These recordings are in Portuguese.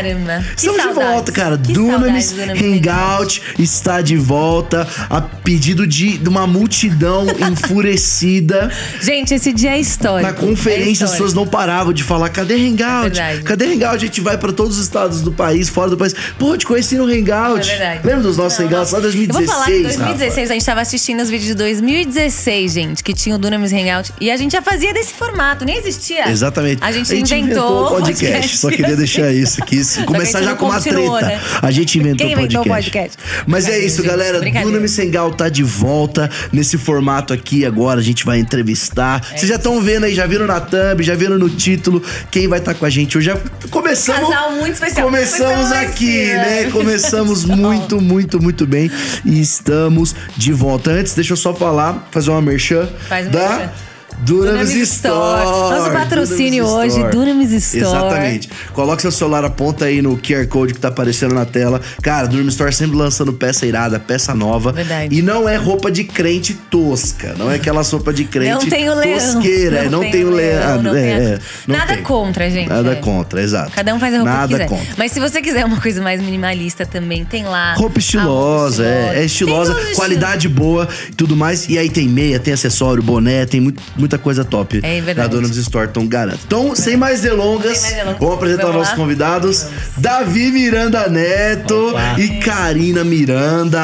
Caramba. Estamos de volta, cara. Que Dunamis saudades do Dunamis Hangout está de volta a pedido de, de uma multidão enfurecida. Gente, esse dia é histórico. Na conferência, É as pessoas não paravam de falar: cadê Hangout? É cadê Hangout? A gente vai pra todos os estados do país, fora do país. Pô, te conheci no Hangout. É verdade. Lembra dos nossos Hangouts lá em Eu 2016? vou falar que em Rafa? 2016 a gente tava assistindo os vídeos de 2016, gente, que tinha o Dunamis Hangout. E a gente já fazia desse formato, nem existia. Exatamente. A gente inventou o podcast. Só queria deixar isso aqui. Isso- Começar já com uma treta. né? A gente inventou Quem o inventou podcast. o podcast? Mas é isso, galera. Dunamis Hangout tá de volta nesse formato aqui agora. A gente vai entrevistar. É Vocês já estão vendo aí, já viram na thumb, já viram no título quem vai estar com a gente hoje. Já começamos. Casal muito especial. Começamos aqui, né? né? Começamos muito, muito, muito bem. E estamos de volta. Antes, deixa eu só falar, fazer uma merchan Faz um da. merchan. Dunamis Store. Store. Nosso patrocínio Dunamis hoje, Dunamis Store. Exatamente. Coloque seu celular, aponta aí no QR Code que tá aparecendo na tela. Cara, Dunamis Store sempre lançando peça irada, peça nova. Verdade. E não é roupa de crente tosca. Não é aquela roupa de crente Não tem o leão. tosqueira. é, Não, tem o leão. não é, é, não Nada tem. contra, gente. Nada é. contra, exato. Cada um faz a roupa Nada que quiser. contra. Mas se você quiser uma coisa mais minimalista também, tem lá. Roupa estilosa, a roupa é, é estilosa, os qualidade boa e tudo mais. E aí tem meia, tem acessório, boné, tem muito- muita coisa top É verdade. da Dunamis Store, então garanto. Então, sem mais delongas, Sem mais delongas, vamos apresentar vamos nossos convidados. Davi Miranda Neto Opa. e Karina Miranda.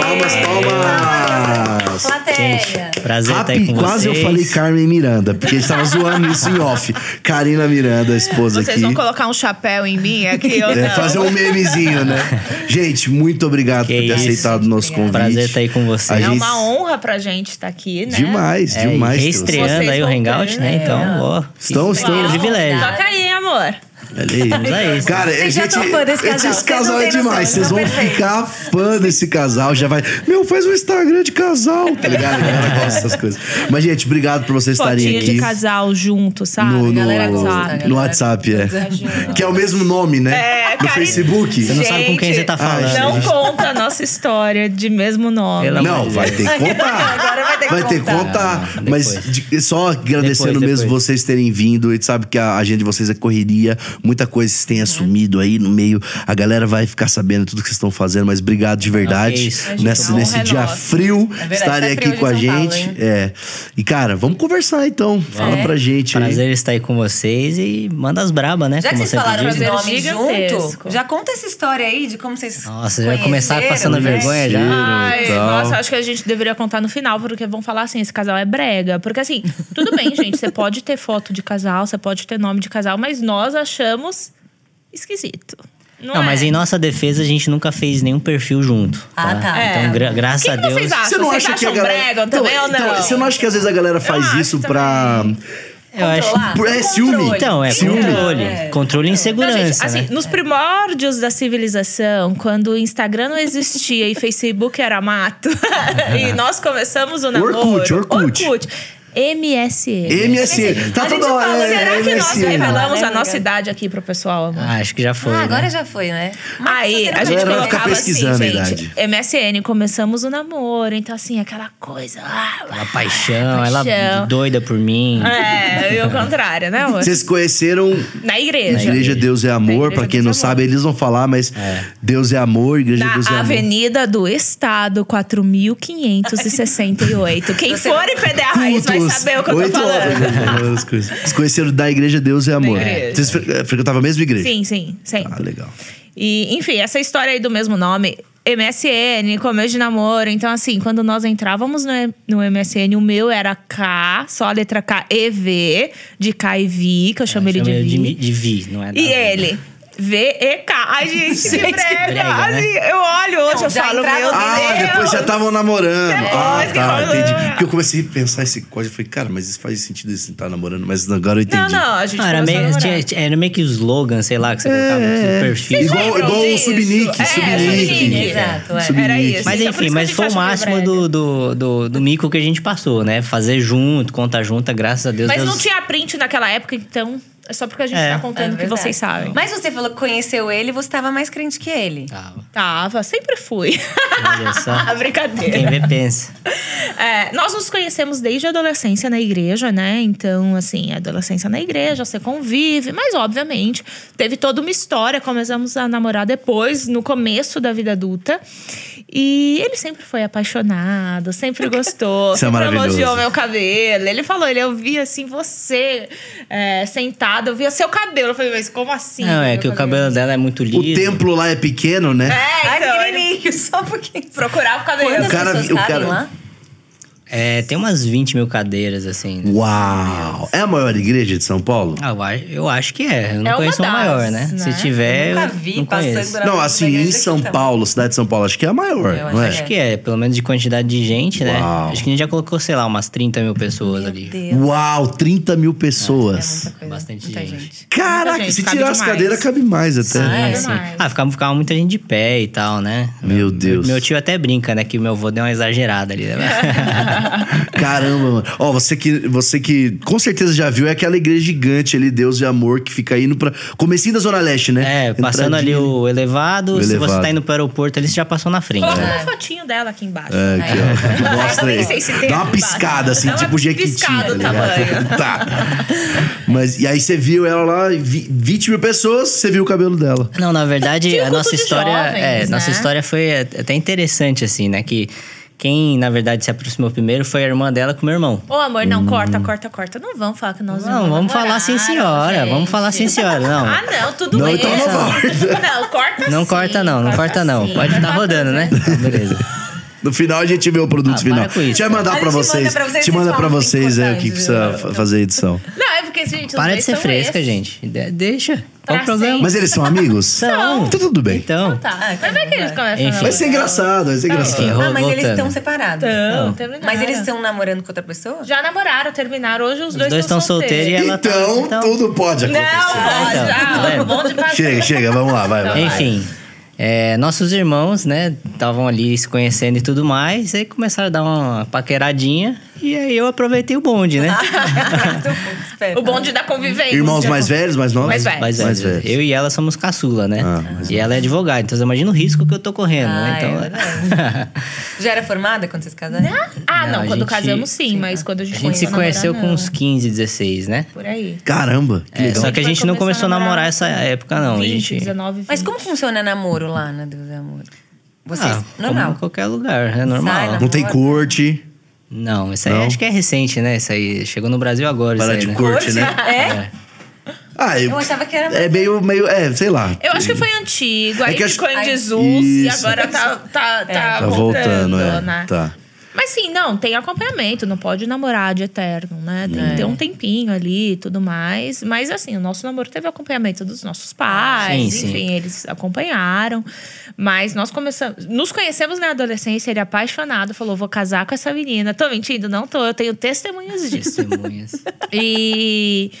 Palmas, palmas. Plateia. Prazer estar aí Rápido, com quase vocês. eu falei Carmen Miranda, porque a gente tava zoando isso em off. Karina Miranda, a esposa Vocês aqui. vão colocar um chapéu em mim aqui ou É, fazer um memezinho, né? Gente, muito obrigado Que por ter isso. aceitado o nosso convite. Prazer estar aí com vocês. A É gente- uma honra pra gente estar aqui, né? Demais, É, demais. Reestreando Vocês aí o Hangout, né? né? Então, ó. Estão- estão- privilégio. Toca aí, amor. Olha aí. Vamos aí. Cara, Vocês já gente. tão fã desse casal, Esse casal não é demais. Vocês são vão perfeitos. ficar fã desse casal. Já vai. Meu, faz um Instagram de casal, tá ligado? A galera gosta dessas coisas. Mas, gente, obrigado por vocês estarem Fotinho aqui. de casal junto, sabe? No, no, galera gosta, no WhatsApp, é. Que é o mesmo nome, né? É, no Karina- Facebook. Você não sabe com quem você tá falando. Não gente. conta a nossa história de mesmo nome. Pelo amor Não, vai ter que contar. Agora vai ter que Vai ter que contar. contar. Ah, Mas de- só agradecendo Depois, mesmo depois. vocês terem vindo. A gente sabe que a agenda de vocês é correria. Muita coisa vocês têm assumido aí no meio. A galera vai ficar sabendo tudo que vocês estão fazendo. Mas obrigado de verdade. Nessa, A nesse é dia nossa. frio, verdade, estarem tá aqui frio com a Paulo, gente. hein? é. E, cara, vamos conversar então. Fala É. pra gente aí. Prazer estar aí com vocês e manda as braba, né? Já que Como vocês falaram de digo. prazer nome gigantesco. junto, já conta essa história aí de como vocês. Nossa, já começaram conheceram, passando né? vergonha já. Ai, Então. nossa, acho que a gente deveria contar no final, porque vão falar assim: esse casal é brega. Porque assim, tudo bem, gente, você pode ter foto de casal, você pode ter nome de casal, mas nós achamos esquisito. Não, Não, é? mas em nossa defesa a gente nunca fez nenhum perfil junto. Ah, tá. É. Então, gra- graças O que a que Deus. vocês acham? Você não Vocês acha que a galera. brega também ou não? Você não acha que às vezes a galera faz acho isso também. pra. Eu acho. Controlar? Por- é ciúme. Então, é Ciúme. controle. É. Controle e Não, insegurança. gente, assim, né? nos primórdios da civilização, quando o Instagram não existia e Facebook era mato, e nós começamos o namoro... Orkut, Orkut. MSN. MSN. Tá a toda hora, fala, é, será que nós revelamos a Lembra? nossa idade aqui pro pessoal, amor? Ah, acho que já foi. Ah, né? agora já foi, né? Mas Aí, você a gente colocava assim, pesquisando a gente, MSN, começamos o namoro, então assim, aquela coisa... Ah, Ela paixão, ela Paixão. doida por mim. é, e o contrário, né, amor? Vocês se conheceram Na igreja. na Igreja Deus é Amor, pra quem Deus não é sabe, eles vão falar, mas Deus é Amor, Igreja Na Deus é Amor. Avenida do Estado, 4.568. Quem for IPD a raiz vai Cultos. saber o que eu tô horas, falando. né. Vocês conheceram da Igreja Deus é Amor. igreja. Vocês eh, frequentavam a mesma igreja? Sim, sim, sim. Ah, legal. E, enfim, essa história aí do mesmo nome, MSN, começo de namoro. Então, assim, quando nós entrávamos no, no MSN, o meu era K, só a letra K e V, de K e V, que eu chamo ele de Chama V. de, de Vi, não é? E Vi. ele? V-E-K. Ai, gente, que Gente, que brega. brega, né? Assim, eu olho hoje, Não, eu falo, entrava- meu Deus. Ah, depois já estavam namorando. Depois ah, que tá, entendi. Porque eu comecei a pensar esse código. Eu falei, cara, mas isso faz sentido eles estar namorando. Mas agora eu Não, entendi. não, a gente Não, era, meio, tinha- era meio que o slogan, sei lá, que você colocava no perfil. Igual, igual o? Subnick. É, Subnick. Exato, é. Subnick. Era isso. Mas Então, enfim, isso que mas foi o máximo brega. do, do, do, do mico que a gente passou, né? Fazer junto, conta junta, graças a Deus. Mas Deus... não tinha print naquela época, então É só porque a gente É. tá contando o que verdade. vocês sabem. Mas você falou que conheceu ele e você tava mais crente que ele. Tava. Tava, sempre fui. Olha só. Brincadeira. Quem vê, pensa. É, nós nos conhecemos desde a adolescência na igreja, né? Então, assim, adolescência na igreja, você convive, mas obviamente teve toda uma história. Começamos a namorar depois, no começo da vida adulta. E ele sempre foi apaixonado, sempre gostou, Isso é sempre maravilhoso. elogiou meu cabelo. Ele falou, ele eu via assim, você é, sentada, eu via seu cabelo. Eu falei, mas como assim? Não, é que o cabelo dela é muito liso. O templo lá é pequeno, né? É, então, ele pequenininho, só um pouquinho. procurava o cabelo. Quantas O cara- cabem cara- lá? É, tem umas 20 mil cadeiras, assim. né? Uau! É a maior igreja de São Paulo? Ah, eu acho, que é. Eu não É uma conheço uma das, maior, né? né? Se tiver, Eu nunca vi não passando Não, assim, em São também. Paulo, cidade de São Paulo, acho que é a maior, Eu não é? acho que é, pelo menos de quantidade de gente, né? Uau. Acho que a gente já colocou, sei lá, umas 30 mil pessoas Meu ali. Deus. Uau, 30 mil É pessoas. muita coisa. Bastante muita gente. Caraca, Muita gente, se tirar as cadeiras, cabe mais até. Ah, Sim, é? sim. Ah, ficava, ficava muita gente de pé e tal, né? Meu Deus. Meu tio até brinca, né? Que meu avô deu uma exagerada ali. Né? Caramba, mano. Ó, você que, você que com certeza já viu, é aquela igreja gigante ali, Deus de Amor, que fica indo pra. Comecinho da Zona Leste, né? É, passando ali o elevado, O se elevado. você tá indo pro aeroporto ali, você já passou na frente. Coloca né? uma fotinho dela aqui embaixo. É, aqui, ó. Mostra Nem aí. sei se tem Dá uma piscada, assim, Dá tipo Jequiti. piscada o tá tamanho. tá. Mas, e aí você viu ela lá, vi- 20 mil pessoas, você viu o cabelo dela. Não, na verdade, um a nossa história. jovens, é, nossa né? história foi até interessante, assim, né? Que quem, na verdade, se aproximou primeiro foi a irmã dela com o meu irmão. Ô, amor, não, corta, corta, corta. Não vamos falar que nós Não, vamos falar sim, senhora. Vamos falar sim, senhora. Não. Ah, não, tudo Não, bem. então não corta. Não, corta Não sim, corta, não, não corta, não. sim. Pode estar Vai rodando, né? Então, beleza. No final a gente vê o produto Ah, final. isso, Deixa eu mandar pra gente manda vocês. pra vocês, Te manda vocês pra falam vocês é aí o que precisa viu? fa- fazer a edição. Não, é porque, gente, Para de ser fresca, esses. gente. De- Deixa. Qual o problema? Mas eles são amigos? São. Então tudo bem. Então. Tá, Ah, mas vai que eles começam Enfim. Vai ser engraçado, vai ser engraçado. Enfim, Ah, mas eles estão separados. Não. Mas eles estão namorando com outra pessoa? Já namoraram, terminaram. Hoje os, Os dois dois estão estão solteiros e ela tá. Então, então- tudo pode Não, acontecer. pode. então, Ah, tá. Chega, chega, vamos lá, vai, vai. Enfim, é, nossos irmãos, né, estavam ali se conhecendo e tudo mais, aí começaram a dar uma paqueradinha, e aí eu aproveitei o bonde, né? Espera. O bonde da convivência. Irmãos mais velhos, mais novos? Mais velhos. Mas é, Mais velhos. eu e ela somos caçula, né? Ah, mais e ela é advogada, então você imagina o risco que eu tô correndo, Ah, né? é Então, verdade. Já era formada quando vocês casaram? Ah, não, Não, a quando gente- casamos sim, mas quando a a gente, gente se conheceu namorar, com não. uns 15, 16, né? Por aí. Caramba, que É, legal. só que a gente não começou a namorar namorar essa época, não. 20, a gente. 19, 20. Mas como funciona namoro lá na Deus é Amor? Vocês, Ah, normal. Como em qualquer lugar, é normal. Sai, Não tem corte. Não, isso aí Não? acho que é recente, né? Isso aí chegou no Brasil agora. Para de aí, né? corte, né? É? Ah, eu, Eu achava que era- É meio, meio. É, sei lá. Eu acho que foi antigo, aí É que acho- ficou em Ai, desuso e agora tá, tá, tá, Tá voltando, é. né? Tá. Mas sim, não, tem acompanhamento, não pode namorar de eterno, né? Tem É. ter um tempinho ali e tudo mais. Mas assim, o nosso namoro teve acompanhamento dos nossos pais, Sim, sim. enfim, eles acompanharam. Mas nós começamos. Nos conhecemos na adolescência, ele é apaixonado, falou: vou casar com essa menina. Tô mentindo? Não tô, eu tenho testemunhas disso. Testemunhas. E,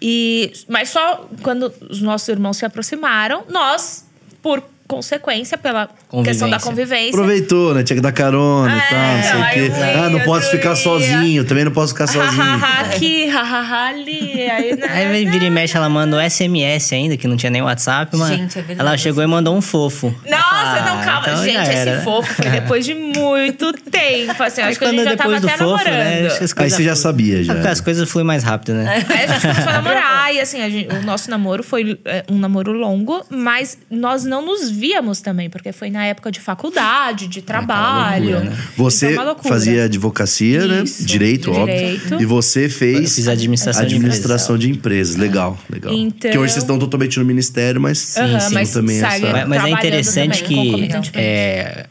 e mas só quando os nossos irmãos se aproximaram, nós, por consequência, pela questão da convivência. Aproveitou, né? Tinha que dar carona É, e tal, não sei o quê. Ah, não posso ficar sozinho, também não posso ficar sozinho. Hahaha aqui, hahaha ali. Aí, né, Aí vira e mexe, ela mandou SMS ainda, que não tinha nem WhatsApp, mas Gente, é ela chegou e mandou um fofo. Nossa, Ah, não, calma. então gente, esse era. fofo foi depois de muito tempo. Assim, acho que a gente já tava até fofo, né? namorando. as Aí você já sabia, já. As coisas fluem mais rápido, né? Aí a gente começou a namorar e assim, a gente- o nosso namoro foi é, um namoro longo, mas nós não nos víamos também, porque foi na época de faculdade, de trabalho. loucura, né? Você Então, fazia advocacia, né? Isso, Direito, direito. óbvio. E você fez Eu administração de administração de empresas. Legal, legal. Então- Que hoje vocês estão totalmente no ministério, mas Aham, sim, mas também. Mas, mas é interessante também, que é,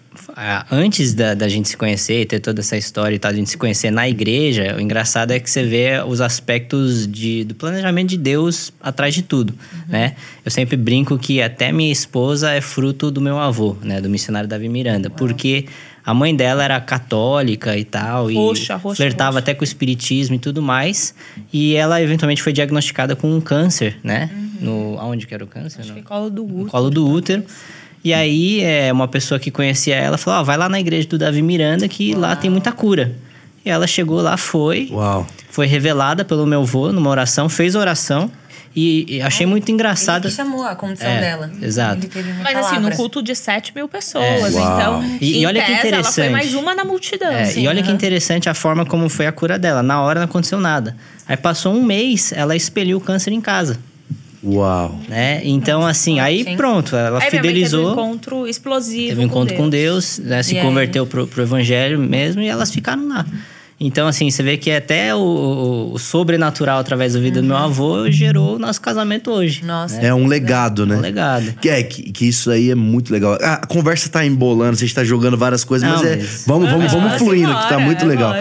antes da, da gente se conhecer, ter toda essa história e tal, a gente se conhecer na igreja, o engraçado é que você vê os aspectos de, do planejamento de Deus atrás de tudo, Uhum. né? Eu sempre brinco que até minha esposa é fruto do meu avô, né? Do missionário Davi Miranda, porque a mãe dela era católica e tal, e Roxa, roxa, flertava roxa. até com o espiritismo e tudo mais, e ela eventualmente foi diagnosticada com um câncer, né? No, aonde que era o câncer? Acho No- que colo do no útero. colo do útero. E aí, é, uma pessoa que conhecia ela falou: Ó, vai lá na igreja do Davi Miranda que lá tem muita cura. E ela chegou lá, foi, Uau. foi revelada pelo meu avô numa oração, fez a oração. E, e achei muito engraçado. Ele que chamou a condição É, dela. exato. Mas assim, palavra. no culto de 7 mil pessoas. É. Uau. Então, E- e olha que tese, ela foi interessante. mais uma na multidão. É, assim. e olha que aham. interessante a forma como foi a cura dela. Na hora não aconteceu nada. Aí passou um mês, ela expeliu o câncer em casa. Uau. Né? Então, assim, aí Sim. pronto, ela Aí fidelizou. Teve um encontro explosivo. Teve um encontro com Deus, né, se E converteu pro, pro evangelho mesmo e elas ficaram lá. Então, assim, você vê que até o, o- sobrenatural através da vida do meu avô gerou o nosso casamento hoje. Nossa. É um legado, né? Um legado. Que, é, que, que isso aí é muito legal. Ah, a conversa tá embolando, você está jogando várias coisas, Não, mas é. mas- Vamos, vamos, Ah, vamos fluindo, que tá muito é legal.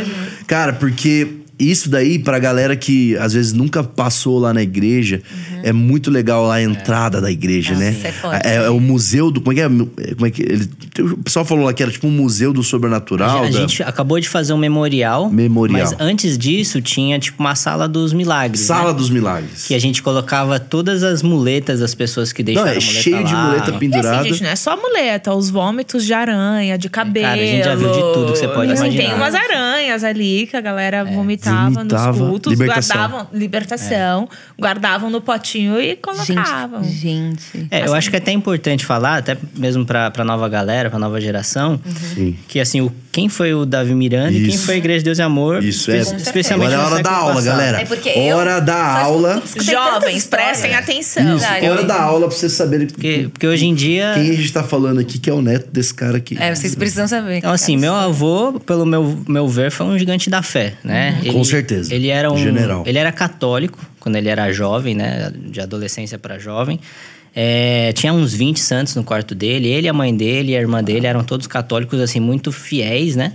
Cara, porque isso daí, pra galera que às vezes nunca passou lá na igreja, é muito legal lá a entrada da igreja, né? isso é forte. É, é o museu do. Como é que é? Como é que ele, o pessoal falou lá que era tipo um museu do sobrenatural. A da- gente acabou de fazer um memorial. Memorial. Mas antes disso, tinha tipo uma sala dos milagres. Sala né? dos Milagres. Que a gente colocava todas as muletas das pessoas que Não, deixaram é a muleta cheio de lá. muleta E pendurada. assim, gente, não é só muleta, os vômitos de aranha, de cabelo. Cara, a gente já viu de tudo que você pode Assim, imaginar. Tem umas aranhas ali que a galera vomitava, Vomitava, nos cultos, libertação. guardavam, libertação, guardavam no potinho e colocavam. Gente, gente. É, eu acho que é até importante falar, até mesmo pra, pra nova galera, pra nova geração, Sim. que assim, o, quem foi o Davi Miranda e quem Isso. foi a Igreja de Deus e Amor. Isso é. espe- Especialmente Agora é hora da aula, passado. galera. É porque eu hora da aula. Jovens, prestem atenção. Isso, Verdade. hora da aula pra vocês saberem Porque, porque hoje em dia. quem a gente tá falando aqui, que é o neto desse cara aqui. É, vocês precisam saber. Então, assim, meu avô, pelo meu, meu ver, foi um gigante da fé, né? Uhum. Com certeza. Ele era um. General. Ele era católico quando ele era jovem, né? De adolescência para jovem. É, tinha uns 20 santos no quarto dele. Ele, a mãe dele e a irmã dele eram todos católicos, assim, muito fiéis, né?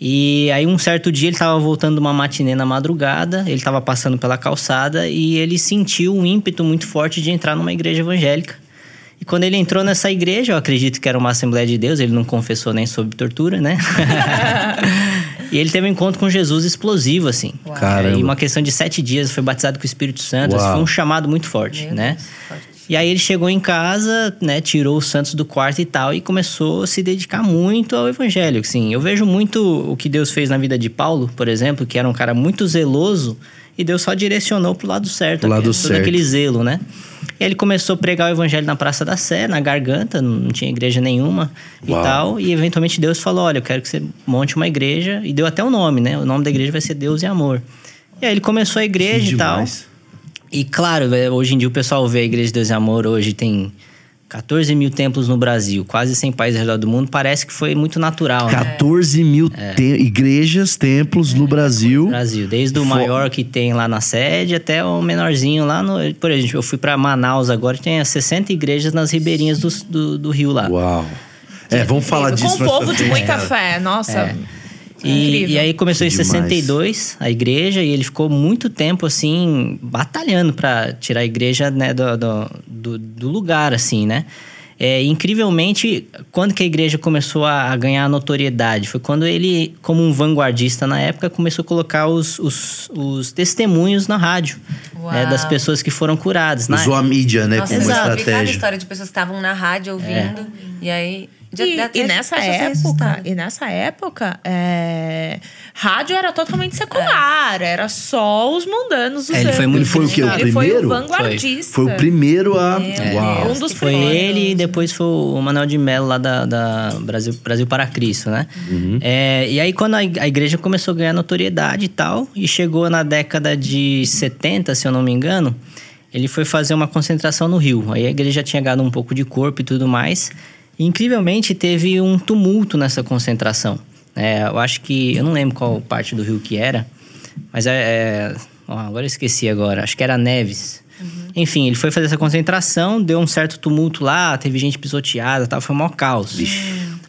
E aí, um certo dia, ele tava voltando de uma matinê na madrugada, ele tava passando pela calçada e ele sentiu um ímpeto muito forte de entrar numa igreja evangélica. E quando ele entrou nessa igreja, eu acredito que era uma Assembleia de Deus, ele não confessou nem sob tortura, né? e ele teve um encontro com Jesus explosivo, assim. Caramba. E uma questão de sete dias, foi batizado com o Espírito Santo. Assim, foi um chamado muito forte, Meu né? Deus, forte. E aí ele chegou em casa, né, tirou os santos do quarto e tal, e começou a se dedicar muito ao evangelho. Assim, eu vejo muito o que Deus fez na vida de Paulo, por exemplo, que era um cara muito zeloso, e Deus só direcionou pro lado certo. Pro lado todo certo. aquele zelo, né? E aí ele começou a pregar o evangelho na Praça da Sé, na garganta, não tinha igreja nenhuma Uau. e tal. E eventualmente Deus falou: Olha, eu quero que você monte uma igreja. E deu até o nome, né? O nome da igreja vai ser Deus e Amor. E aí ele começou a igreja Que e tal. demais. E claro, é, hoje em dia o pessoal vê a Igreja de Deus e Amor, hoje tem 14 mil templos no Brasil, quase 100 países ao redor do mundo, parece que foi muito natural, né? 14 mil É. te- igrejas, templos no Brasil. No Brasil, desde o Fo- maior que tem lá na sede até o menorzinho lá no. Por exemplo, eu fui para Manaus agora, tem 60 igrejas nas ribeirinhas do, do, do rio lá. Uau. É, vamos falar Com disso um mais povo de muita fé. Nossa. E, Incrível. e aí começou em Demais. 62 a igreja e ele ficou muito tempo assim batalhando para tirar a igreja né, do, do, do- do lugar assim, né? É, incrivelmente, quando que a igreja começou a, a ganhar notoriedade? Foi quando ele, como um vanguardista na época, começou a colocar os, os, os testemunhos na rádio né, das pessoas que foram curadas. Na- Usou a mídia, né, Nossa, como eu cada estratégia. história de pessoas que estavam na rádio ouvindo. E aí. E, até e nessa época, e nessa época, é, rádio era totalmente secular, era só os mundanos É, ele foi muito Ele foi o quê? O Ele foi primeiro? o vanguardista. Foi o primeiro a. Uau. Um dos Foi primeiros. ele e depois foi o Manuel de Mello lá da, da Brasil, Brasil para Cristo, né? Uhum. É, e aí quando a igreja começou a ganhar notoriedade e tal, e chegou na década de 70, se eu não me engano, ele foi fazer uma concentração no Rio. Aí a igreja tinha ganhado um pouco de corpo e tudo mais. E, incrivelmente teve um tumulto nessa concentração. É, eu acho que, eu não lembro qual parte do Rio que era, mas é, é ó, agora eu esqueci agora, acho que era Neves. Enfim, ele foi fazer essa concentração, deu um certo tumulto lá, teve gente pisoteada, tal, foi um maior caos.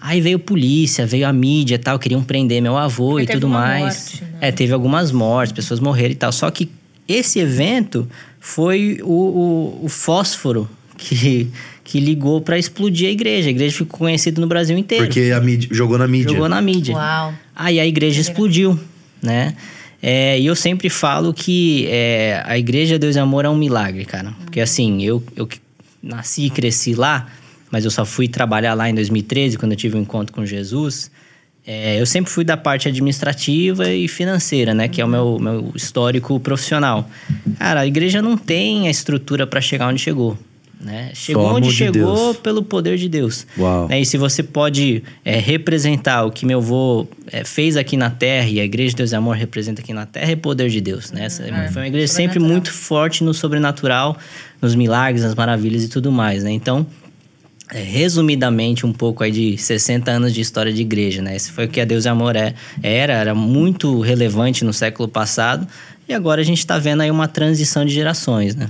Aí veio polícia, veio a mídia e tal, queriam prender meu avô Aí e tudo mais. morte, né? É, teve algumas mortes, pessoas morreram e tal. Só que esse evento foi o, o, o fósforo que, que ligou pra explodir a igreja. A igreja ficou conhecida no Brasil inteiro. Porque a mídia, jogou na mídia. Jogou na mídia. Uau. Aí a igreja explodiu, né? É, e eu sempre falo que é, a igreja Deus e Amor é um milagre, cara. Porque assim, eu, eu nasci e cresci lá, mas eu só fui trabalhar lá em 2013, quando eu tive um encontro com Jesus. É, eu sempre fui da parte administrativa e financeira, né? Que é o meu, meu histórico profissional. Cara, a igreja não tem a estrutura para chegar onde chegou. Né? Chegou onde de chegou Deus. pelo poder de Deus. Uau. Né? E se você pode é, representar o que meu avô é, fez aqui na Terra e a Igreja de Deus e Amor representa aqui na Terra, é poder de Deus. Né? Essa foi uma igreja sempre muito forte no sobrenatural, nos milagres, nas maravilhas e tudo mais. Né? Então, é, resumidamente, um pouco aí de 60 anos de história de igreja, né? Esse foi o que a Deus e Amor é, era, era muito relevante no século passado. E agora a gente está vendo aí uma transição de gerações, né?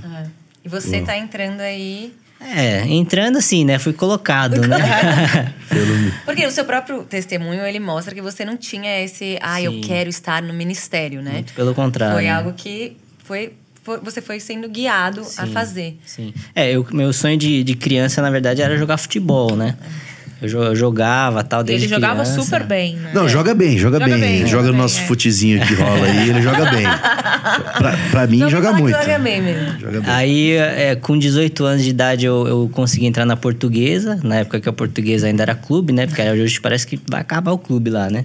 E você tá entrando aí. É, entrando assim, né? Fui colocado, né? Porque o seu próprio testemunho, ele mostra que você não tinha esse. Ah, eu Sim. quero estar no ministério, né? Muito pelo contrário. Foi algo que foi, você foi sendo guiado a Sim, fazer. Sim. É, eu, meu sonho de, de criança, na verdade, era jogar futebol, né? Eu, jo- eu jogava tal, desde ele jogava criança. super bem, né? Não, joga bem, joga, Joga bem. bem, Joga joga no nosso é. futezinho que rola aí, ele joga bem. Pra, pra mim, Então, joga muito. Joga bem mesmo. Joga bem. Aí, é, com 18 anos de idade, eu, eu consegui entrar na portuguesa. Na época que a portuguesa ainda era clube, né? Porque hoje parece que vai acabar o clube lá, né?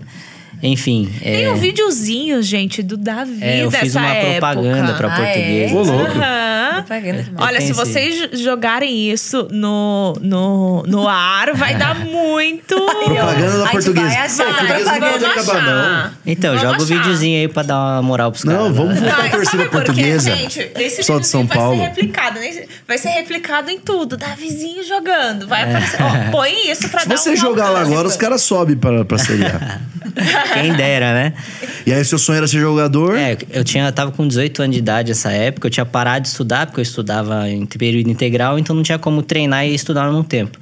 Enfim. Tem é, um videozinho, gente, do Davi é, eu dessa fiz uma época. propaganda pra Ah, portuguesa. é? Ô, louco. Aham. Propaganda demais. Olha, se vocês jo- jogarem isso no, no, no ar, vai dar muito. Propaganda da portuguesa. vai achar, Não, portuguesa não propaganda. pode acabar, não. Então, Vamos joga o videozinho aí pra dar uma moral pros caras. Não, vamos né? voltar Vai, a torcida sabe por quê, portuguesa. gente? Esse Pessoal de São videozinho Paulo. Vai ser replicado, né? vai ser replicado em tudo. Davizinho jogando. Vai aparecer. Ó, põe isso pra Se dar você um jogar lá agora, os caras sobem pra, pra Série A. Quem dera, né? E aí, seu sonho era ser jogador? É, eu tinha, tava com 18 anos de idade nessa época, eu tinha parado de estudar, porque eu estudava em período integral, então não tinha como treinar e estudar ao mesmo tempo.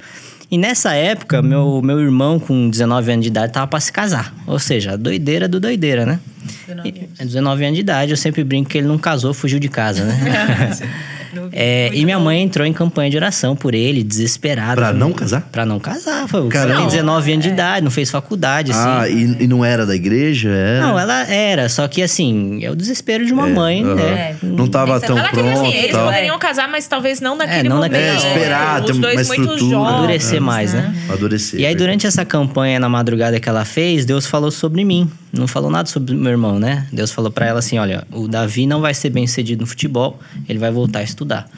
E nessa época, meu, meu irmão, com 19 anos de idade, tava pra se casar. Ou seja, a doideira do doideira, né? 19 E- é 19 anos de idade, eu sempre brinco que ele não casou, fugiu de casa, né? É, e minha mãe entrou em campanha de oração por ele, desesperada. Pra não casar? Pra não casar. Foi, o cara Caramba. tem 19 anos de idade, não fez faculdade, assim. Ah, e, e não era da igreja? Era. Não, ela era, só que assim, é o desespero de uma mãe, aham. né? Não tava tão Ela queria pronto assim, eles tal. poderiam casar, mas talvez não naquele não momento. naquele- É, esperar, ter Os uma dois muito estrutura. jovens. Amadurecer mais, né? Amadurecer. E aí, durante essa campanha na madrugada que ela fez, Deus falou sobre mim. Não falou nada sobre meu irmão, né? Deus falou pra ela assim: olha, o Davi não vai ser bem sucedido no futebol, ele vai voltar a estudar.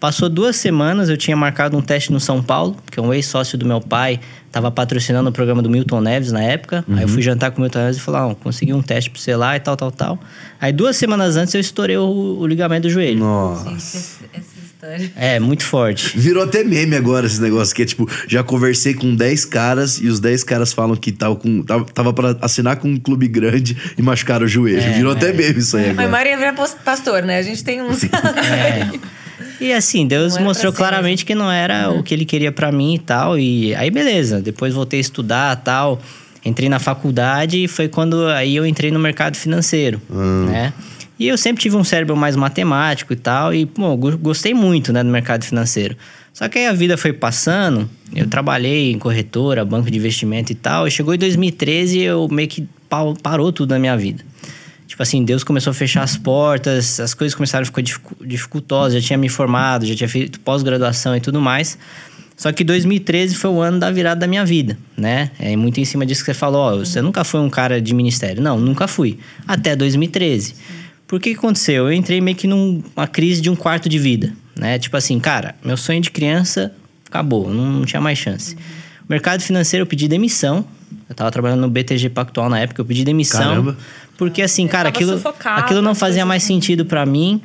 Passou duas semanas, eu tinha marcado um teste no São Paulo, que é um ex-sócio do meu pai, tava patrocinando o programa do Milton Neves na época. Aí eu fui jantar com o Milton Neves e falei: ah, consegui um teste pra você lá e tal, tal, tal. Aí duas semanas antes eu estourei o, o ligamento do joelho. Nossa. Esse- essa história. É, muito forte. Virou até meme agora esse negócio, que é tipo, já conversei com 10 caras e os 10 caras falam que tava, com, tava, tava pra assinar com um clube grande e machucaram o joelho. Virou até meme isso aí Mas agora. Maria vira pos- pastor, né? A gente tem uns. E assim, Deus era mostrou claramente que não era o que ele queria pra mim e tal. E aí, beleza. Depois voltei a estudar tal. Entrei na faculdade e foi quando aí eu entrei no mercado financeiro, né? E eu sempre tive um cérebro mais matemático e tal. E, pô, go- gostei muito, né, do mercado financeiro. Só que aí a vida foi passando. Eu trabalhei em corretora, banco de investimento e tal. E chegou em 2013 eu meio que parou tudo na minha vida. Tipo assim, Deus começou a fechar as portas, as coisas começaram a ficar dificu- dificultosas. Já tinha me formado, já tinha feito pós-graduação e tudo mais. Só que 2013 foi o ano da virada da minha vida, né? É muito em cima disso que você falou, ó, você nunca foi um cara de ministério. Não, nunca fui. Até 2013. Por que que aconteceu? Eu entrei meio que numa crise de um quarto de vida, né? Tipo assim, cara, meu sonho de criança acabou, não, não tinha mais chance. O mercado financeiro eu pedi demissão. Eu tava trabalhando no BTG Pactual na época, eu pedi demissão. Caramba. Porque assim, cara, tava aquilo, sufocado, aquilo não fazia coisas mais assim. sentido pra mim.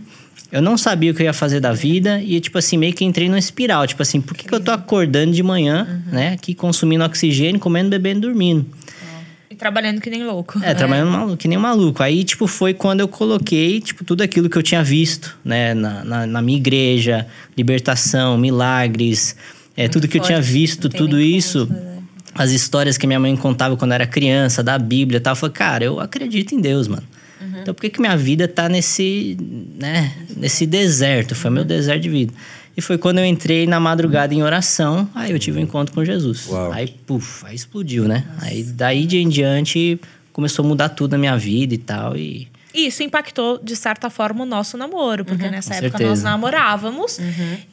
Eu não sabia o que eu ia fazer da vida e, tipo assim, meio que entrei numa espiral. Tipo assim, por que, que eu tô acordando de manhã, Uhum. né? Aqui consumindo oxigênio, comendo, bebendo, dormindo. Trabalhando que nem louco. É, trabalhando maluco, que nem um maluco. Aí, tipo, foi quando eu coloquei, tipo, tudo aquilo que eu tinha visto, né? Na, na, na minha igreja, libertação, milagres, é, tudo que eu tinha visto, tudo isso. fazer. As histórias que minha mãe contava quando eu era criança, da Bíblia e tal. Eu falei, cara, eu acredito em Deus, mano. Então por que, que minha vida tá nesse, né, nesse deserto? Foi meu deserto de vida. E foi quando eu entrei na madrugada em oração, aí eu tive um encontro com Jesus. Uau. Aí, puf, aí explodiu, né? Aí daí de em diante começou a mudar tudo na minha vida e tal. E isso impactou, de certa forma, o nosso namoro. Porque nessa Uhum. Com época nós certeza. namorávamos.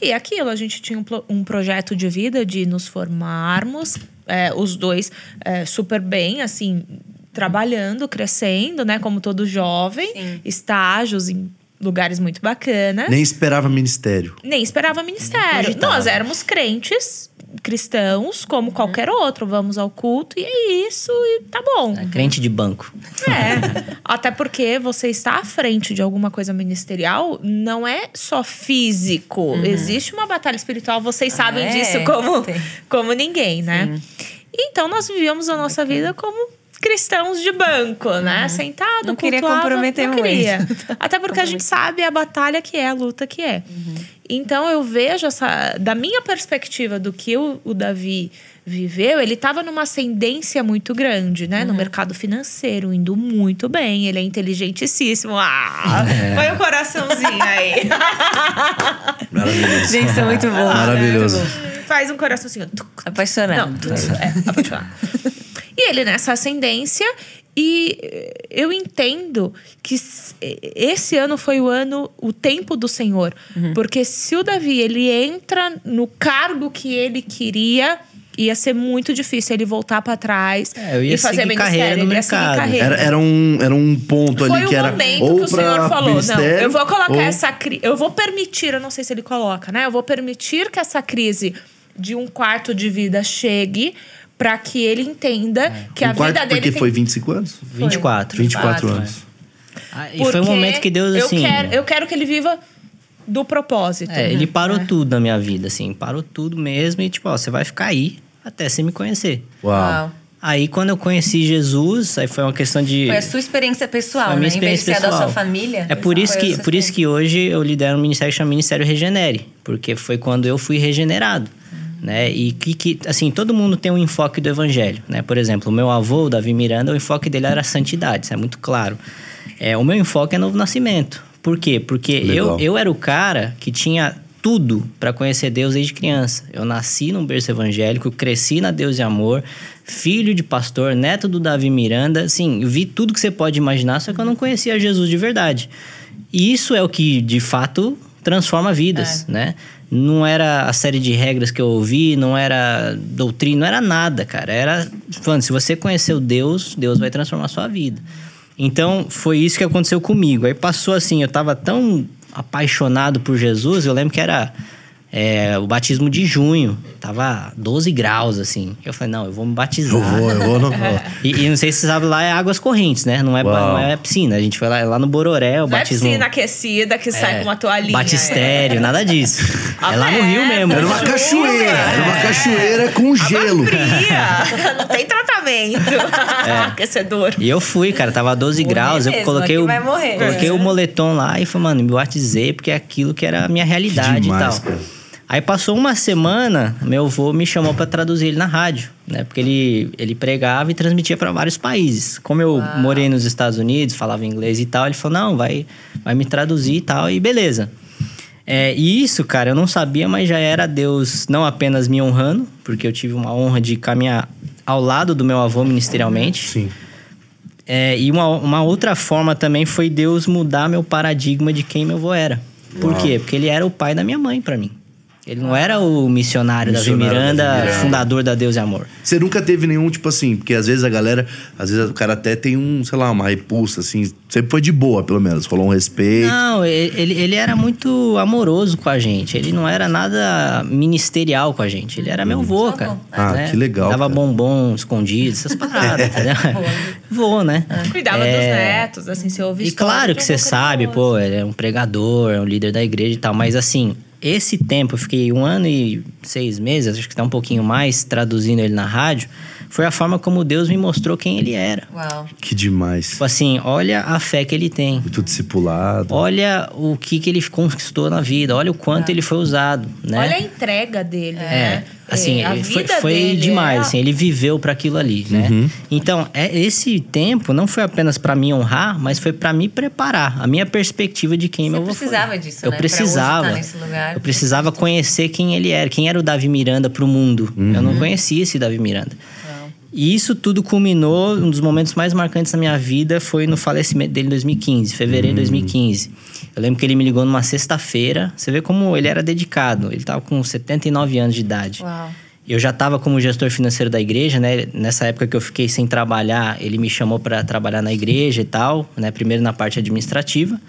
E aquilo, a gente tinha um, um projeto de vida de nos formarmos, é, os dois é, super bem, assim, trabalhando, crescendo, né? Como todo jovem. Sim. Estágios em lugares muito bacanas. Nem esperava ministério. Nem esperava ministério. cogitava. Nós éramos crentes, cristãos, como qualquer outro. Vamos ao culto e é isso, e tá bom. Crente de banco. É. Até porque você está à frente de alguma coisa ministerial não é só físico. Existe uma batalha espiritual, vocês sabem é? disso como, Tem. como ninguém, né? Então nós vivíamos a nossa vida como cristãos de banco, né? Sentado, Não queria cultuava, comprometer não muito. queria. Até porque a gente sabe a batalha que é, a luta que é. Então eu vejo essa. Da minha perspectiva do que o, o Davi viveu, ele estava numa ascendência muito grande, né? No mercado financeiro, indo muito bem. Ele é inteligentíssimo. Ah! Põe o coraçãozinho aí. Maravilhoso. Gente, muito né? Maravilhoso. Muito bom. Faz um coraçãozinho. Apaixonado. Não, tudo isso. É, apaixonado. e ele nessa ascendência. E eh, eu entendo que eh, esse ano foi o ano, o tempo do Senhor. Uhum. Porque se o Davi ele entra no cargo que ele queria, ia ser muito difícil ele voltar pra trás É, eu ia e fazer carreira no mercado. carreira. Era, era, um, era um ponto Foi ali o que era momento ou que o senhor falou, não, eu vou colocar ou- essa crise, eu vou permitir, eu não sei se ele coloca, né? Eu vou permitir que essa crise de um quarto de vida chegue para que ele entenda que a um quarto vida dele porque tem foi 25 anos? 24. 24 24, anos. Ah, E foi um Porque momento que Deus, eu assim... quero, eu quero que ele viva do propósito. É, ele parou tudo na minha vida, assim. Parou tudo mesmo e, tipo, ó, você vai ficar aí até você me conhecer. Uau. Uau. Aí, quando eu conheci Jesus, aí foi uma questão de... Foi a sua experiência pessoal, Foi a né? minha Em vez de ser experiência a da sua pessoal. família. É por isso, que, por isso que hoje eu lidero um ministério que chama Ministério Regenere. Porque foi quando eu fui regenerado. Né? E que, que, assim, todo mundo tem um enfoque do evangelho, né? Por exemplo, o meu avô, o Davi Miranda, o enfoque dele era santidade, isso é muito claro. É, o meu enfoque é novo nascimento. Por quê? Porque eu, Legal. eu era o cara que tinha tudo para conhecer Deus desde criança. Eu nasci num berço evangélico, cresci na Deus de Amor, filho de pastor, neto do Davi Miranda. Assim, eu vi tudo que você pode imaginar, só que eu não conhecia Jesus de verdade. E isso é o que, de fato, transforma vidas, né? Não era a série de regras que eu ouvi, não era doutrina, não era nada, cara. Era falando, se você conheceu Deus, Deus vai transformar a sua vida. Então, foi isso que aconteceu comigo. Aí passou assim, eu tava tão apaixonado por Jesus, eu lembro que era é, o batismo de junho, tava 12 graus, assim. Eu falei, não, eu vou me batizar. Eu vou, eu vou, não vou. E, e não sei se você sabe, lá é águas correntes, né? Não é, não é piscina. A gente foi lá, é lá no Bororé, o Não é batismo. piscina aquecida que sai com uma toalhinha. Batistério, nada disso. Ah, é lá no Rio é, mesmo. Era uma cachoeira, era uma é. cachoeira com gelo. Fria. Não tem tratamento. Aquecedor. E eu fui, cara, tava 12 Morrer graus. Eu mesmo, coloquei, aqui o, vai morrer. coloquei É. o moletom lá e falei, mano, me batizei porque é aquilo que era a minha realidade demais, e tal. cara. Aí passou uma semana, meu avô me chamou pra traduzir ele na rádio, né? Porque ele, ele pregava e transmitia pra vários países. Como eu morei nos Estados Unidos, falava inglês e tal, ele falou: não, vai, vai me traduzir e tal, e beleza. É, e isso, cara, eu não sabia, mas já era Deus não apenas me honrando, porque eu tive uma honra de caminhar ao lado do meu avô ministerialmente. Sim. É, e uma, uma outra forma também foi Deus mudar meu paradigma de quem meu avô era. Por Uau. quê? Porque ele era o pai da minha mãe pra mim. Ele não era o missionário, Davi Miranda, Davi Miranda. fundador da Deus e Amor. Você nunca teve nenhum, tipo assim, porque às vezes a galera, às vezes o cara até tem um, sei lá, uma repulsa, assim. Sempre foi de boa, pelo menos. Falou um respeito. Não, ele, ele era muito amoroso com a gente. Ele não era nada ministerial com a gente. Ele era meu vô, cara. Ah, que legal, Dava cara. bombom escondido, essas paradas, entendeu? vô, né? Cuidava É, dos netos, assim, você ouve E claro que você sabe, pô, ele é um pregador, é um líder da igreja e tal, mas assim, esse tempo, eu fiquei um ano e seis meses, acho que tá um pouquinho mais, traduzindo ele na rádio, foi a forma como Deus me mostrou quem ele era. Uau. Que demais. Tipo assim, olha a fé que ele tem. Muito discipulado. Olha o que, que ele conquistou na vida, olha o quanto ele foi usado, né? Olha a entrega dele, É, né? assim, É, a foi, foi demais, é- assim, ele viveu para aquilo ali, né? Uhum. Então, é, esse tempo não foi apenas para me honrar, mas foi para me preparar, a minha perspectiva de quem Você meu avô foi. precisava disso, Eu né? Precisava. hoje estar nesse lugar. Eu precisava conhecer quem ele era, quem era o Davi Miranda pro mundo. Eu Uhum. não conhecia esse Davi Miranda. E isso tudo culminou, um dos momentos mais marcantes da minha vida foi no falecimento dele em 2015, fevereiro de 2015. Eu lembro que ele me ligou numa sexta-feira. Você vê como ele era dedicado. Ele estava com 79 anos de idade. Uau. Eu já estava como gestor financeiro da igreja, né? Nessa época que eu fiquei sem trabalhar, ele me chamou para trabalhar na igreja e tal, né? Primeiro na parte administrativa,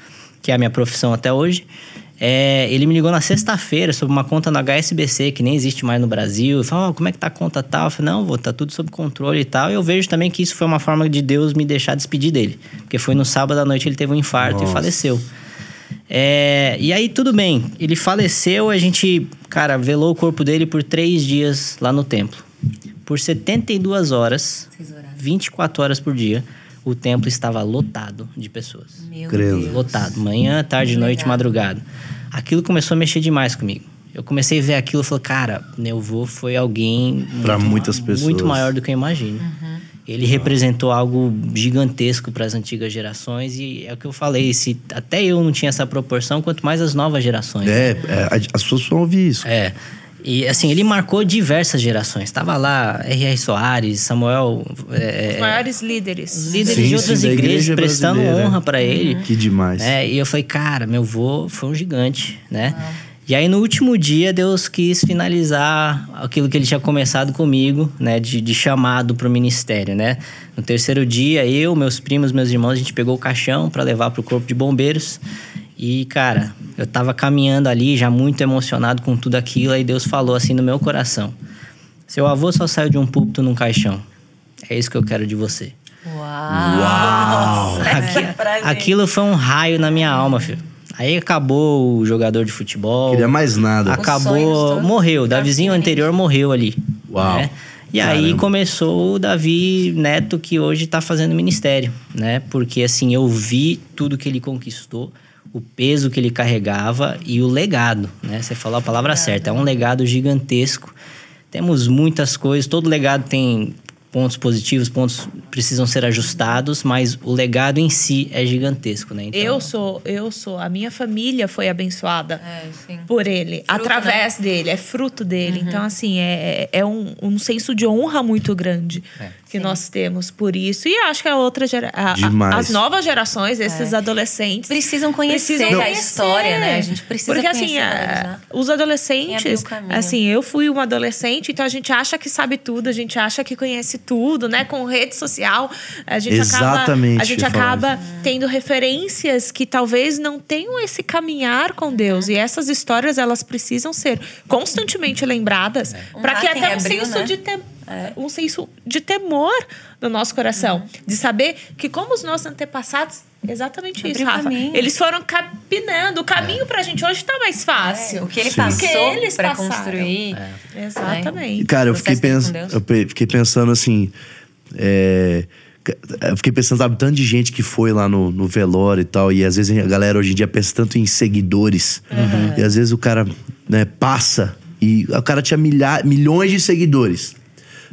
que é a minha profissão até hoje. É, ele me ligou na sexta-feira sobre uma conta no HSBC, que nem existe mais no Brasil. Falou, oh, como é que tá a conta tal? Eu falei, não, vou, tá tudo sob controle e tal. E eu vejo também que isso foi uma forma de Deus me deixar despedir dele. Porque foi no sábado à noite ele teve um infarto Nossa. e faleceu. É, e aí, tudo bem. Ele faleceu, a gente, cara, velou o corpo dele por três dias lá no templo. Por 72 horas, oraram. 24 horas por dia, o templo estava lotado de pessoas. Meu Credo. Deus. Lotado. Manhã, tarde, noite, Legal. madrugada. Aquilo começou a mexer demais comigo. Eu comecei a ver aquilo e falei, cara, meu avô foi alguém. Muito muitas ma- pessoas. Muito maior do que eu imagino. Ele representou algo gigantesco para as antigas gerações e é o que eu falei, se até eu não tinha essa proporção, quanto mais as novas gerações. É, é, as pessoas vão ouvir isso. É. E assim, ele marcou diversas gerações. Tava lá R.R. Soares, Samuel, é, Os maiores líderes. líderes Sim, de sim, outras igreja igrejas prestando brasileira. honra para ele. Que demais. É, e eu falei, cara, meu vô foi um gigante, né? E aí no último dia Deus quis finalizar aquilo que ele tinha começado comigo, né? De, de chamado pro ministério, né? No terceiro dia, eu, meus primos, meus irmãos, a gente pegou o caixão para levar pro corpo de bombeiros. E, cara, eu tava caminhando ali, já muito emocionado com tudo aquilo, aí Deus falou assim no meu coração: Seu avô só saiu de um púlpito num caixão. É isso que eu quero de você. Uau! Nossa, Aqui- aí. aquilo foi um raio na minha alma, filho. Aí acabou o jogador de futebol. Queria mais nada. Acabou, morreu. Davizinho anterior morreu ali. Uau. né? E aí Caramba. começou o Davi Neto, que hoje tá fazendo ministério, né? Porque assim, eu vi tudo que ele conquistou, o peso que ele carregava e o legado, né? Você falou a palavra certa, é um legado gigantesco. Temos muitas coisas, todo legado tem pontos positivos, pontos precisam ser ajustados, mas o legado em si é gigantesco, né? Então, Eu sou, eu sou, a minha família foi abençoada É, sim. por ele, Fruto, através dele, é fruto dele. Uhum. Então, assim, é, é um, um senso de honra muito grande É. que Sim. nós temos por isso. E acho que a outra gera, a- as novas gerações, esses É. adolescentes. Precisam conhecer precisam a conhecer. história, né? A gente precisa Porque conhecer assim, a- né? os adolescentes, abriu o caminho. assim, eu fui uma adolescente, então a gente acha que sabe tudo, a gente acha que conhece tudo, né? Com rede social, a gente Exatamente, acaba, a gente acaba tendo referências que talvez não tenham esse caminhar com Deus. E essas histórias, elas precisam ser constantemente lembradas Um para que até um abriu, senso né? de tem- É. um senso de temor no nosso coração, Uhum. de saber que como os nossos antepassados, exatamente Abriu isso, Rafa. caminho. Eles foram capinando o caminho pra gente hoje tá mais fácil. É, o que ele Sim. passou que eles pra passaram. construir. Exatamente. Cara, eu fiquei, dele pens... eu fiquei pensando assim. é, Eu fiquei pensando, sabe, tanto de gente que foi lá no, no velório e tal, e às vezes a galera hoje em dia pensa tanto em seguidores. E às vezes o cara né, passa e o cara tinha milha... milhões de seguidores.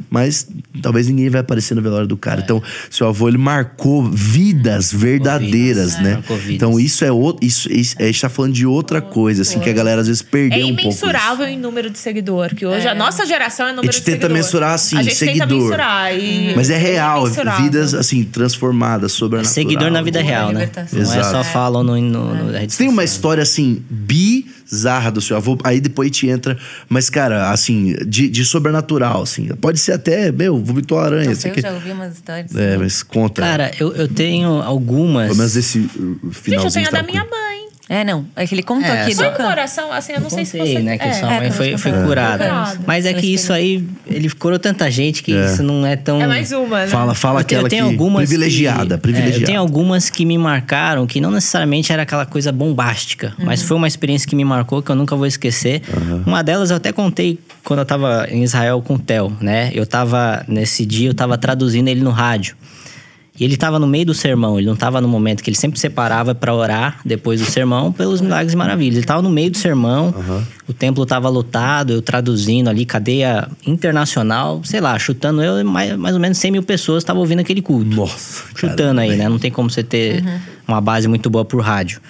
Mas talvez ninguém vai aparecer no velório do cara. Então, seu avô, ele marcou vidas verdadeiras, vidas, né? é, vidas. Então, isso é outro. Isso, isso- a gente tá falando de outra coisa, assim, que a galera às vezes É perdeu um pouco. isso. imensurável em número de seguidor, que hoje a nossa geração é número A gente de tenta seguidor. mensurar, assim, a gente seguidor. Tenta mensurar e Mas é real, vidas assim, transformadas, é sobrenatural. seguidor na vida real, né? libertação. Não é só falam no, no, tem uma social. história assim, bizarra do seu avô, aí depois te entra. Mas, cara, assim, de, de sobrenatural, assim. Pode ser até, meu, vomitou a aranha. Sei, eu aqui. já ouvi umas histórias. É, mas conta. Cara, eu, eu tenho algumas. Pelo menos esse uh, Gente, eu tenho a que da minha mãe. É, não. É que ele contou É, aqui só do Foi no coração, assim, eu não sei se Contei, você... né? Que é. sua É, mãe foi, quando foi você curada. curada. Mas é que isso aí, ele curou tanta gente que É. isso não é tão. É mais uma, né? Fala, fala Eu aquela eu tenho que... algumas privilegiada, que, privilegiada. É, eu tenho algumas que me marcaram, que não necessariamente era aquela coisa bombástica, mas foi uma experiência que me marcou que eu nunca vou esquecer. Uma delas eu até contei quando eu tava em Israel com o Theo, né? Eu tava, nesse dia, eu tava traduzindo ele no rádio. E ele estava no meio do sermão, ele não estava no momento que ele sempre separava para orar depois do sermão pelos milagres e maravilhas. Ele estava no meio do sermão, o templo estava lotado, eu traduzindo ali, cadeia internacional, sei lá, chutando eu, mais, mais ou menos 100 mil pessoas estavam ouvindo aquele culto. Nossa, Chutando aí, né? Não tem como você ter Uhum. uma base muito boa por rádio.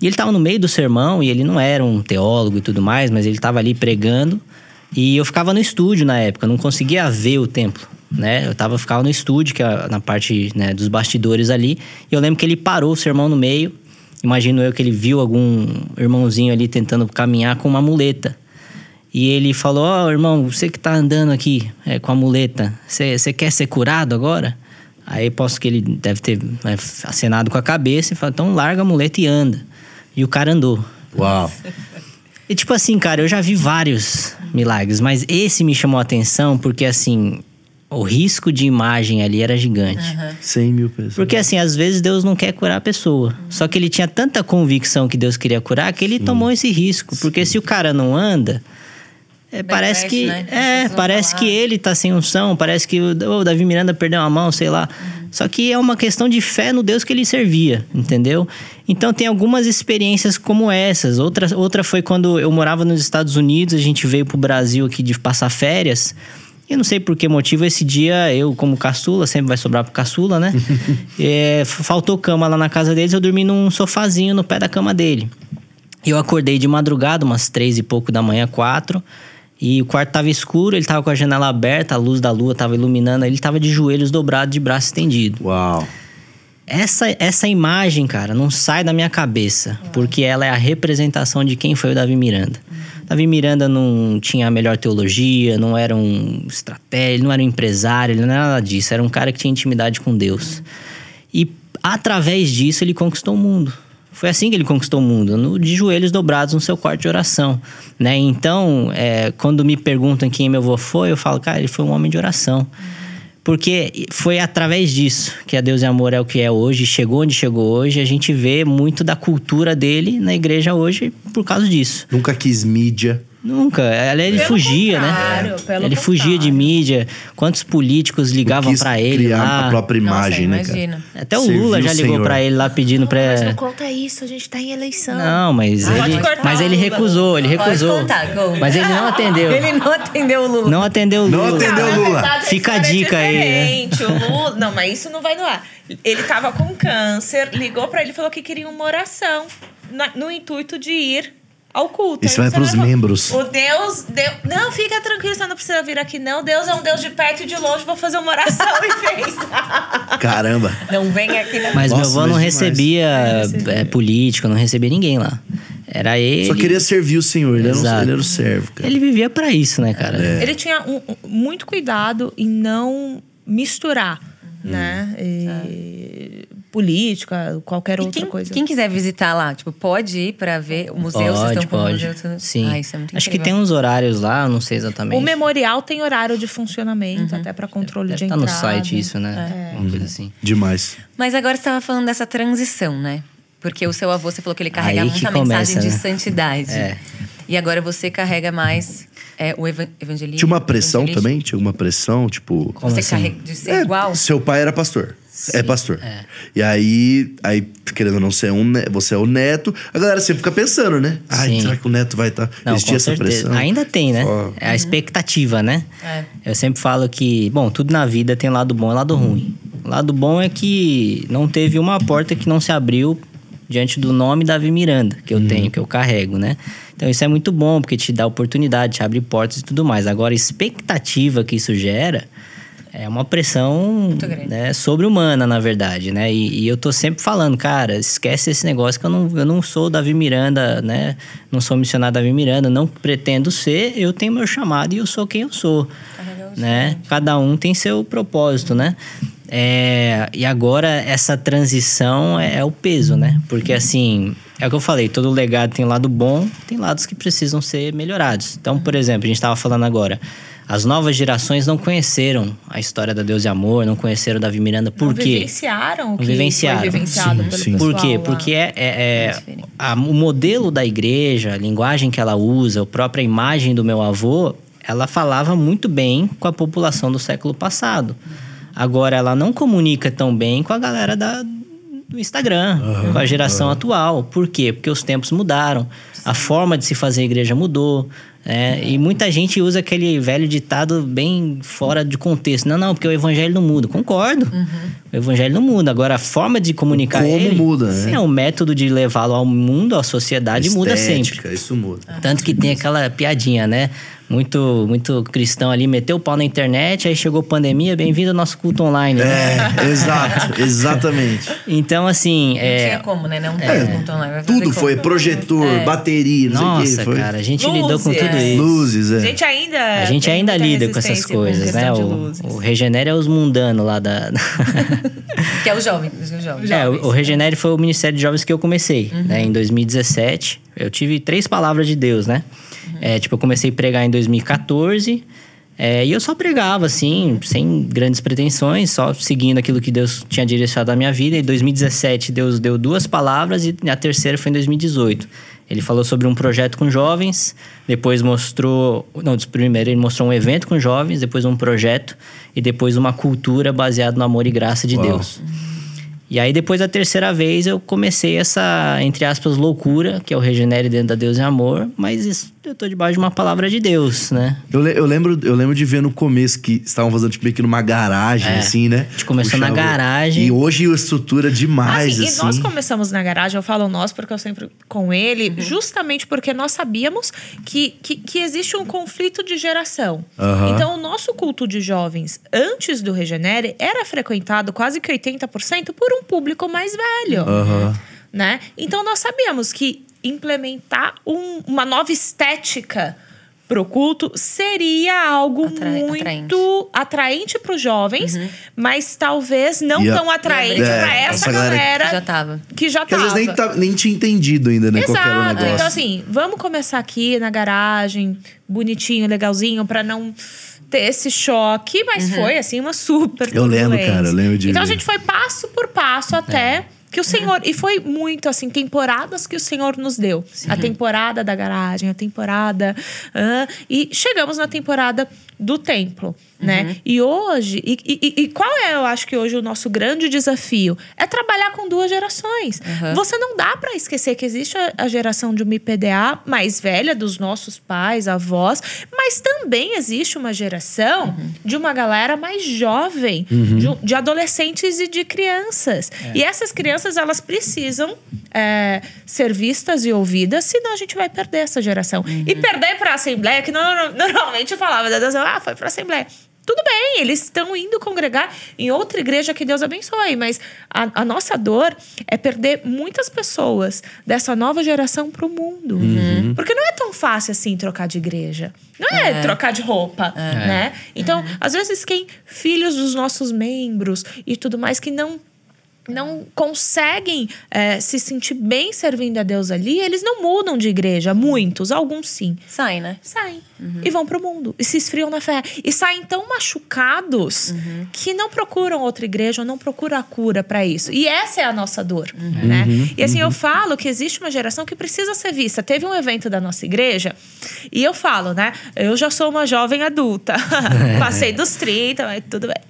E ele estava no meio do sermão e ele não era um teólogo e tudo mais, mas ele estava ali pregando. E eu ficava no estúdio na época, não conseguia ver o templo. Né? Eu tava, ficava no estúdio, que é na parte né, dos bastidores ali. E eu lembro que ele parou o sermão no meio. Imagino eu que ele viu algum irmãozinho ali tentando caminhar com uma muleta. E ele falou: Ó, oh, irmão, você que tá andando aqui é, com a muleta, você quer ser curado agora? Aí posso que ele deve ter né, acenado com a cabeça e falou: então larga a muleta e anda. E o cara andou. Uau. E tipo assim, cara, eu já vi vários milagres, mas esse me chamou a atenção porque assim, o risco de imagem ali era gigante. Uhum. 100 mil pessoas. Porque assim, às vezes Deus não quer curar a pessoa. Uhum. Só que ele tinha tanta convicção que Deus queria curar que ele Sim. tomou esse risco. Porque Sim. se o cara não anda, é, parece que né? é, parece que ele tá sem unção, parece que o, o Davi Miranda perdeu uma mão, sei lá. Uhum. Só que é uma questão de fé no Deus que ele servia, entendeu? Então tem algumas experiências como essas. Outra, outra foi quando eu morava nos Estados Unidos, a gente veio pro Brasil aqui de passar férias. E não sei por que motivo, esse dia eu, como caçula, sempre vai sobrar pro caçula, né? é, faltou cama lá na casa deles, eu dormi num sofazinho no pé da cama dele. Eu acordei de madrugada, umas três e pouco da manhã, quatro. E o quarto tava escuro, ele tava com a janela aberta, a luz da lua tava iluminando, ele tava de joelhos dobrados, de braço estendido. Uau. Essa, essa imagem, cara, não sai da minha cabeça, porque ela é a representação de quem foi o Davi Miranda. Uhum. Davi Miranda não tinha a melhor teologia, não era um estratégia, não era um empresário, ele não era nada disso. Era um cara que tinha intimidade com Deus. Uhum. E através disso ele conquistou o mundo. Foi assim que ele conquistou o mundo, no, de joelhos dobrados no seu quarto de oração, né? Então, é, quando me perguntam quem meu avô foi, eu falo, cara, ele foi um homem de oração. Porque foi através disso que a Deus e Amor é o que é hoje, chegou onde chegou hoje. A gente vê muito da cultura dele na igreja hoje por causa disso. Nunca quis mídia. Nunca. Ele pelo fugia, né? Ele fugia de mídia. Quantos políticos ligavam para ele criar lá? a própria imagem, Nossa, né, cara? Até o Lula já ligou para ele lá pedindo para Mas não conta isso, a gente tá em eleição. Não, mas ah, ele mas ele recusou, ele recusou. Contar, mas ele não atendeu. ele não atendeu o Lula. Não atendeu o Lula. Não atendeu o Lula. Verdade, Fica a dica é aí, né? O Lula, não, mas isso não vai no ar. Ele tava com câncer, ligou para ele e falou que queria uma oração no intuito de ir ao culto. Isso vai para os membros. O Deus, Deus. Não, fica tranquilo, você não precisa vir aqui, não. Deus é um Deus de perto e de longe, vou fazer uma oração e fez. Caramba. Não vem aqui na Mas Nossa, meu avô não recebia é, político, não recebia ninguém lá. Era ele. Só queria servir o Senhor, ele, era, um, ele era o servo. Cara. Ele vivia para isso, né, cara? É. Ele tinha um, muito cuidado em não misturar, hum. né? E política, qualquer e outra quem, coisa. Quem quiser visitar lá, tipo, pode ir para ver o museu, pode, vocês estão pode. com o museu. Sim. Ah, isso é muito Acho que tem uns horários lá, não sei exatamente. O memorial tem horário de funcionamento, uhum. até para controle Deve de tá entrada. no site isso, né? É. Uma coisa assim. Demais. Mas agora você estava falando dessa transição, né? Porque o seu avô, você falou que ele carrega muita começa, mensagem de né? santidade. É. E agora você carrega mais é, o evan evangelismo. Tinha uma pressão também? Tinha alguma pressão, tipo. Como você assim? carrega de ser É, igual? Seu pai era pastor. Sim, é pastor. é. E aí, aí, querendo ou não, você é, um, você é o neto, a galera sempre fica pensando, né? Ai, Sim. será que o neto vai estar. Tá? Não, Existia essa certeza. pressão. Ainda tem, né? Ó. É a expectativa, né? É. Eu sempre falo que, bom, tudo na vida tem lado bom e lado ruim. O lado bom é que não teve uma porta que não se abriu diante do nome Davi Miranda, que eu Uhum. tenho, que eu carrego, né? Então isso é muito bom, porque te dá oportunidade, te abre portas e tudo mais. Agora, a expectativa que isso gera é uma pressão né, sobre-humana, na verdade, né? E, e eu tô sempre falando, cara, esquece esse negócio que eu não, eu não sou Davi Miranda, né? Não sou missionário Davi Miranda, não pretendo ser, eu tenho meu chamado e eu sou quem eu sou, né? Cada um tem seu propósito, né? É, e agora essa transição é, é o peso, né? Porque assim, é o que eu falei, todo legado tem lado bom, tem lados que precisam ser melhorados. Então, por exemplo, a gente estava falando agora, as novas gerações não conheceram a história da Deus e Amor, não conheceram Davi Miranda. Por Não quê? vivenciaram o que Vivenciaram. foi vivenciado Sim, pelo sim. pessoal Por quê? lá. Porque é, é- é- a- o modelo da igreja, a linguagem que ela usa, a própria imagem do meu avô, ela falava muito bem com a população do século passado. Agora, ela não comunica tão bem com a galera da, do Instagram, com a geração atual. Por quê? Porque os tempos mudaram, a forma de se fazer igreja mudou. Né? E muita gente usa aquele velho ditado bem fora de contexto. Não, não, porque o evangelho não muda. Concordo. O evangelho não muda. Agora, a forma de comunicar Como ele... muda, né? É, o método de levá-lo ao mundo, à sociedade, muda sempre. Estética, Isso muda. Tanto que tem aquela piadinha, né? Muito, muito cristão ali, meteu o pau na internet, aí chegou pandemia, bem-vindo ao nosso culto online. né? É, exato, exatamente. Então, assim, Não é, tinha como, né? Não É, muito online. Tudo como? foi, projetor, É. bateria, não sei o nossa, que. Foi. cara, a gente Luzes. lidou com tudo É. isso. Luzes, é. A gente ainda. A gente ainda lida com essas coisas, né? questão de O, o Regenere é os mundanos lá da. Que é o jovem. O jovem. É, o, o Regenere foi o Ministério de Jovens que eu comecei, né? Em 2017. Eu tive três palavras de Deus, né? É, tipo, eu comecei a pregar em 2014. é, e eu só pregava, assim, sem grandes pretensões, só seguindo aquilo que Deus tinha direcionado a minha vida. Em 2017, Deus deu duas palavras e a terceira foi em 2018. Ele falou sobre um projeto com jovens, depois mostrou. Não, primeiro ele mostrou um evento com jovens, depois um projeto e depois uma cultura baseada no amor e graça de Uau. Deus. E aí, depois da terceira vez, eu comecei essa, entre aspas, loucura, que é o Regenere dentro da Deus e Amor, mas isso, eu tô debaixo de uma palavra de Deus, né? Eu, le- eu lembro, eu lembro de ver no começo que estavam fazendo tipo, meio que numa garagem, É. assim, né? A gente começou na garagem. E hoje a estrutura demais, Assim, assim. E nós começamos na garagem, eu falo nós porque eu sempre com ele, Uhum. justamente porque nós sabíamos que, que, que existe um conflito de geração. Aham. Então, o nosso culto de jovens, antes do Regenere, era frequentado quase que 80% por um público mais velho. Aham. Né? Então, nós sabíamos que implementar um- uma nova estética pro culto seria algo Atra- muito atraente para os jovens, mas talvez não E a- tão atraente É, para essa, essa galera galera que já tava. que já Que às vezes nem, tá- nem tinha entendido ainda, né? Qual que era o Exato. negócio. Então, assim, vamos começar aqui na garagem, bonitinho, legalzinho, pra não ter esse choque, mas foi, assim, uma super Eu lembro, cara, eu lembro de Então, a gente foi passo por passo até. Que o Senhor. E foi muito, assim, temporadas que o Senhor nos deu. A temporada da garagem, a temporada. ah, e chegamos na temporada do templo, né? E hoje. E, e- e qual é, eu acho que hoje, o nosso grande desafio? É trabalhar com duas gerações. Você não dá para esquecer que existe a, a geração de uma IPDA mais velha, dos nossos pais, avós, mas também existe uma geração de uma galera mais jovem, de, um- de adolescentes e de crianças. E essas crianças, elas precisam é, ser vistas e ouvidas, senão a gente vai perder essa geração. E perder para a Assembleia, que no- no- normalmente eu falava, ah, foi para a Assembleia. Tudo bem, eles estão indo congregar em outra igreja que Deus abençoe, mas a, a nossa dor é perder muitas pessoas dessa nova geração para o mundo. Porque não é tão fácil assim trocar de igreja. Não é, trocar de roupa, né? Então, às vezes, quem filhos dos nossos membros e tudo mais que não não conseguem é, se sentir bem servindo a Deus ali, eles não mudam de igreja. Muitos, alguns sim. Sai, né? saem e vão pro mundo e se esfriam na fé e saem tão machucados que não procuram outra igreja ou não procuram a cura para isso. E essa é a nossa dor né? E assim eu falo que existe uma geração que precisa ser vista. Teve um evento da nossa igreja e eu falo né? Eu já sou uma jovem adulta passei dos 30 mas tudo bem.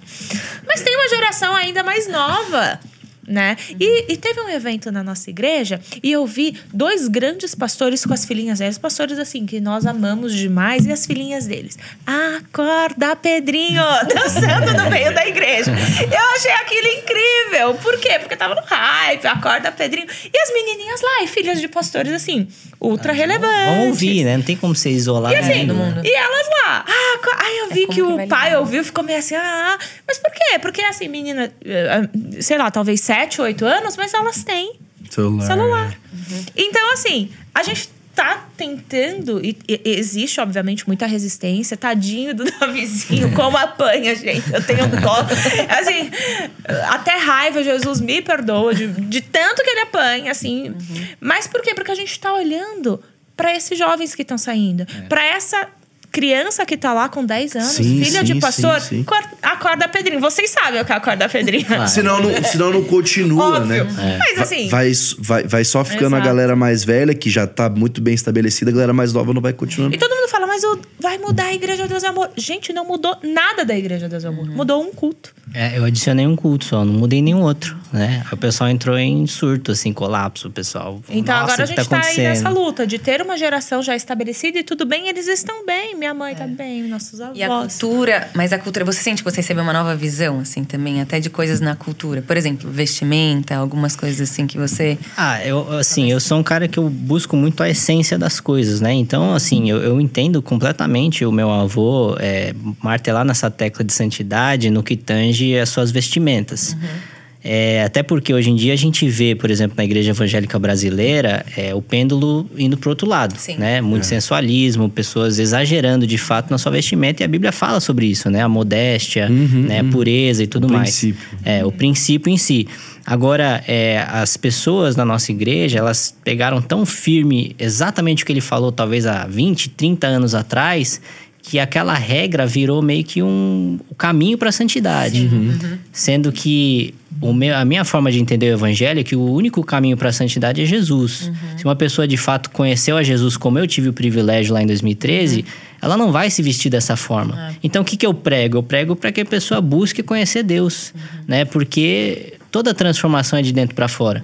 Mas tem uma geração ainda mais nova né? E, e teve um evento na nossa igreja e eu vi dois grandes pastores com as filhinhas deles, pastores assim, que nós amamos demais, e as filhinhas deles. Acorda, Pedrinho! Dançando no meio da igreja. Eu achei aquilo incrível. Por quê? Porque tava no hype, acorda, Pedrinho. E as menininhas lá, e filhas de pastores assim, ultra relevantes. Vamos ouvir, né? Não tem como ser isolado E assim, todo mundo. e elas lá. Ah, aí eu vi como que que o pai lidar? ouviu, ficou meio assim, ah, mas por quê? Porque assim, menina, eh, sei lá, talvez 7, 8 anos, mas elas têm Celular. celular. Então, assim, a gente tá tentando, e, e- existe, obviamente, muita resistência. Tadinho do Davizinho, como apanha, gente. Eu tenho dó. Assim, até raiva, Jesus me perdoa de, de tanto que ele apanha, assim. Mas por quê? Porque a gente tá olhando para esses jovens que estão saindo. Pra essa criança que tá lá com 10 anos, Sim, filha sim, de pastor, sim, sim. cor- acorda Pedrinho. Vocês sabem o que é acorda Pedrinho. Senão não, senão não continua, Óbvio. né? Mas assim, Vai, vai, vai só ficando a Exato. galera mais velha, que já tá muito bem estabelecida, a galera mais nova não vai continuando. E todo mundo fala, mas vai mudar a Igreja Deus e Amor. Gente, não mudou nada da Igreja Deus e Amor. Mudou um culto. É, eu adicionei um culto só, não mudei nenhum outro. né? O pessoal entrou em surto, assim, colapso, o pessoal. Então Nossa, agora a gente tá, aí acontecendo? nessa luta de ter uma geração já estabelecida e tudo bem, eles estão bem. Minha mãe tá bem, nossos avós. E a cultura, mas a cultura, você sente que você recebeu uma nova visão, assim, também, até de coisas na cultura? Por exemplo, vestimenta, algumas coisas assim que você. Ah, eu, assim, eu sou um cara que eu busco muito a essência das coisas, né? Então, assim, eu, eu entendo completamente o meu avô é, martelar nessa tecla de santidade no que tange as suas vestimentas. É, até porque hoje em dia a gente vê, por exemplo, na igreja evangélica brasileira, é, o pêndulo indo pro outro lado, Sim. né? Muito sensualismo, pessoas exagerando de fato na sua vestimenta e a Bíblia fala sobre isso, né? A modéstia, né? A pureza e tudo mais. princípio. É, o princípio em si. Agora, é, as pessoas na nossa igreja, elas pegaram tão firme exatamente o que ele falou, talvez há 20, 30 anos atrás, que aquela regra virou meio que um o caminho para a santidade. Sendo que o meu, a minha forma de entender o evangelho é que o único caminho para a santidade é Jesus. Se uma pessoa de fato conheceu a Jesus como eu tive o privilégio lá em 2013, ela não vai se vestir dessa forma. Então o que, que eu prego? Eu prego para que a pessoa busque conhecer Deus, né? Porque toda transformação é de dentro para fora.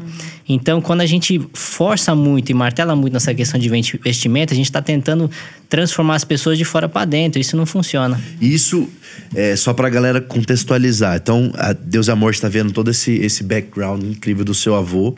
Então, quando a gente força muito e martela muito nessa questão de vesti- vestimenta, a gente está tentando transformar as pessoas de fora para dentro. Isso não funciona. Isso é só pra galera contextualizar. Então, a Deus e Amor está vendo todo esse, esse background incrível do seu avô.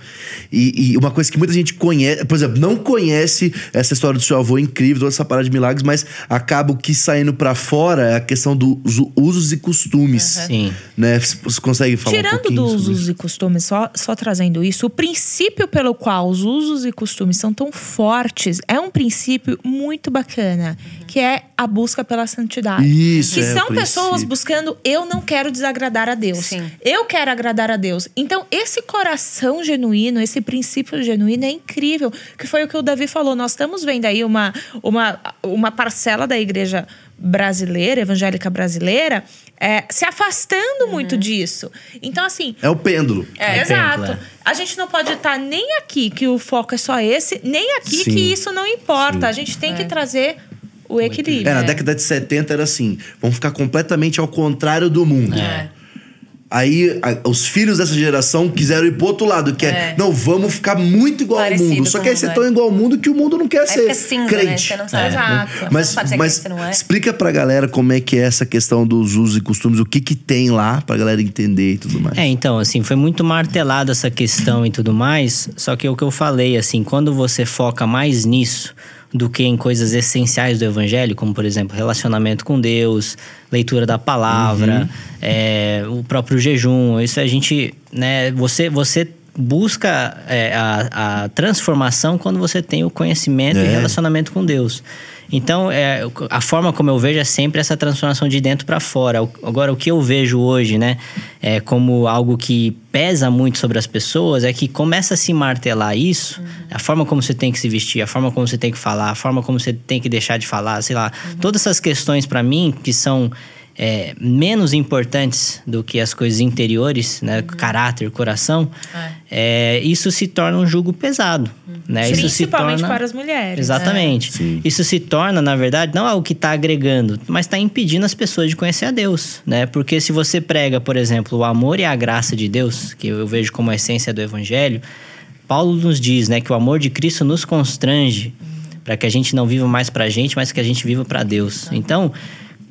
E, e uma coisa que muita gente conhece, por exemplo, não conhece essa história do seu avô incrível, toda essa parada de milagres, mas acaba o que saindo pra fora é a questão dos usos e costumes. Sim. Né? Você consegue falar um Tirando pouquinho dos usos e costumes, só, só trazendo isso, o princípio pelo qual os usos e costumes são tão fortes é um princípio muito bacana, que é a busca pela santidade. Isso, que é, são pessoas princípio. buscando, eu não quero desagradar a Deus. Sim. Eu quero agradar a Deus. Então, esse coração genuíno, esse princípio genuíno é incrível. Que foi o que o Davi falou. Nós estamos vendo aí uma, uma, uma parcela da igreja brasileira, evangélica brasileira, é, se afastando muito disso. Então, assim, É o pêndulo. é, É exato. templo, é. A gente não pode estar nem aqui que o foco é só esse, nem aqui Sim. que isso não importa. A gente tem que trazer o equilíbrio. É, na década de 70 era assim: vamos ficar completamente ao contrário do mundo. É. Aí a- os filhos dessa geração quiseram ir pro outro lado, que é, É. não, vamos ficar muito igual Parecido ao mundo. Só que aí o você é tão é. igual ao mundo que o mundo não quer Aí ser né? crente. Você não sabe. Exato. Você Mas, não é mas crente, não é. explica pra galera como é que é essa questão dos usos e costumes, o que que tem lá pra galera entender e tudo mais. É, então, assim, foi muito martelada essa questão e tudo mais. Só que é o que eu falei, assim, quando você foca mais nisso do que em coisas essenciais do evangelho, como, por exemplo, relacionamento com Deus, leitura da palavra, é, o próprio jejum, isso a gente, né, você, você busca é, a, a transformação quando você tem o conhecimento e É. relacionamento com Deus. Então, é, a forma como eu vejo é sempre essa transformação de dentro para fora. Agora, o que eu vejo hoje, né, é como algo que pesa muito sobre as pessoas, é que começa a se martelar isso, a forma como você tem que se vestir, a forma como você tem que falar, a forma como você tem que deixar de falar, sei lá. Todas essas questões, para mim, que são é, menos importantes do que as coisas interiores, né, caráter, coração, é, isso se torna um jugo pesado, né? Isso se Principalmente torna... para as mulheres. Exatamente. Sim. Isso se torna, na verdade, não algo que está agregando, mas está impedindo as pessoas de conhecer a Deus, né? Porque se você prega, por exemplo, o amor e a graça de Deus, que eu vejo como a essência do evangelho, Paulo nos diz, né, que o amor de Cristo nos constrange para que a gente não viva mais para a gente, mas que a gente viva para Deus. Então,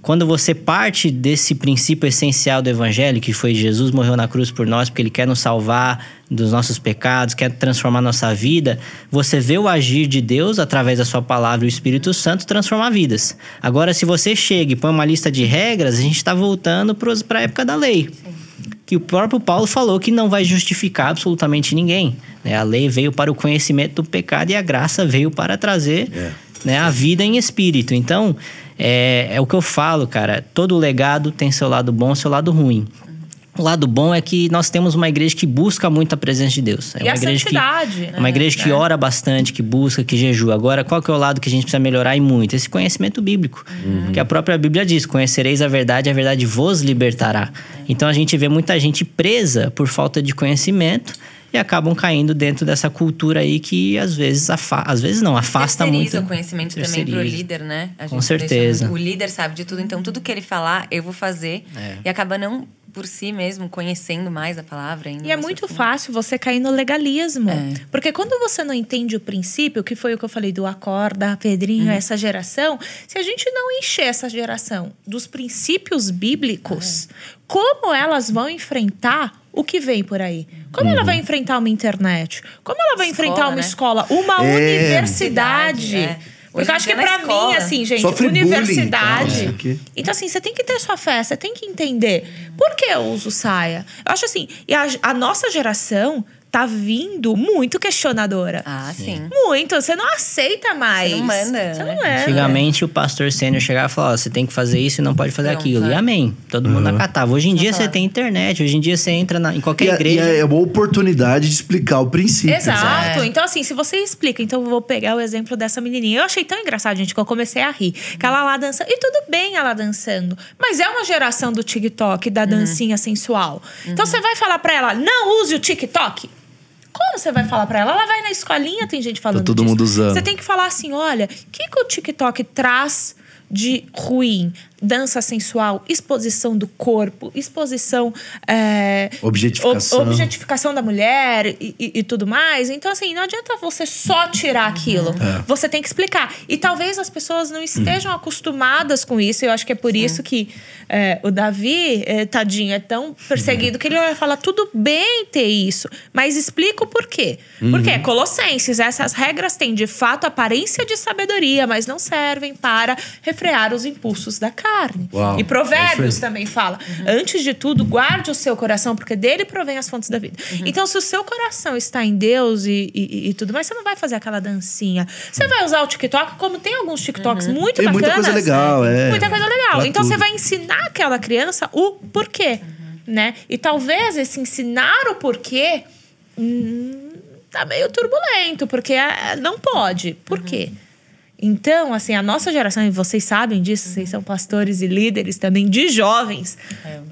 quando você parte desse princípio essencial do evangelho, que foi Jesus morreu na cruz por nós porque ele quer nos salvar dos nossos pecados, quer transformar nossa vida, você vê o agir de Deus através da sua palavra e o Espírito Santo transformar vidas. Agora, se você chega e põe uma lista de regras, a gente está voltando para a época da lei. Que o próprio Paulo falou que não vai justificar absolutamente ninguém. né? A lei veio para o conhecimento do pecado e a graça veio para trazer É. né, a vida em espírito. Então, é, é o que eu falo, cara. Todo legado tem seu lado bom e seu lado ruim. O lado bom é que nós temos uma igreja que busca muito a presença de Deus. É E uma a igreja que santidade, é uma igreja que né? ora bastante, que busca, que jejua. Agora, qual que é o lado que a gente precisa melhorar e muito? Esse conhecimento bíblico. Porque a própria Bíblia diz: conhecereis a verdade, a verdade vos libertará. Então a gente vê muita gente presa por falta de conhecimento e acabam caindo dentro dessa cultura aí que às vezes afa às vezes não afasta muito. o conhecimento também pro líder, né? A Com gente deixa certeza. muito- o líder sabe de tudo, então tudo que ele falar, eu vou fazer. É. E acaba não por si mesmo, conhecendo mais a palavra ainda. E é muito fácil você cair no legalismo. É. Porque quando você não entende o princípio, que foi o que eu falei do acorda, Pedrinho, Uhum. essa geração, se a gente não encher essa geração dos princípios bíblicos, É. como elas vão enfrentar o que vem por aí? Como ela vai enfrentar uma internet? Como ela vai Escola, enfrentar uma né? escola, uma É. universidade? É. Porque eu acho que pra mim, assim, gente, Sofre bullying, universidade. então, aqui. Então, assim, você tem que ter sua fé, você tem que entender por que eu uso saia. Eu acho assim, e a, a nossa geração tá vindo muito questionadora. Ah, sim. Muito, você não aceita mais. Você não manda, Você não manda. Antigamente o pastor sênior chegava e falava: ó, você tem que fazer isso e não pode fazer Pronto, aquilo. E é. amém. Todo mundo acatava. Hoje em dia você tem internet, hoje em dia você entra na- em qualquer E, é- igreja. e é uma oportunidade de explicar o princípio. Exato. É. Então, assim, se você explica, então eu vou pegar o exemplo dessa menininha. Eu achei tão engraçado, gente, que eu comecei a rir. Que ela lá dançando. E tudo bem ela dançando. Mas é uma geração do TikTok, da dancinha sensual. Então você vai falar pra ela, não use o TikTok. Como você vai falar pra ela? Ela vai na escolinha, tem gente falando todo disso. mundo usando. Você tem que falar assim, olha, o que, que o TikTok traz de ruim? Dança sensual, exposição do corpo, exposição... é, Objetificação. ob- objetificação da mulher e, e- e tudo mais. Então, assim, não adianta você só tirar aquilo. É. Você tem que explicar. E talvez as pessoas não estejam acostumadas com isso. Eu acho que é por isso que é, o Davi, é, tadinho, é tão perseguido que ele vai falar: tudo bem ter isso, mas explica o porquê. Porque Uhum. Colossenses, essas regras têm de fato aparência de sabedoria, mas não servem para refrear os impulsos da carne. Uau, e é Provérbios aí. também fala: antes de tudo, guarde o seu coração, porque dele provém as fontes da vida. Então, se o seu coração está em Deus e, e- e tudo mais, você não vai fazer aquela dancinha. Você vai usar o TikTok, como tem alguns TikToks muito Tem muita bacanas. coisa legal, é. Muita coisa legal. Pra Então, você tudo. vai ensinar aquela criança o porquê, né? E talvez esse ensinar o porquê hum, tá meio turbulento, porque é, não pode. Por quê? Então, assim, a nossa geração, e vocês sabem disso, vocês são pastores e líderes também de jovens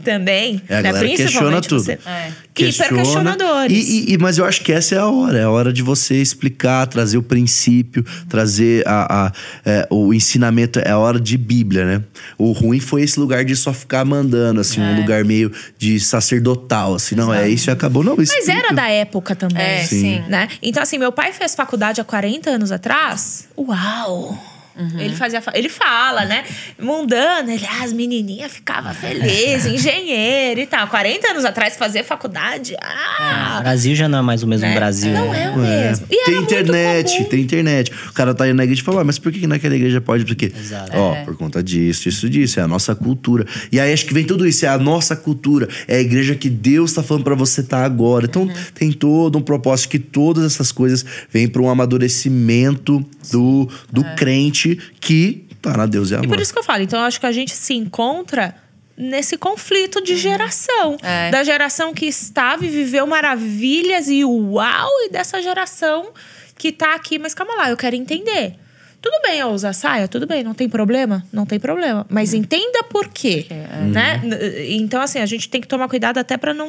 também, É, a né? galera questiona tudo. você. É. Hiper questionadores. E, e- mas eu acho que essa é a hora. É a hora de você explicar, trazer o princípio, trazer a, a- é, o ensinamento. É a hora de Bíblia, né? O ruim foi esse lugar de só ficar mandando, assim, um lugar meio de sacerdotal, assim. Não, é isso e acabou. Não, Mas explica. era da época também. É, Sim. sim. né? Então, assim, meu pai fez faculdade há 40 anos atrás. Uau! Wow. Ele fazia. fa- Ele fala, né? Mundano, ele, ah, as menininhas ficavam felizes, engenheiro e tal. 40 anos atrás fazer faculdade. O Ah! Brasil já não é mais o mesmo né? Brasil. Não é o mesmo. E tem internet, comum. tem internet. O cara tá aí na igreja e fala, "Ah, mas por que que naquela igreja pode? Porque, Exato. ó, É. por conta disso, isso, disso, é a nossa cultura. E aí acho que vem tudo isso, é a nossa cultura, é a igreja que Deus tá falando pra você estar agora. Então Uhum. tem todo um propósito que todas essas coisas vêm pra um amadurecimento do, do crente que na Deus e amor. É. E por isso que eu falo, então eu acho que a gente se encontra nesse conflito de geração. É. Da geração que estava e viveu maravilhas e uau, e dessa geração que tá aqui, mas calma lá, eu quero entender. Tudo bem eu usar saia, tudo bem, não tem problema, não tem problema. Mas entenda por quê, né? N- Então, assim, a gente tem que tomar cuidado até para não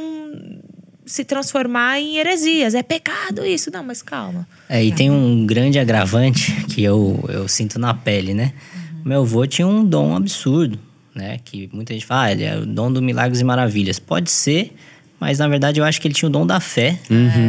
se transformar em heresias. É pecado isso. Não, mas calma. É, e tem um grande agravante que eu, eu sinto na pele, né? Meu avô tinha um dom absurdo, né? Que muita gente fala, ah, ele é o dom do milagres e maravilhas. Pode ser, mas na verdade eu acho que ele tinha o dom da fé.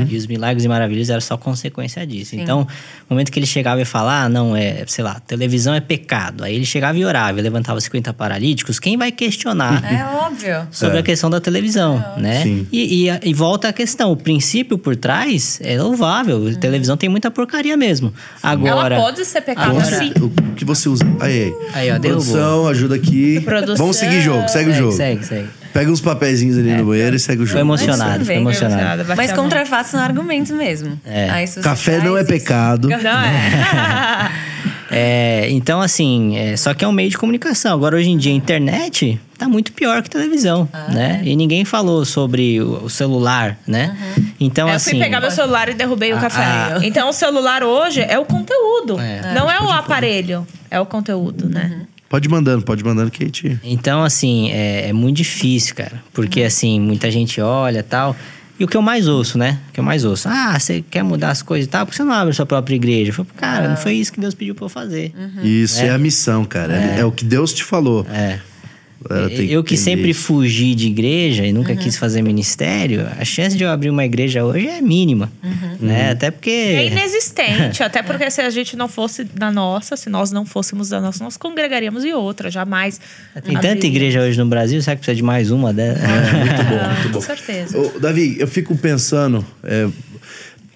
E os milagres e maravilhas eram só consequência disso. Então, no momento que ele chegava e falava, ah, não, é, sei lá, televisão é pecado. Aí ele chegava e orava e levantava 50 paralíticos, quem vai questionar? É óbvio. sobre a questão da televisão, né? Sim. E, e, e volta a questão, o princípio por trás é louvável. A televisão tem muita porcaria mesmo. Agora, Ela pode ser pecado Agora, sim. O que você usa? Aí, aí. Aí, ó, derrubou. Produção, ajuda aqui. Produção. Vamos seguir o jogo, segue o segue, jogo. segue, segue. Pega uns papeizinhos ali no banheiro e segue o jogo. Foi emocionado, foi emocionado. Mas a mão. contra fatos são argumentos mesmo. É. Aí, se você Café não é pecado. Não é. É, então, assim, é, só que é um meio de comunicação. Agora, hoje em dia, a internet tá muito pior que televisão, Ah, né? é. E ninguém falou sobre o, o celular, né? Então, É, eu assim... fui pegar meu celular e derrubei o Ah, café. ah. Então, o celular hoje é o conteúdo. É. não é o aparelho. É o conteúdo, né? Pode ir mandando, pode ir mandando, Kate. Então, assim, é, é muito difícil, cara. Porque, assim, muita gente olha e tal. E o que eu mais ouço, né? O que eu mais ouço. Ah, você quer mudar as coisas e tal? Por que você não abre a sua própria igreja? Eu falo, cara, Ah. não foi isso que Deus pediu pra eu fazer. Uhum. Isso é, a missão, cara. É. é o que Deus te falou. É. Tem eu que sempre fugi de igreja e nunca quis fazer ministério, a chance de eu abrir uma igreja hoje é mínima. Né? Até porque. É inexistente, até porque se a gente não fosse da nossa, se nós não fôssemos da nossa, nós congregaríamos em outra, jamais. Tem tanta igreja hoje no Brasil, será que precisa de mais uma dela? Muito bom, Ah, muito Com bom. certeza. Ô, Davi, eu fico pensando. é,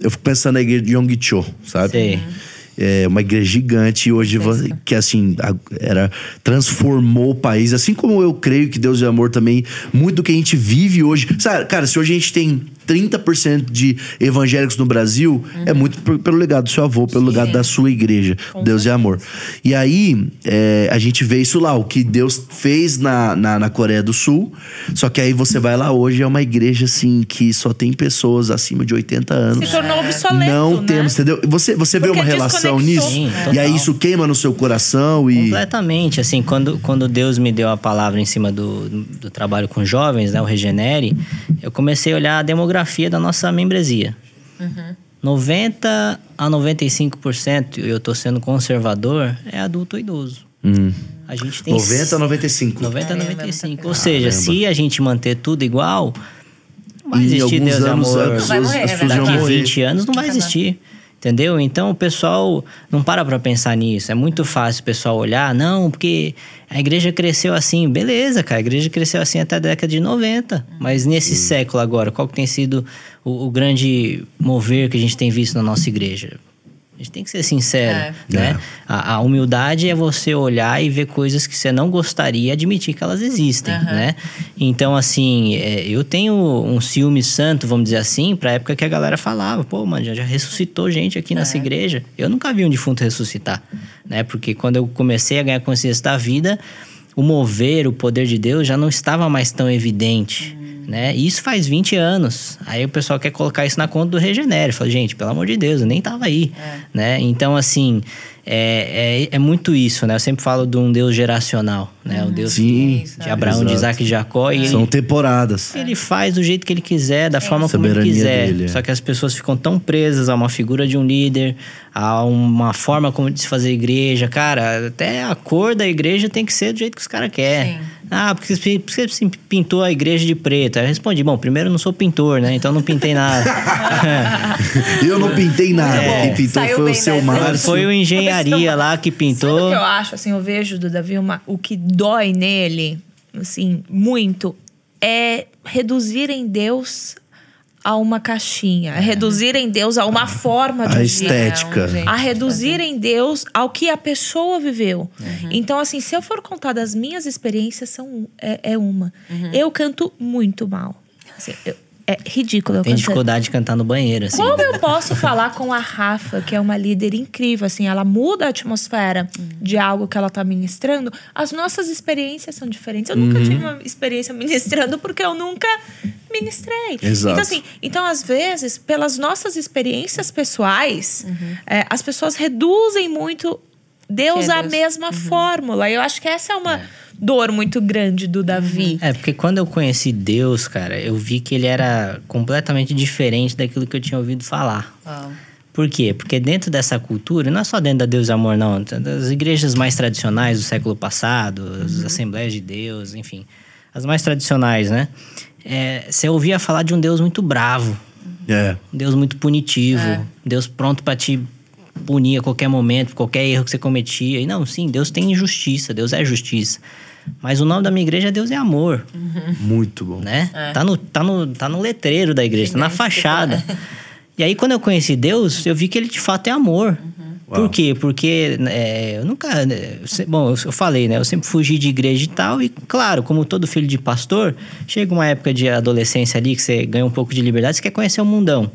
eu fico pensando na igreja de Yonggi-cho, sabe? Sei. É uma igreja gigante e hoje você- que assim era transformou o país, assim como eu creio que Deus é amor também, muito do que a gente vive hoje. Sabe, cara, se hoje a gente tem 30% de evangélicos no Brasil, é muito por- pelo legado do seu avô, pelo legado da sua igreja. Deus é amor. E aí, é, a gente vê isso lá, o que Deus fez na, na, na Coreia do Sul. Só que aí você vai lá hoje, é uma igreja assim que só tem pessoas acima de 80 anos. Se tornou obsoleto, Não né? temos, entendeu? Você, você vê uma relação nisso? Sim, e aí isso queima no seu coração e. Completamente. Assim, quando, quando Deus me deu a palavra em cima do, do trabalho com jovens, né, o Regenere, eu comecei a olhar a demografia da nossa membresia. 90 a 95%, e eu tô sendo conservador, é adulto ou idoso. Hum. A gente tem 90 a 95. 90 a Caramba, 95. muita Ou seja, Caramba. se a gente manter tudo igual, não vai existir alguns Deus e anos, amor. as pessoas- Vai morrer, as pessoas. Daqui morrer. 20 anos não vai Acabar. existir. Entendeu? Então o pessoal não para pra pensar nisso. É muito fácil o pessoal olhar, não, porque a igreja cresceu assim. Beleza, cara, a igreja cresceu assim até a década de 90. Mas nesse século agora, qual que tem sido o, o grande mover que a gente tem visto na nossa igreja? A gente tem que ser sincero, É. né? É. A, a humildade é você olhar e ver coisas que você não gostaria e admitir que elas existem, né? Então, assim, é, eu tenho um ciúme santo, vamos dizer assim, pra época que a galera falava, pô, mano, já, já ressuscitou gente aqui nessa igreja. Eu nunca vi um defunto ressuscitar, né? Porque quando eu comecei a ganhar consciência da vida, o mover, o poder de Deus já não estava mais tão evidente. Né? E isso faz 20 anos. Aí o pessoal quer colocar isso na conta do Regenere. Fala, gente, pelo amor de Deus, eu nem tava aí. Né? Então, assim, é, é, é muito isso, né? Eu sempre falo de um Deus geracional, né? O Deus Sim, que- de Abraão, de exato. Isaac e de Jacó. E São ele, temporadas. ele faz do jeito que ele quiser, da forma como ele quiser. dele, é. Só que as pessoas ficam tão presas a uma figura de um líder, a uma forma como de se fazer igreja. Cara, até a cor da igreja tem que ser do jeito que os caras querem. Ah, porque você pintou a igreja de preto. Aí eu respondi, bom, primeiro eu não sou pintor, né? Então eu não pintei nada. Eu não pintei nada. É. Quem pintou Saiu foi o seu dessa. Márcio. Foi o engenharia lá que Sabe o pintou. que eu acho, assim, eu vejo do Davi, uma, o que dói nele, assim, muito, é reduzir em Deus a uma caixinha, é reduzir em Deus a uma forma de A estética. Não, gente. A reduzir em Deus ao que a pessoa viveu. Uhum. Então, assim, se eu for contar das minhas experiências, são, é, é uma. Uhum. Eu canto muito mal. Assim, eu- é ridículo. Tem dificuldade de cantar no banheiro, assim. como eu posso falar com a Rafa, que é uma líder incrível, assim, ela muda a atmosfera de algo que ela tá ministrando. As nossas experiências são diferentes. Eu nunca tive uma experiência ministrando porque eu nunca ministrei. Exato. Então, assim, então, às vezes, pelas nossas experiências pessoais, é, as pessoas reduzem muito Deus é à Deus. mesma fórmula. Eu acho que essa é uma dor muito grande do Davi. É, porque quando eu conheci Deus, cara, eu vi que ele era completamente diferente daquilo que eu tinha ouvido falar. Uau. Por quê? Porque dentro dessa cultura, não é só dentro da Deus e Amor, não. Das igrejas mais tradicionais do século passado, as Assembleias de Deus, enfim. As mais tradicionais, né? É, você ouvia falar de um Deus muito bravo, É. um Deus muito punitivo, um Deus pronto pra te punir a qualquer momento, por qualquer erro que você cometia. E não, sim, Deus tem justiça, Deus é justiça. Mas o nome da minha igreja é Deus é Amor Muito bom. né? Tá, no, tá, no, tá no letreiro da igreja, tá na fachada. E aí, quando eu conheci Deus, eu vi que ele de fato é amor. Por Uau. quê? Porque é, eu nunca. né, eu Bom, eu, eu falei, né? Eu sempre fugi de igreja e tal. E, claro, como todo filho de pastor, chega uma época de adolescência ali que você ganha um pouco de liberdade, você quer conhecer o mundão.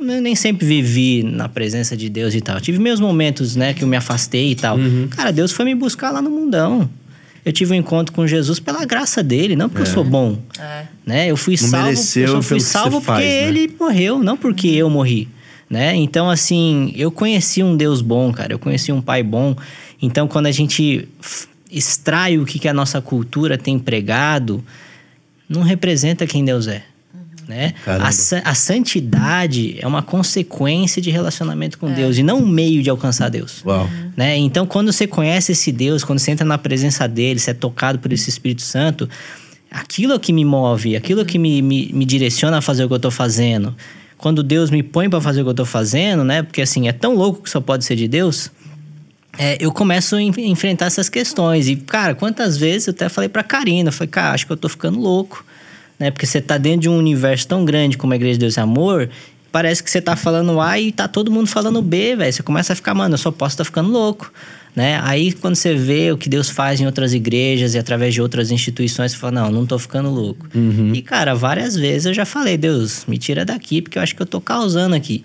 Eu nem sempre vivi na presença de Deus e tal. Tive meus momentos, né, que eu me afastei e tal. Cara, Deus foi me buscar lá no mundão. Eu tive um encontro com Jesus pela graça dele, não porque eu sou bom. É. Né? Eu fui Não salvo, mereceu eu só fui salvo você faz, porque né? ele morreu, não porque eu morri. Né? Então, assim, eu conheci um Deus bom, cara. Eu conheci um pai bom. Então, quando a gente extrai o que, que a nossa cultura tem pregado, não representa quem Deus é. Né? A, a santidade é uma consequência de relacionamento com Deus e não um meio de alcançar Deus. Uau. Né? Então, quando você conhece esse Deus, quando você entra na presença dele, você é tocado por esse Espírito Santo, aquilo é que me move, aquilo é que me, me, me direciona a fazer o que eu tô fazendo. Quando Deus me põe para fazer o que eu tô fazendo, né? Porque assim, é tão louco que só pode ser de Deus. é, eu começo a en- enfrentar essas questões. E, cara, quantas vezes eu até falei pra Karina, eu falei, cara, acho que eu tô ficando louco. Né? Porque você tá dentro de um universo tão grande como a Igreja de Deus e Amor, parece que você tá falando A e tá todo mundo falando B, velho. Você começa a ficar, mano, eu só posso estar ficando louco. Né? Aí quando você vê o que Deus faz em outras igrejas e através de outras instituições, você fala, não, não tô ficando louco. E, cara, várias vezes eu já falei, Deus, me tira daqui, porque eu acho que eu tô causando aqui.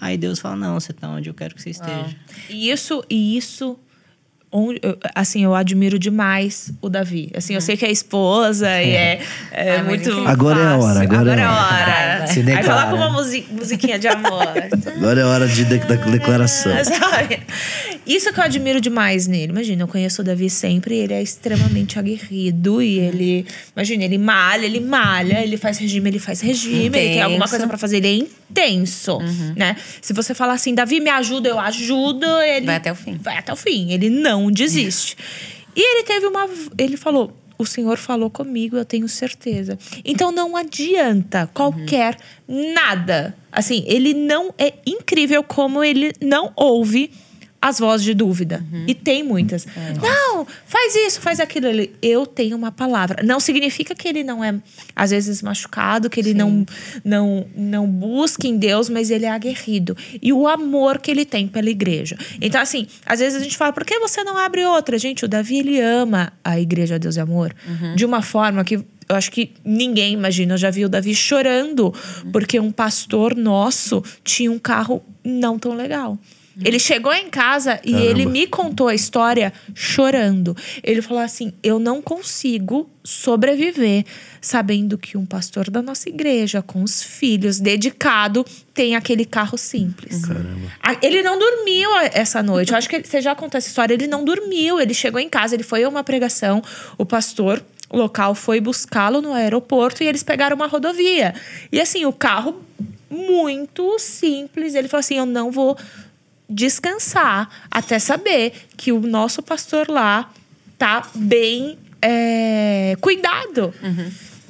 Aí Deus fala, não, você tá onde eu quero que você esteja. E isso, e isso, onde- eu- assim, eu admiro demais o Davi. Assim, eu sei que é esposa e é, é Ai, muito. Agora é a hora, fácil. agora é é a a hora. hora. Se Aí declara. coloca uma musi- musiquinha de amor. Agora é hora de, de- da declaração. Sabe? Isso que eu admiro demais nele. Imagina, eu conheço o Davi sempre e ele é extremamente aguerrido. E ele, imagina, ele malha, ele malha, ele faz regime, ele faz regime, ele tem alguma Intenso. coisa pra fazer, ele é intenso, né? Se você falar assim, Davi, me ajuda, eu ajudo, ele Vai até o fim. Vai até o fim, ele não desiste. E ele teve uma. Ele falou. O Senhor falou comigo, eu tenho certeza. Então não adianta qualquer nada. Assim, ele não é incrível como ele não ouve as vozes de dúvida. E tem muitas. Não, faz isso, faz aquilo. Ele, eu tenho uma palavra. Não significa que ele não é, às vezes, machucado, que ele não, não, não busca em Deus, mas ele é aguerrido. E o amor que ele tem pela igreja. Então, assim, às vezes a gente fala, por que você não abre outra? Gente, o Davi, ele ama a igreja Deus e Amor de uma forma que eu acho que ninguém imagina. Eu já vi o Davi chorando porque um pastor nosso tinha um carro não tão legal. Ele chegou em casa e Caramba. ele me contou a história chorando. Ele falou assim: Eu não consigo sobreviver sabendo que um pastor da nossa igreja, com os filhos, dedicado, tem aquele carro simples. A- Ele não dormiu essa noite. Eu acho que você já contou essa história. Ele não dormiu. Ele chegou em casa, ele foi a uma pregação. O pastor local foi buscá-lo no aeroporto e eles pegaram uma rodovia. E assim, o carro muito simples. Ele falou assim: Eu não vou descansar até saber que o nosso pastor lá tá bem é, cuidado.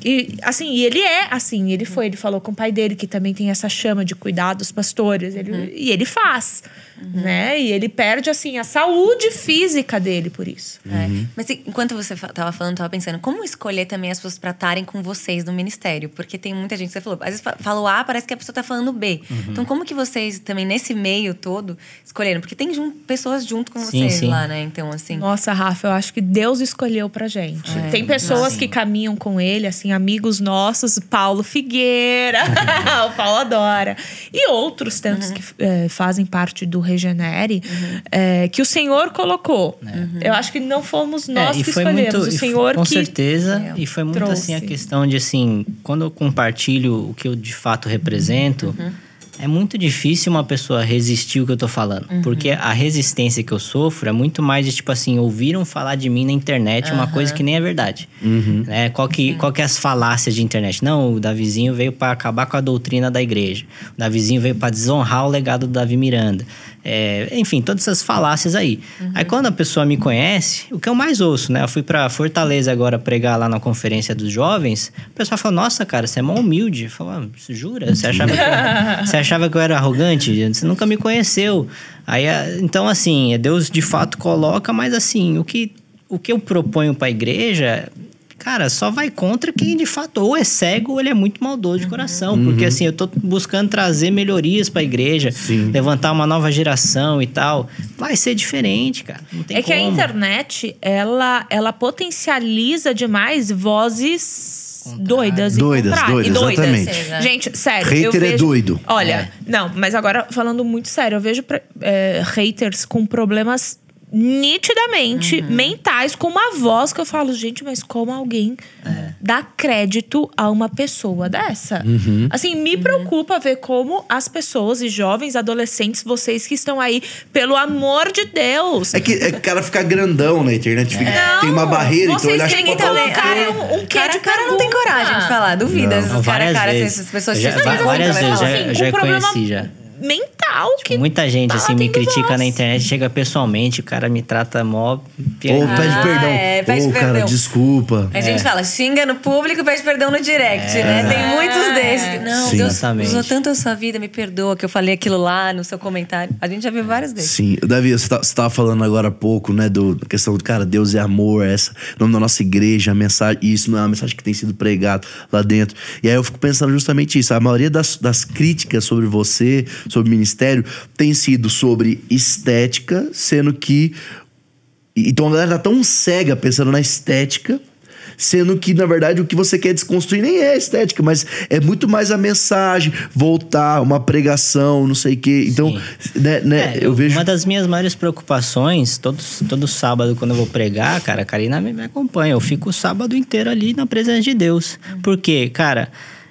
E assim, e ele é assim, ele foi, ele falou com o pai dele que também tem essa chama de cuidar dos pastores, ele, e ele faz, né? E ele perde assim a saúde física dele por isso. É. Mas enquanto você tava falando, eu tava pensando, como escolher também as pessoas pra estarem com vocês no ministério? Porque tem muita gente, você falou, às vezes fa- falou A, parece que a pessoa tá falando B. Então, como que vocês também, nesse meio todo, escolheram? Porque tem jun- pessoas junto com Sim, vocês sim. lá, né? Então, assim. Nossa, Rafa, eu acho que Deus escolheu pra gente. Tem pessoas que caminham com ele, assim, amigos nossos, Paulo Figueira, o Paulo adora. E outros tantos que eh, fazem parte do Regenere, eh, que o Senhor colocou. Eu acho que não fomos nós É, que foi escolhemos, muito, o foi- Senhor com que. certeza, e foi muito trouxe. assim a questão de assim, quando eu compartilho o que eu de fato represento, é muito difícil uma pessoa resistir o que eu tô falando, porque a resistência que eu sofro é muito mais de tipo assim, ouviram falar de mim na internet uma coisa que nem é verdade. Né? Qual que qual que é as falácias de internet? Não, o Davizinho veio para acabar com a doutrina da igreja. O Davizinho veio para desonrar o legado do Davi Miranda. É, enfim, todas essas falácias aí. Aí quando a pessoa me conhece, o que eu mais ouço, né? Eu fui pra Fortaleza agora pregar lá na conferência dos jovens. O pessoal fala: Nossa, cara, você é mó humilde. Eu falo: "Ah, jura? Você achava, que eu, você achava que eu era arrogante? Você nunca me conheceu. Aí, ah, então, assim, Deus de fato coloca, mas assim, o que, o que eu proponho pra igreja Cara, só vai contra quem de fato ou é cego ou ele é muito maldoso de coração. Porque assim, eu tô buscando trazer melhorias pra igreja, Sim. levantar uma nova geração e tal. Vai ser diferente, cara. Não tem É que a como. internet, ela, ela potencializa demais vozes doidas e Doidas, contrárias. doidas, E doidas. exatamente. Gente, sério. Hater eu é vejo, doido. Olha, não, mas agora falando muito sério, eu vejo é, haters com problemas nitidamente mentais com uma voz que eu falo, gente, mas como alguém dá crédito a uma pessoa dessa? Assim, me preocupa ver como as pessoas e jovens, adolescentes, vocês que estão aí, pelo amor de Deus. É que é que o cara fica grandão na internet, fica- Não, tem uma barreira, então vocês ele acha que pode falar tá quer. um, um cara, de cara não tem coragem de falar, duvida. Não. Esses Não, cara várias cara, assim, vezes. essas pessoas Já- e várias falam, vezes, assim, já- já problema conheci, já. Mental que Muita gente, assim, me critica nós. na internet, chega pessoalmente, o cara me trata mó. Ou pede Ah, perdão. é, pede Ô, cara, perdão. desculpa. A gente fala, xinga no público pede perdão no direct, né? Tem muitos desses. Não, Sim. Deus Exatamente. usou tanto a sua vida, me perdoa que eu falei aquilo lá no seu comentário. A gente já viu vários desses. Sim, Davi, você, tá, você tava falando agora há pouco, né, do, da questão do cara, Deus é amor, essa, o nome da nossa igreja, a mensagem, isso não é uma mensagem que tem sido pregado lá dentro. E aí eu fico pensando justamente isso, a maioria das, das críticas sobre você, sobre ministério, tem sido sobre estética, sendo que. Então a galera tá tão cega pensando na estética. Sendo que, na verdade, o que você quer desconstruir nem é a estética, mas é muito mais a mensagem, voltar, uma pregação, não sei o quê. Então, né, né, É, eu vejo. Uma das minhas maiores preocupações, todo, todo sábado, quando eu vou pregar, cara, a Karina me, me acompanha. Eu fico o sábado inteiro ali na presença de Deus. Porque, cara,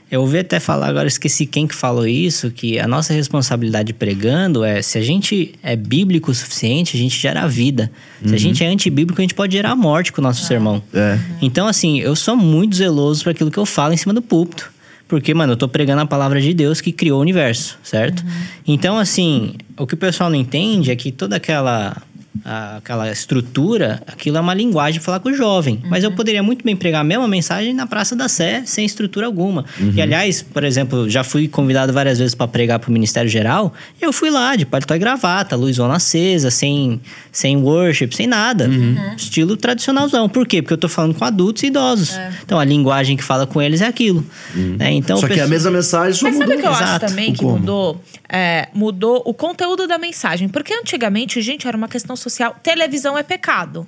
eu ouvi até falar, agora esqueci quem que falou isso, que a nossa responsabilidade pregando é, se a gente é bíblico o suficiente, a gente gera vida. Se a gente é antibíblico, a gente pode gerar morte com o nosso sermão. É. Então, assim, eu sou muito zeloso para aquilo que eu falo em cima do púlpito. Porque, mano, eu tô pregando a palavra de Deus que criou o universo, certo? Então, assim, o que o pessoal não entende é que toda aquela a- aquela estrutura, aquilo é uma linguagem para falar com o jovem. Mas eu poderia muito bem pregar a mesma mensagem na Praça da Sé, sem estrutura alguma. E, aliás, por exemplo, já fui convidado várias vezes para pregar para o Ministério Geral. E eu fui lá, de paletó e gravata, luzona acesa, sem, sem worship, sem nada. Estilo tradicionalzão. Por quê? Porque eu tô falando com adultos e idosos. Então, a linguagem que fala com eles é aquilo. né? Então, Só que é a mesma mensagem, só Mas mudou. sabe o que eu acho Exato. também O que como. mudou? É, mudou o conteúdo da mensagem. Porque antigamente, gente, era uma questão social. Televisão é pecado.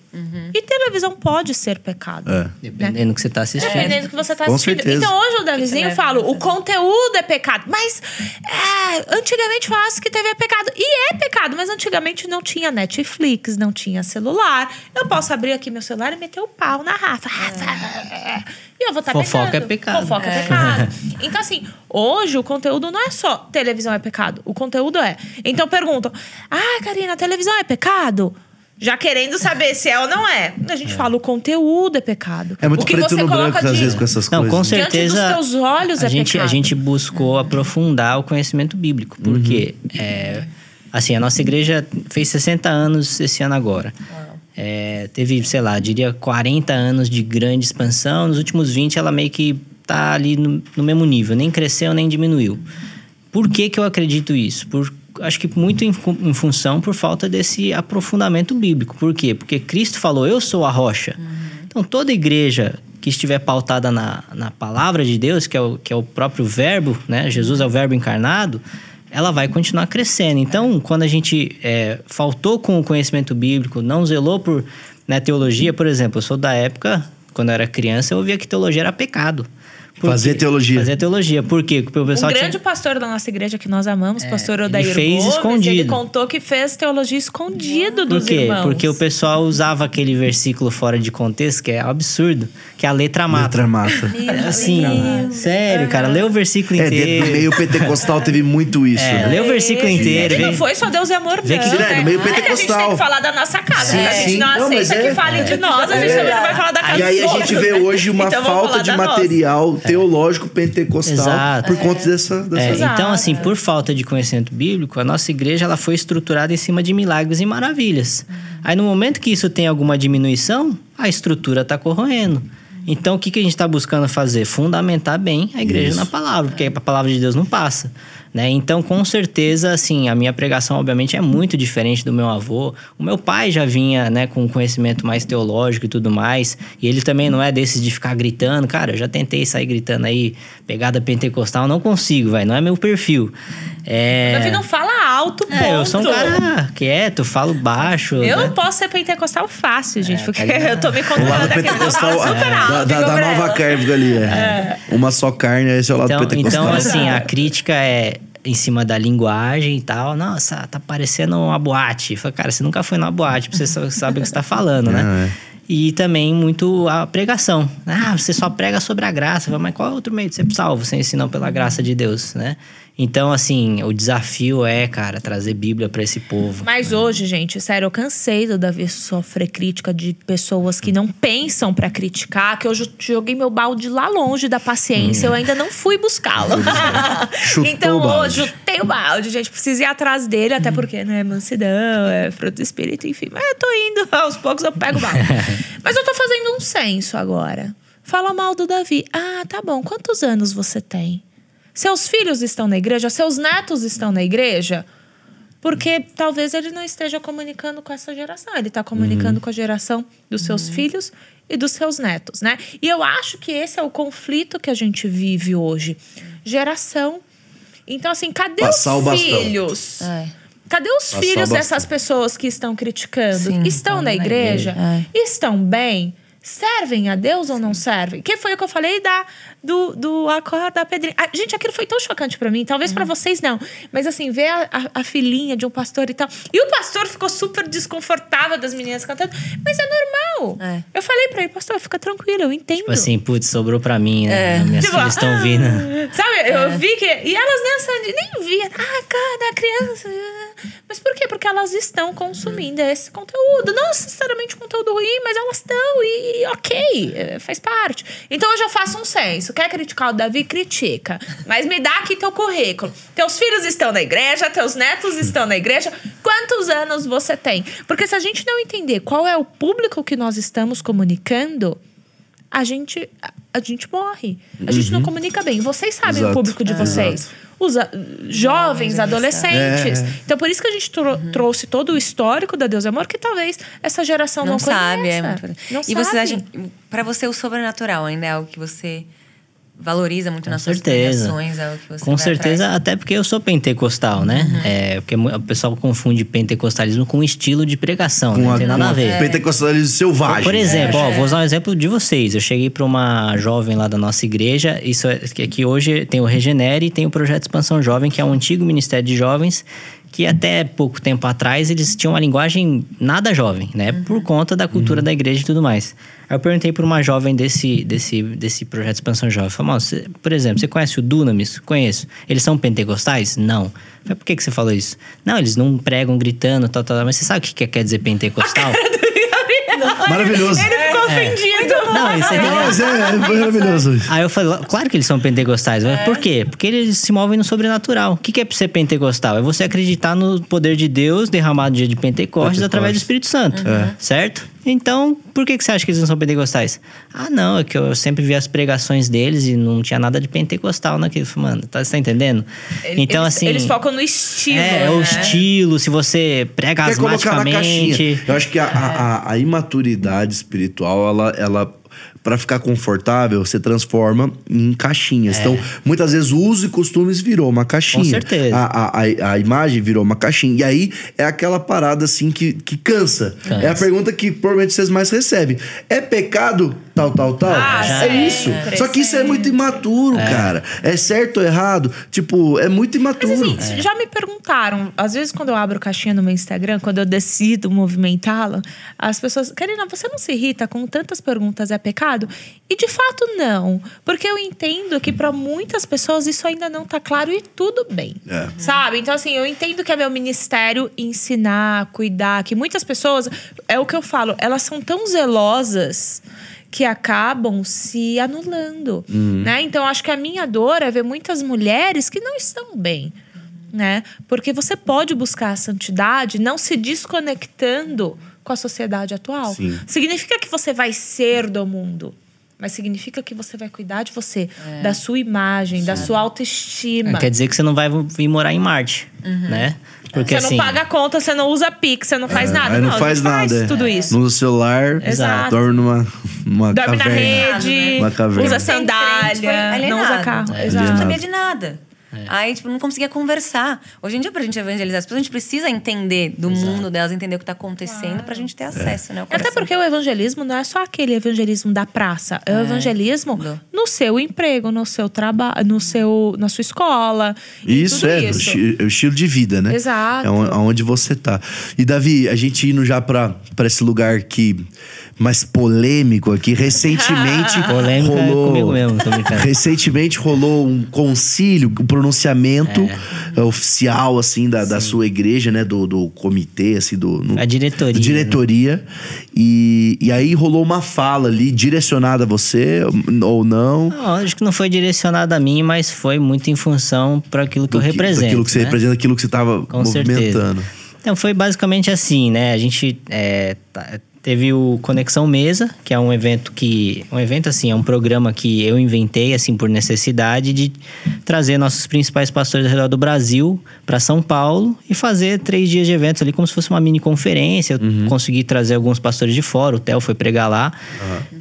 E televisão pode ser pecado. É. Dependendo do que você tá assistindo. Dependendo do que você tá Com assistindo. certeza. Então hoje o Davizinho leva fala, o conteúdo é pecado. Mas é, antigamente falasse que TV é pecado. E é pecado, mas antigamente não tinha Netflix, não tinha celular. Eu posso abrir aqui meu celular e meter o pau na Rafa. Rafa. E eu vou estar Fofoca é pecado. Fofoca é, pecado. Então, assim, hoje o conteúdo não é só televisão é pecado. O conteúdo é. Então perguntam: Ah, Karina, televisão é pecado? Já querendo saber se é ou não é. A gente fala, o conteúdo é pecado. É muito o que preto você no branco, às vezes, com essas Não, coisas. com né? Diante certeza. dos teus olhos a é gente, a pecado. gente buscou aprofundar o conhecimento bíblico. Porque, é, assim, a nossa igreja fez 60 anos esse ano agora. É, teve, sei lá, diria 40 anos de grande expansão. Nos últimos 20, ela meio que tá ali no, no mesmo nível. Nem cresceu, nem diminuiu. Por que, que eu acredito isso? Por, acho que muito em, em função por falta desse aprofundamento bíblico. Por quê? Porque Cristo falou, eu sou a rocha. Então, toda igreja que estiver pautada na, na palavra de Deus, que é, o, que é o próprio verbo, né? Jesus é o verbo encarnado, ela vai continuar crescendo. Então, quando a gente é, faltou com o conhecimento bíblico, não zelou por né, teologia, por exemplo, eu sou da época, quando eu era criança, eu ouvia que teologia era pecado. Por Fazer quê? teologia. Fazer teologia. Por quê? Porque o Um pessoal grande tinha... pastor da nossa igreja que nós amamos, pastor ele Odair fez Gomes, escondido. ele contou que fez teologia escondido Por dos quê? irmãos. Porque o pessoal usava aquele versículo fora de contexto, que é absurdo, que a letra mata. Letra mata. Assim, sério, cara, lê o versículo É, dentro inteiro. do meio pentecostal teve muito isso. É, né? lê o versículo inteiro. Que não foi só Deus e amor, vê não. que- É, no meio É que a gente tem pentecostal. que falar da nossa casa. Sim, né? a gente não Não, mas aceita é- que falem de nós, a gente É. também não vai falar da casa E aí a gente vê hoje uma falta de material teológico pentecostal Exato. por conta dessa, dessa É, então, assim, por falta de conhecimento bíblico, a nossa igreja ela foi estruturada em cima de milagres e maravilhas. Aí, no momento que isso tem alguma diminuição, a estrutura está corroendo. Então, o que, que a gente está buscando fazer? Fundamentar bem a igreja Isso. na palavra, porque a palavra de Deus não passa. Né? Então, com certeza, assim, a minha pregação, obviamente, é muito diferente do meu avô. O meu pai já vinha né, com conhecimento mais teológico e tudo mais. E ele também não é desses de ficar gritando. Cara, eu já tentei sair gritando aí, pegada pentecostal, não consigo, vai, não é meu perfil. É... Davi não fala alto, ponto. É, eu sou um cara quieto, falo baixo. Eu né? posso ser pentecostal fácil, gente, porque tá eu tô me controlando aqui. Pentecostal é, alto. da, da- nova ela. carne ali. É. Uma só carne, esse é o lado Então, pentecostal. então, assim, a crítica é, em cima da linguagem e tal. Nossa, tá parecendo uma boate. Falei, cara, você nunca foi numa boate, você sabe o que você tá falando, né? É. E também muito a pregação. Ah, você só prega sobre a graça. Mas qual é outro meio de ser salvo sem ensinar pela graça de Deus, né? Então, assim, o desafio é, cara, trazer Bíblia para esse povo. Mas hoje, gente, sério, eu cansei do Davi sofrer crítica de pessoas que não pensam pra criticar, que eu ju- joguei meu balde lá longe da paciência, eu ainda não fui buscá-lo. Chutou então, hoje, chutei o balde, gente, preciso ir atrás dele, até porque, né, mansidão, é fruto do espírito, enfim. Mas eu tô indo, aos poucos eu pego o balde. Mas eu tô fazendo um censo agora. Fala mal do Davi. Ah, tá bom, quantos anos você tem? Seus filhos estão na igreja? Seus netos estão na igreja? Porque talvez ele não esteja comunicando com essa geração. Ele está comunicando com a geração dos seus filhos e dos seus netos, né? E eu acho que esse é o conflito que a gente vive hoje. Geração. Então, assim, cadê Passar os filhos? É. Cadê os Passar filhos dessas pessoas que estão criticando? Sim, estão estão na na igreja? igreja. Estão bem? Servem a Deus ou não servem? Que foi o que eu falei da, do, do acorde da pedrinha. Ah, gente, aquilo foi tão chocante pra mim. Talvez Uhum. pra vocês não. Mas assim, ver a, a, a filhinha de um pastor e tal. E o pastor ficou super desconfortável das meninas cantando. Mas é normal. É. Eu falei pra ele, pastor, fica tranquilo, eu entendo. Tipo assim, putz, sobrou pra mim, né? Minhas Tipo, filhas estão ah, vindo. Sabe, eu vi que. E elas nessa. Nem via. Ah, cada criança. Mas por quê? Porque elas estão consumindo esse conteúdo. Não necessariamente conteúdo ruim, mas elas estão. E ok, é, faz parte. Então eu já faço um senso. Quer criticar o Davi? Critica. Mas me dá aqui teu currículo. Teus filhos estão na igreja, teus netos estão na igreja. Quantos anos você tem? Porque se a gente não entender qual é o público que nós estamos comunicando a gente, a, gente morre. A gente não comunica bem. Vocês sabem o Exato. público de É. vocês. Os a- jovens, adolescentes. É. Então, por isso que a gente tro- trouxe todo o histórico da Deus é Amor, que talvez essa geração não, Não, sabe, conheça. é muito... Não E vocês sabe. acham, pra você o sobrenatural ainda é algo que você valoriza muito Com nas suas certeza. pregações, é o que você Com vai certeza, atrás? até porque eu sou pentecostal, né? Uhum. É, porque o pessoal confunde pentecostalismo com estilo de pregação, né? Com Não a, tem nada a ver. pentecostalismo selvagem. Por exemplo, É. ó, vou usar um exemplo de vocês. Eu cheguei para uma jovem lá da nossa igreja, isso é que, que hoje tem o Regenere e tem o projeto Expansão Jovem, que é um antigo ministério de jovens que até pouco tempo atrás eles tinham uma linguagem nada jovem, né? Por conta da cultura da igreja e tudo mais. Aí eu perguntei para uma jovem desse, desse, desse projeto Expansão Jovem, falei, "Mano, você- por exemplo, você conhece o Dunamis? Conheço. Eles são pentecostais? Não. Falei, por que, que você falou isso? Não, eles não pregam gritando, tal, tal, tal. Mas você sabe o que que quer dizer pentecostal? Maravilhoso. Ele ficou ofendido. Não, isso Não, mas é, é maravilhoso isso. Aí eu falei, claro que eles são pentecostais. Mas por quê? Porque eles se movem no sobrenatural. O que que é ser pentecostal? É você acreditar no poder de Deus derramado no dia de Pentecostes, Pentecostes. através do Espírito Santo. Certo? Então, por que, que você acha que eles não são pentecostais? Ah, não, é que eu sempre vi as pregações deles e não tinha nada de pentecostal naquilo. Mano, tá, você tá entendendo? então, eles, assim. Eles focam no estilo. É, né? o estilo, se você prega Quer colocar na caixinha. asmaticamente. Eu acho que a, a- a imaturidade espiritual, ela, ela para ficar confortável, você transforma em caixinhas. Então, muitas vezes o uso e costumes virou uma caixinha. Com certeza. A, a, a, a imagem virou uma caixinha. E aí é aquela parada assim que, que cansa. Cansa. É a pergunta que provavelmente vocês mais recebem. É pecado tal, tal, tal? Ah, é sempre, isso. Só que isso é muito imaturo, cara. É certo ou errado? Tipo, é muito imaturo. Mas assim, já me perguntaram, às vezes quando eu abro caixinha no meu Instagram, quando eu decido movimentá-la, as pessoas, Karina, você não se irrita com tantas perguntas, é pecado? E de fato não, porque eu entendo que para muitas pessoas isso ainda não tá claro e tudo bem. É. Sabe? Então assim, eu entendo que é meu ministério ensinar, cuidar, que muitas pessoas, é o que eu falo, elas são tão zelosas que acabam se anulando, né? Então acho que a minha dor é ver muitas mulheres que não estão bem, né? Porque você pode buscar a santidade não se desconectando com a sociedade atual. Sim. Significa que você vai ser do mundo. Mas significa que você vai cuidar de você, da sua imagem, da sua autoestima. Quer dizer que você não vai vir morar em Marte, né? Porque você assim. não paga a conta, você não usa Pix, você não faz nada. Aí não, gente faz nada. é. tudo isso. No celular, Exato. dorme numa, numa Dorme caverna. na rede, Uma caverna. usa sandália, não usa carro. A gente Exato. não sabia de nada. Aí, tipo, não conseguia conversar. Hoje em dia, pra gente evangelizar as pessoas, a gente precisa entender do mundo delas, entender o que tá acontecendo pra gente ter acesso, né? ao Até coração. porque o evangelismo não é só aquele evangelismo da praça. É o evangelismo Do- no seu emprego, no seu trabalho, no seu, na sua escola. e Isso tudo é, o isso. é o estilo de vida, né? Exato. É on- aonde você tá. E Davi, a gente indo já pra, pra esse lugar que mais polêmico aqui, recentemente Polêmica é rolou. comigo mesmo. Recentemente rolou um concílio, um pronunciamento eh, oficial, assim, da, da sua igreja, né? Do, do comitê, assim, do. no- A diretoria, da diretoria. E, e aí rolou uma fala ali direcionada a você ou não. Não, acho que não foi direcionado a mim, mas foi muito em função para aquilo que eu do que- represento. Daquilo que você né? representa, aquilo que você tava Com movimentando. certeza. Então, foi basicamente assim, né? A gente é, tá- teve o Conexão Mesa, que é um evento que... Um evento, assim, é um programa que eu inventei, assim, por necessidade de trazer nossos principais pastores ao redor do Brasil para São Paulo e fazer três dias de eventos ali, como se fosse uma mini conferência. Eu consegui trazer alguns pastores de fora, o Theo foi pregar lá.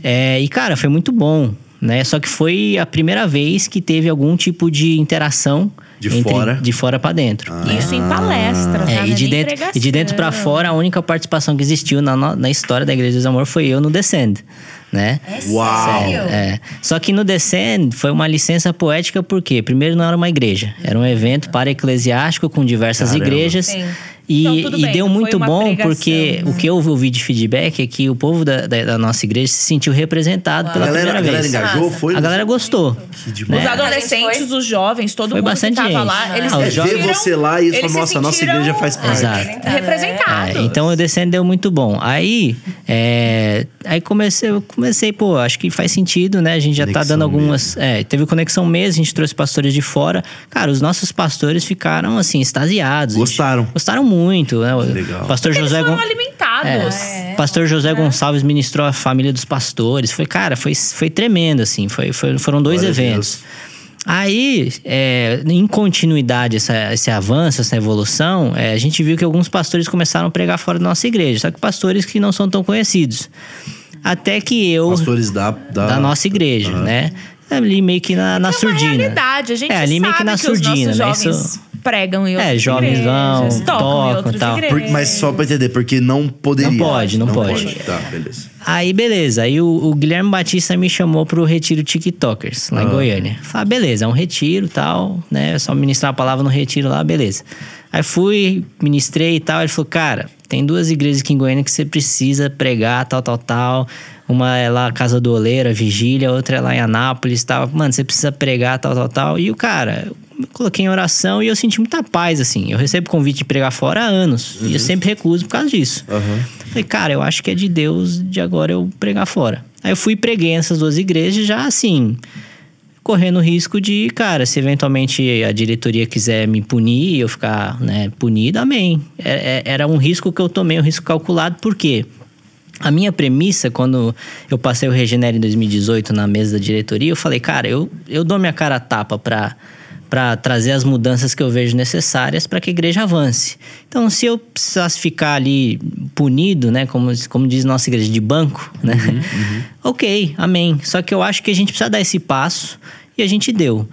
É, e, cara, foi muito bom, né? Só que foi a primeira vez que teve algum tipo de interação... De entre- fora? De fora para dentro. né? Isso em palestra, tá? É, Não e, de nem dentro, e de dentro pra pregação. fora, a única participação que existiu na, na história da Igreja do Amor foi eu no Descend, né? É Uau! sério? É. Só que no Descend foi uma licença poética, porque primeiro não era uma igreja, era um evento para eclesiástico com diversas Caramba. igrejas. Sim. E, Então, e bem, deu muito bom, pregação, porque né? o que eu ouvi de feedback é que o povo da, da, da nossa igreja se sentiu representado A pela galera, a primeira galera vez. engajou, Massa. foi? A galera gostou. demais. Os né? adolescentes, A os jovens, todo Foi mundo bastante que tava gente. lá, eles Ah, se os jovens- Ver você lá e eles falar, se nossa, a nossa igreja faz parte. Exato. representados. É, então o Descendo deu muito bom. Aí, é, aí comecei, eu comecei, pô, acho que faz sentido, né? A gente já tá Conexão dando algumas. É, teve conexão mesmo, a gente trouxe pastores de fora. Cara, os nossos pastores ficaram assim, extasiados. A Gostaram. gostaram muito, né? O Legal. pastor Eles José foram Gon- alimentados. é, Pastor José Gonçalves ministrou a família dos pastores. Foi, cara, foi, foi tremendo, assim. Foi, foi- foram dois Glória eventos. Aí, é, em continuidade, essa, esse avanço, essa evolução, é, a gente viu que alguns pastores começaram a pregar fora da nossa igreja. Só que pastores que não são tão conhecidos. Até que eu, Pastores da, da, da nossa igreja, né? Ali meio que na, na é surdina. realidade. A gente é, ali meio que na os surdina, nossos né? jovens Isso- pregam em outras É, jovens vão, igrejas, tocam e tal. Por- mas só pra entender, porque não poderia. Não pode, não pode. Tá, beleza. Aí, beleza. Aí o, o Guilherme Batista me chamou pro retiro TikTokers, lá em Goiânia. Falei, ah, beleza, é um retiro e tal, né? É só ministrar a palavra no retiro lá, beleza. Aí fui, ministrei e tal. Ele falou, cara, tem duas igrejas aqui em Goiânia que você precisa pregar, tal, tal, tal. Uma é lá Casa do Oleiro, a Vigília, outra é lá em Anápolis e tal. Mano, você precisa pregar, tal, tal, tal. E o cara, eu coloquei em oração e eu senti muita paz, assim. Eu recebo convite de pregar fora há anos. E eu sempre recuso por causa disso. Falei, cara, eu acho que é de Deus de agora eu pregar fora. Aí eu fui e preguei nessas duas igrejas já assim, correndo o risco de, cara, se eventualmente a diretoria quiser me punir e eu ficar, né, punido, amém. É- é- Era um risco que eu tomei, um risco calculado, por quê? A minha premissa, quando eu passei o Regenera em 2018 na mesa da diretoria, eu falei, cara, eu, eu dou minha cara a tapa pra, pra trazer as mudanças que eu vejo necessárias para que a igreja avance. Então, se eu precisasse ficar ali punido, né, como, como diz nossa igreja, de banco, né? ok, amém. Só que eu acho que a gente precisa dar esse passo e a gente deu.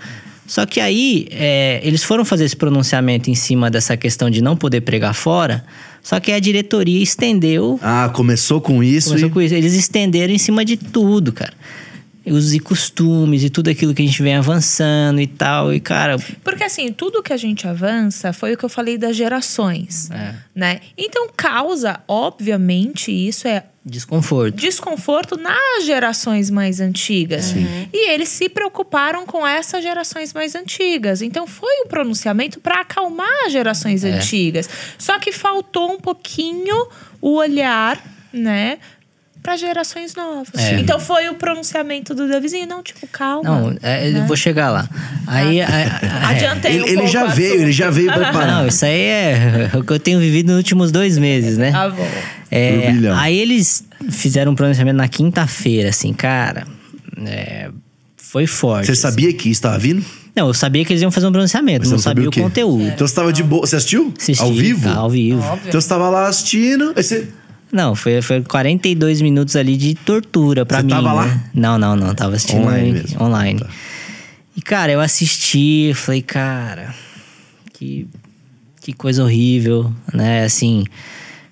Só que aí, é, eles foram fazer esse pronunciamento em cima dessa questão de não poder pregar fora, só que a diretoria estendeu Ah, começou com isso Começou e... com isso. Eles estenderam em cima de tudo, cara. Os e costumes e tudo aquilo que a gente vem avançando e tal. E, cara, Porque assim, tudo que a gente avança foi o que eu falei das gerações, É. né? Então causa, obviamente, isso é desconforto. desconforto nas gerações mais antigas. E eles se preocuparam com essas gerações mais antigas. Então foi um pronunciamento para acalmar as gerações É. antigas. Só que faltou um pouquinho o olhar, né? Para gerações novas. É. Então foi o pronunciamento do Davizinho. Não, tipo, calma. Não, é, eu vou chegar lá. Aí. a- a- Adiantei Ele, um ele pouco já o veio, assunto. ele já veio Não, preparado. isso aí é o que eu tenho vivido nos últimos dois meses, né? Tá bom. É, aí eles fizeram um pronunciamento na quinta-feira, assim, cara. é, foi forte. Você assim. sabia que estava vindo? Não, eu sabia que eles iam fazer um pronunciamento, Mas não você sabia o quê? conteúdo. Então você tava de boa. Você assistiu? Assisti, Ao vivo? tá, ao vivo. Então você tava lá assistindo. Aí você... Não, foi, foi 42 minutos ali de tortura pra Você mim. tava né? lá? Não, não, não. Tava assistindo Online mesmo. online. Tá. E, cara, eu assisti, falei, cara, que, que coisa horrível, né? Assim,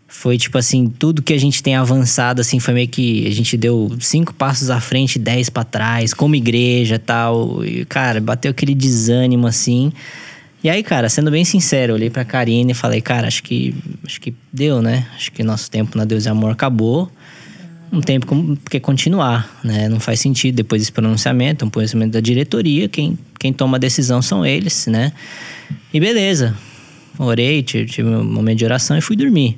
foi tipo assim, tudo que a gente tem avançado, assim, foi meio que a gente deu cinco passos à frente, dez para trás, como igreja tal. E, cara, bateu aquele desânimo, assim. E aí, cara, sendo bem sincero, olhei pra Karine e falei, cara, acho que, acho que deu, né? Acho que nosso tempo na Deus e Amor acabou. Não tem porque continuar, né? Não faz sentido depois desse pronunciamento, um pronunciamento da diretoria, quem, quem toma a decisão são eles, né? E beleza, orei, tive um momento de oração e fui dormir.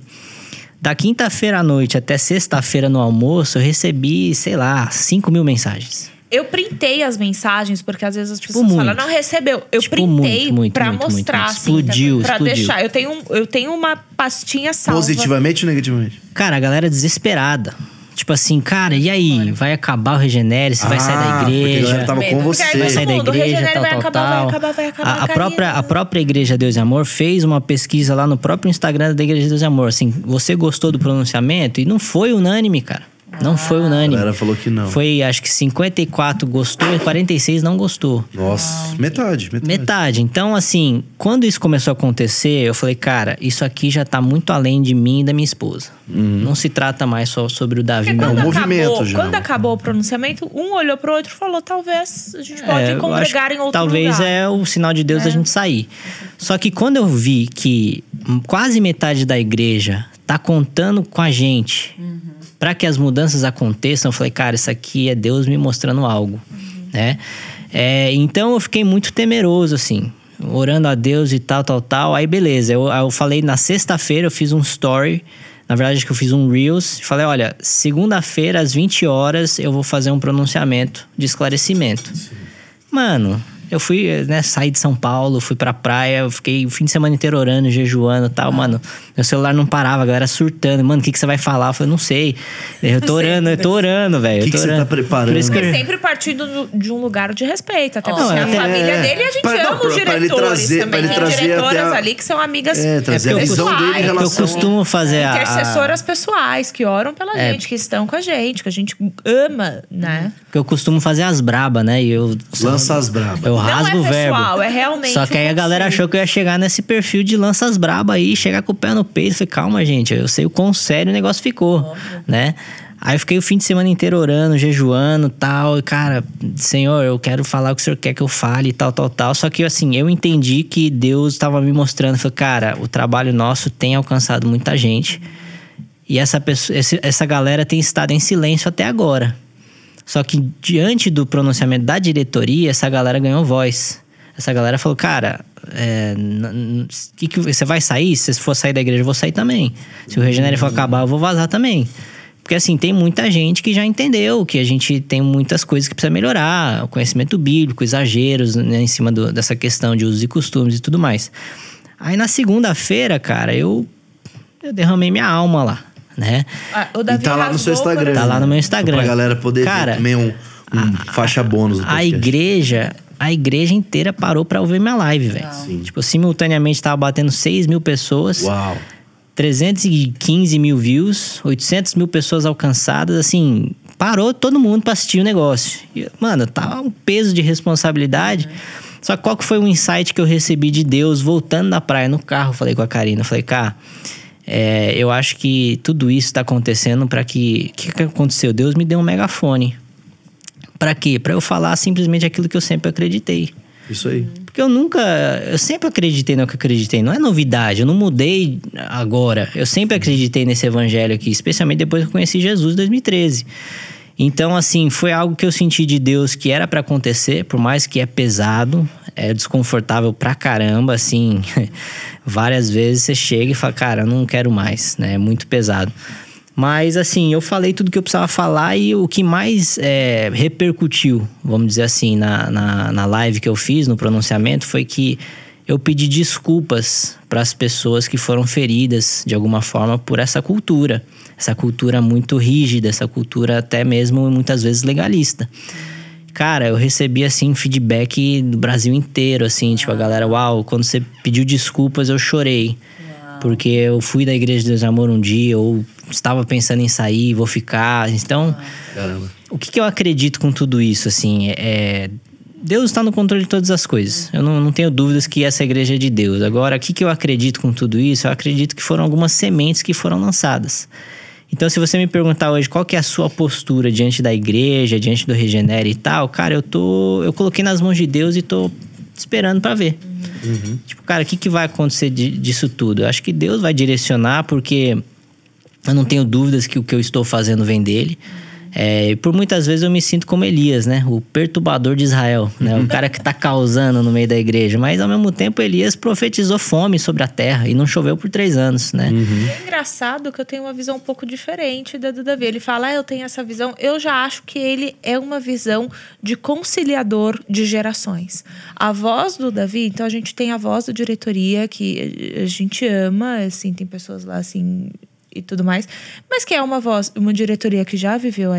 Da quinta-feira à noite até sexta-feira no almoço, eu recebi, sei lá, 5 mil mensagens. Eu printei as mensagens, porque às vezes as Tipo, pessoas falam, não recebeu. Eu Tipo, printei muito, muito, pra muito, muito, mostrar, muito. assim, Explodiu, pra explodiu. deixar. Eu tenho, eu tenho uma pastinha salva. Positivamente ou negativamente? Cara, a galera desesperada. Tipo assim, cara, e aí? Vai acabar o Regenere? Você vai sair da Ah, igreja? galera tava com você. vai sair da igreja, tal, vai tal, acabar, vai tal. acabar, vai acabar, a, própria, a própria Igreja Deus e Amor fez uma pesquisa lá no próprio Instagram da Igreja Deus e Amor. Assim, você gostou do pronunciamento? E não foi unânime, cara. Não foi A unânime. galera falou que não. Foi, acho que 54 gostou e 46 não gostou. Nossa, metade, metade. Metade. Então, assim, quando isso começou a acontecer, eu falei, cara, isso aqui já tá muito além de mim e da minha esposa. Não se trata mais só sobre o Davi. Não, irmão. movimento acabou, já. quando acabou o pronunciamento, um olhou pro outro e falou: talvez a gente pode É, congregar acho em outro Talvez lugar. é o sinal de Deus da gente sair. Só que quando eu vi que quase metade da igreja tá contando com a gente para que as mudanças aconteçam, eu falei, cara, isso aqui é Deus me mostrando algo, né? É, então eu fiquei muito temeroso, assim, orando a Deus e tal, tal, tal. Aí beleza, eu, eu falei na sexta-feira, eu fiz um story. Na verdade, acho que eu fiz um Reels. Falei, olha, segunda-feira, às 20 horas, eu vou fazer um pronunciamento de esclarecimento. Mano, eu fui, né, saí de São Paulo, fui pra praia, eu fiquei o fim de semana inteiro orando, jejuando e tal, mano. Meu celular não parava, a galera surtando. Mano, o que, que você vai falar? Eu falei, não sei. Eu tô Não sei, orando, eu tô orando, velho. O que eu tô que você tá orando. preparando? Por isso que sempre partindo do- de um lugar de respeito. Até Ó, porque não, a família é, dele, a gente pra- não, ama pra- os pra ele diretores trazer- também. pra ele Tem trazer diretoras até a- ali que são amigas É, trazer a porque eu visão pessoais. dele em É porque eu relação... costumo fazer a- a, intercessoras pessoais que oram pela É. gente, que estão com a gente, que a gente ama, né? Porque eu costumo fazer as braba, né? E eu. Lança as brabas. Eu Não rasgo é o verbo. pessoal, é realmente Só que aí a galera achou que eu ia chegar nesse perfil de lanças braba aí, chegar com o pé no peito. Falei, calma, gente, eu sei o quão sério o negócio ficou, né? Aí eu fiquei o fim de semana inteiro orando, jejuando tal. E, cara, Senhor, eu quero falar o que o Senhor quer que eu fale e tal, tal, tal. Só que, assim, eu entendi que Deus estava me mostrando. Falei, cara, o trabalho nosso tem alcançado muita gente. E essa, pessoa, essa galera tem estado em silêncio até agora. Só que diante do pronunciamento da diretoria, essa galera ganhou voz. Essa galera falou, cara, é, que que, você vai sair? Se você for sair da igreja, eu vou sair também. Se o Regenere for acabar, eu vou vazar também. Porque assim, tem muita gente que já entendeu que a gente tem muitas coisas que precisa melhorar. O conhecimento bíblico, exageros né, em cima do- dessa questão de usos e costumes e tudo mais. Aí na segunda-feira, cara, eu, eu derramei minha alma lá, né? Ah, o E Davi tá lá no seu Instagram. Tá lá no meu Instagram. Pra galera poder Cara, ver um, um faixa bônus A igreja, a igreja inteira parou pra ouvir minha live, velho. Tipo, simultaneamente tava batendo 6 mil pessoas, Uau. 315 mil views, 800 mil pessoas alcançadas, assim, parou todo mundo pra assistir o negócio. E, mano, tá um peso de responsabilidade. Só que qual que foi o insight que eu recebi de Deus voltando da praia no carro? Falei com a Karina, falei, cara, é, eu acho que tudo isso tá acontecendo pra que. O que, que aconteceu? Deus me deu um megafone. Pra quê? Pra eu falar simplesmente aquilo que eu sempre acreditei. Isso aí. Porque eu nunca. Eu sempre acreditei no que acreditei. Não é novidade, eu não mudei agora. Eu sempre acreditei nesse evangelho aqui, especialmente depois que eu conheci Jesus em 2013. Então, assim, foi algo que eu senti de Deus que era pra acontecer, por mais que é pesado, é desconfortável pra caramba, assim. várias vezes você chega e fala, cara, não quero mais, né? É muito pesado. Mas, assim, eu falei tudo que eu precisava falar e o que mais é, repercutiu, vamos dizer assim, na, na, na live que eu fiz, no pronunciamento, foi que eu pedi desculpas para as pessoas que foram feridas de alguma forma por essa cultura. Essa cultura muito rígida, essa cultura até mesmo muitas vezes legalista. Cara, eu recebi assim feedback do Brasil inteiro, assim, tipo a galera, uau, quando você pediu desculpas eu chorei. Porque eu fui da igreja de Deus Amor um dia, ou estava pensando em sair, vou ficar. Então, Caramba. o que, que eu acredito com tudo isso, assim, é... Deus está no controle de todas as coisas. Eu não, não tenho dúvidas que essa igreja é de Deus. Agora, o que, que eu acredito com tudo isso? Eu acredito que foram algumas sementes que foram lançadas. Então, se você me perguntar hoje qual que é a sua postura diante da igreja, diante do Regenere e tal, cara, eu tô. Eu coloquei nas mãos de Deus e tô esperando para ver. Uhum. Tipo, cara, o que, que vai acontecer de, disso tudo? Eu acho que Deus vai direcionar, porque eu não tenho dúvidas que o que eu estou fazendo vem dele. É, por muitas vezes eu me sinto como Elias, né? O perturbador de Israel, né? O cara que tá causando no meio da igreja. Mas ao mesmo tempo Elias profetizou fome sobre a terra e não choveu por três anos, né? Uhum. É engraçado que eu tenho uma visão um pouco diferente da do Davi. Ele fala, ah, eu tenho essa visão. Eu já acho que ele é uma visão de conciliador de gerações. A voz do Davi, então a gente tem a voz da diretoria que a gente ama, assim, tem pessoas lá assim e tudo mais, mas que é uma voz, uma diretoria que já viveu há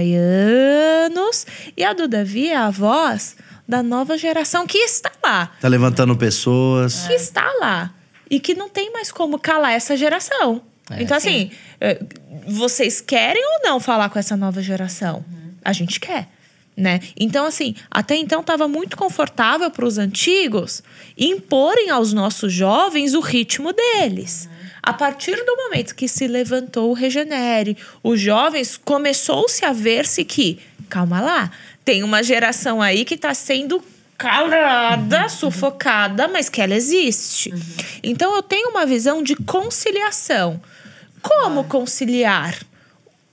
anos, e a do Davi é a voz da nova geração que está lá. Tá levantando pessoas. Que está lá. E que não tem mais como calar essa geração. É, então, assim, sim. Eh, vocês querem ou não falar com essa nova geração? Uhum. A gente quer. Né? Então, assim, até então estava muito confortável para os antigos imporem aos nossos jovens o ritmo deles. Uhum. A partir do momento que se levantou o Regenere, os jovens começou-se a ver-se que, calma lá, tem uma geração aí que está sendo calada, uhum. sufocada, mas que ela existe. Uhum. Então eu tenho uma visão de conciliação. Como conciliar?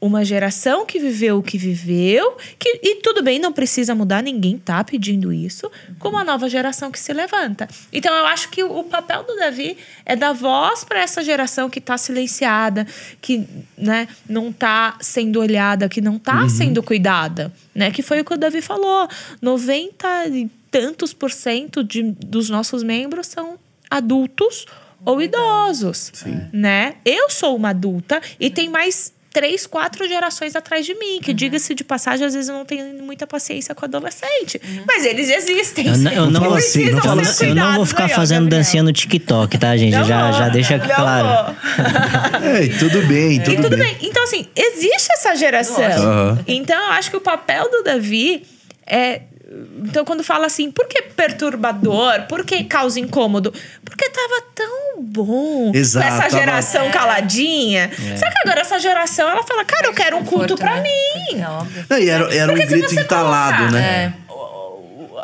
Uma geração que viveu o que viveu, que, e tudo bem, não precisa mudar, ninguém tá pedindo isso, com uma nova geração que se levanta. Então eu acho que o, o papel do Davi é dar voz para essa geração que está silenciada, que né, não está sendo olhada, que não está uhum. sendo cuidada, né? Que foi o que o Davi falou. 90 e tantos por cento de, dos nossos membros são adultos ou idosos, Sim. né? Eu sou uma adulta e tem mais três, quatro gerações atrás de mim. Que, uhum. diga-se de passagem, às vezes eu não tenho muita paciência com adolescente. Uhum. Mas eles existem. Eu, não, eu não, vou, assim, não, falo, assim, eu não vou ficar aí, fazendo Gabriel. dancinha no TikTok, tá, gente? Não já, já deixa claro. é, tudo bem, tudo, tudo bem. bem. Então, assim, existe essa geração. Uhum. Então, eu acho que o papel do Davi é então, quando fala assim, por que perturbador? Por que causa incômodo? Porque tava tão bom Exato, com essa geração tava... caladinha. É. Só que agora essa geração, ela fala, cara, eu quero um culto pra né? mim. É e era, era um grito entalado, né? É.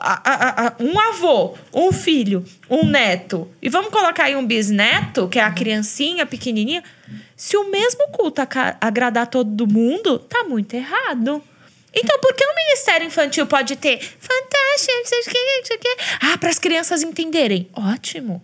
A, a, a, um avô, um filho, um neto, e vamos colocar aí um bisneto, que é a criancinha pequenininha. Se o mesmo culto agradar todo mundo, tá muito errado. Então, por que o Ministério Infantil pode ter fantástico, não sei o que, não sei o que. Ah, para as crianças entenderem. Ótimo.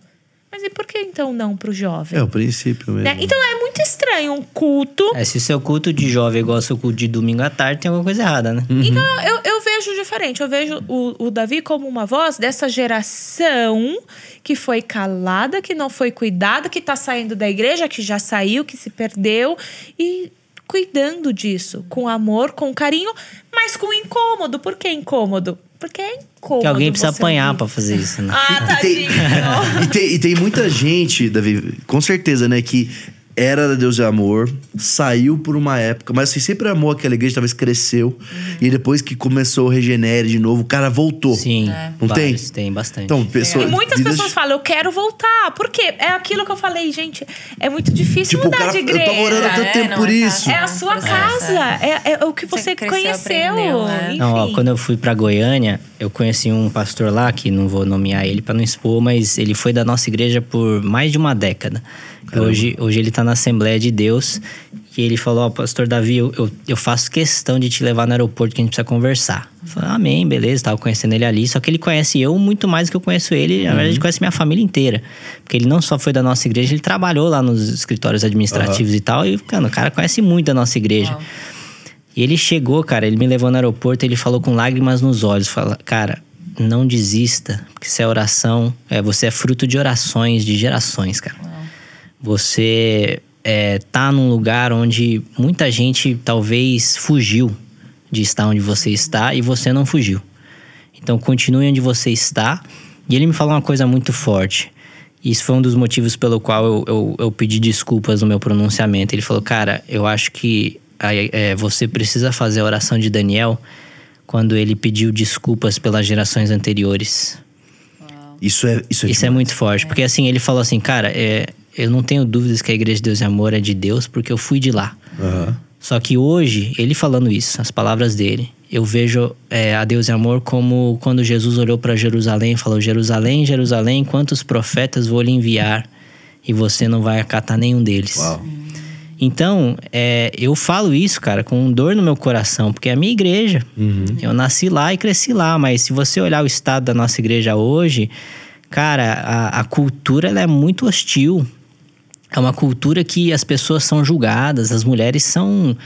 Mas e por que então não para o jovem? É o princípio mesmo. Né? Então é muito estranho um culto. É, se seu culto de jovem é igual ao seu culto de domingo à tarde, tem alguma coisa errada, né? Uhum. Então eu, eu vejo diferente. Eu vejo o, o Davi como uma voz dessa geração que foi calada, que não foi cuidada, que está saindo da igreja, que já saiu, que se perdeu. E cuidando disso, com amor, com carinho, mas com incômodo. Por que incômodo? Porque é incômodo. Que alguém precisa apanhar para fazer isso, né? Ah, tadinho. e, tem, e tem muita gente, Davi, com certeza, né, que era Deus é amor, saiu por uma época, mas assim, sempre amou aquela igreja, talvez cresceu. Uhum. E depois que começou o Regenere de novo, o cara voltou. Sim. É. Não vários, tem? Tem bastante. Então, pessoa, e muitas pessoas falam, eu quero voltar. Por quê? É aquilo que eu falei, gente. É muito difícil tipo, mudar cara, de igreja. Eu tô orando há tanto é, tempo por é isso. É a sua casa. É, é, o que você, você conheceu. Aprendeu, né? Não, ó, quando eu fui para Goiânia, eu conheci um pastor lá, que não vou nomear ele para não expor, mas ele foi da nossa igreja por mais de uma década. Hoje, hoje ele está na Assembleia de Deus e ele falou: Ó, oh, pastor Davi, eu, eu, eu, faço questão de te levar no aeroporto que a gente precisa conversar. Eu falei: Amém, beleza, tava conhecendo ele ali. Só que ele conhece eu muito mais do que eu conheço ele. Na verdade, ele conhece minha família inteira. Porque ele não só foi da nossa igreja, ele trabalhou lá nos escritórios administrativos uhum. e tal. E, cara, o cara conhece muito a nossa igreja. Uhum. E ele chegou, cara, ele me levou no aeroporto, ele falou com lágrimas nos olhos: fala, Cara, não desista, porque se é oração, é, você é fruto de orações de gerações, cara. Você é, tá num lugar onde muita gente talvez fugiu de estar onde você está e você não fugiu. Então continue onde você está. E ele me falou uma coisa muito forte. Isso foi um dos motivos pelo qual eu, eu, eu pedi desculpas no meu pronunciamento. Ele falou, cara, eu acho que é, você precisa fazer a oração de Daniel quando ele pediu desculpas pelas gerações anteriores. Isso é Isso é, Isso é muito forte, porque assim, ele falou assim, cara, é, eu não tenho dúvidas que a Igreja de Deus e Amor é de Deus, porque eu fui de lá. Aham. Só que hoje, ele falando isso, as palavras dele, eu vejo é, a Deus e Amor como quando Jesus olhou para Jerusalém e falou: Jerusalém, Jerusalém, quantos profetas vou lhe enviar e você não vai acatar nenhum deles. Uau. Então, é, eu falo isso, cara, com dor no meu coração, porque é a minha igreja. Eu nasci lá e cresci lá, mas se você olhar o estado da nossa igreja hoje, cara, a, a cultura ela é muito hostil. É uma cultura que as pessoas são julgadas, as mulheres são.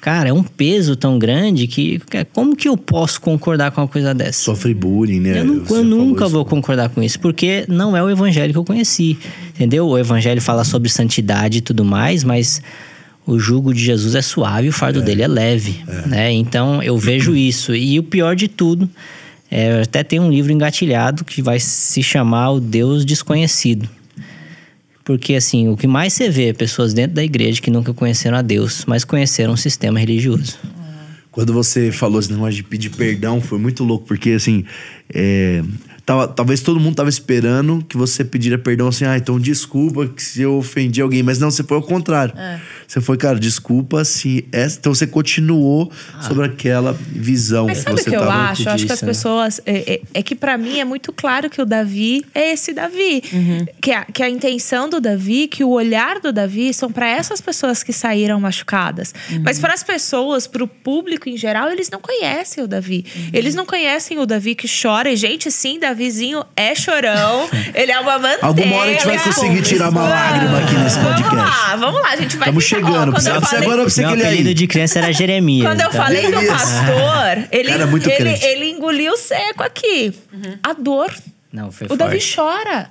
Cara, é um peso tão grande que. Como que eu posso concordar com uma coisa dessa? Sofre bullying, né? Eu, eu nunca vou concordar com isso, porque não é o evangelho que eu conheci. Entendeu? O evangelho fala sobre santidade e tudo mais, mas o jugo de Jesus é suave, o fardo dele é leve. Né? Então eu vejo isso. E o pior de tudo, é, até tenho um livro engatilhado que vai se chamar O Deus Desconhecido. Porque, assim, o que mais você vê é pessoas dentro da igreja que nunca conheceram a Deus, mas conheceram um sistema religioso. Quando você falou esse negócio de pedir perdão, foi muito louco, porque assim. é, tava- talvez todo mundo tava esperando que você pedira perdão assim, ah, então desculpa que se eu ofendi alguém. Mas não, você foi ao contrário. Você foi, cara, desculpa se. Essa, então você continuou sobre aquela visão Mas que sabe o você que eu tava. acho? Eu acho que as né? pessoas. É, é- é que pra mim é muito claro que o Davi é esse Davi. Que, a, que a intenção do Davi, que o olhar do Davi são pra essas pessoas que saíram machucadas. Mas para as pessoas, pro público em geral, eles não conhecem o Davi. Eles não conhecem o Davi que chora. E, gente, sim, Davizinho é chorão. ele é uma manteiga. Alguma hora a gente vai conseguir tirar uma lágrima aqui nesse podcast. Vamos lá, vamos lá. A gente vai Estamos. Ó, chegando. eu precisa falei- agora pra você Meu aquele apelido aí. de criança era Jeremias. Quando eu então. falei do pastor, ele, Cara, ele, ele engoliu seco aqui. A dor. Não, foi O Davi forte. chora.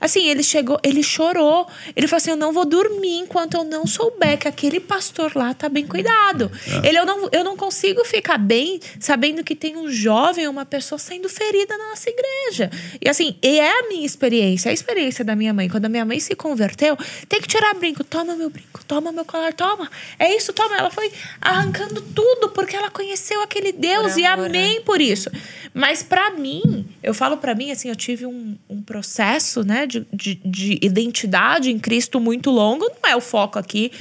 Assim, ele chegou, ele chorou. Ele falou assim: Eu não vou dormir enquanto eu não souber que aquele pastor lá tá bem cuidado. Ele, eu não, eu não consigo ficar bem sabendo que tem um jovem, uma pessoa sendo ferida na nossa igreja. E assim, e é a minha experiência, a experiência da minha mãe. Quando a minha mãe se converteu, tem que tirar brinco. Toma meu brinco, toma meu colar, toma. É isso, toma. Ela foi arrancando tudo porque ela conheceu aquele Deus e amor, amém por isso. Mas pra mim, eu falo pra mim, assim, eu tive um, um processo, né, de, de, de identidade em Cristo muito longo. Não é o foco aqui,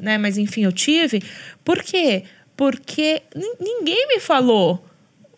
né? Mas enfim, eu tive. Por quê? Porque nin- ninguém me falou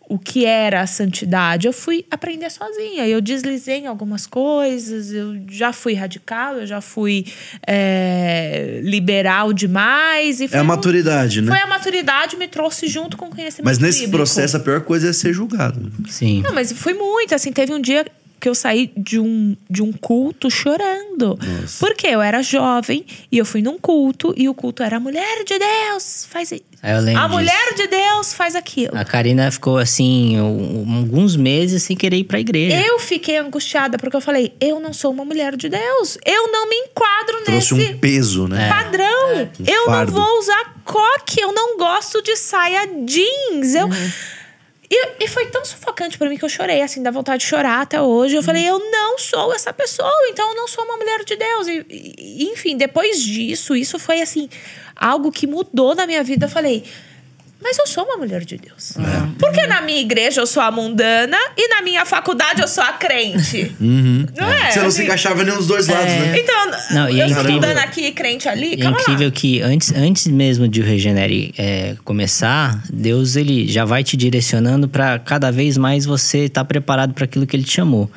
o que era a santidade. Eu fui aprender sozinha. Eu deslizei em algumas coisas, eu já fui radical, eu já fui é, liberal demais. E É foi a um- maturidade, né? Foi a maturidade me trouxe junto com o conhecimento Mas nesse bíblico. processo, a pior coisa é ser julgado. Sim. Não, mas foi muito. Assim, teve um dia que eu saí de um, de um culto chorando. Porque eu era jovem e eu fui num culto e o culto era a mulher de Deus, faz isso. Eu lembro A disso. mulher de Deus faz aquilo. A Karina ficou assim, alguns meses sem querer ir pra igreja. Eu fiquei angustiada porque eu falei: eu não sou uma mulher de Deus. Eu não me enquadro Trouxe nesse um peso, né? padrão. Um eu fardo. não vou usar coque, eu não gosto de saia jeans. Eu. E, e foi tão sufocante pra mim que eu chorei, assim, dá vontade de chorar até hoje. Eu falei, eu não sou essa pessoa, então eu não sou uma mulher de Deus. E, e- enfim, depois disso, isso foi assim, algo que mudou na minha vida. Eu falei. Mas eu sou uma mulher de Deus. Porque na minha igreja eu sou a mundana e na minha faculdade eu sou a crente. Não é? Você não se encaixava nem nos dois lados, né? então, Não, e é eu incrível- mudando aqui crente ali, E é calma lá. incrível que antes, antes mesmo de o Regenere é, começar, Deus ele já vai te direcionando para cada vez mais você estar preparado para aquilo que ele te chamou.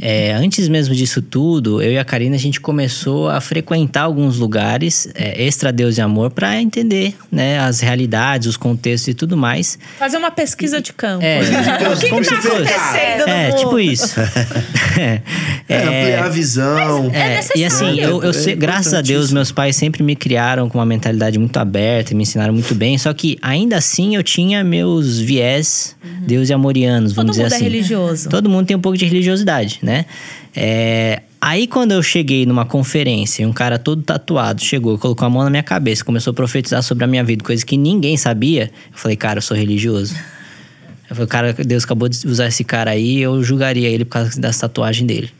É, antes mesmo disso tudo, eu e a Karina a gente começou a frequentar alguns lugares é, extra Deus e amor para entender né, as realidades, os contextos e tudo mais. Fazer uma pesquisa de campo. É, o que, tá fosse- acontecendo é no tipo mundo? isso. É, ampliar a visão. É É, necessário. e assim, eu, eu É sei- graças a Deus, meus pais sempre me criaram com uma mentalidade muito aberta, me ensinaram muito bem. Só que ainda assim eu tinha meus viés Deus e amorianos, Todo vamos mundo dizer é assim. religioso. Todo mundo tem um pouco de religiosidade, né? É, aí quando eu cheguei numa conferência, e um cara todo tatuado chegou, colocou a mão na minha cabeça, começou a profetizar sobre a minha vida, coisa que ninguém sabia. Eu falei, cara, eu sou religioso. Eu falei, cara, Deus acabou de usar esse cara aí, eu julgaria ele por causa da tatuagem dele.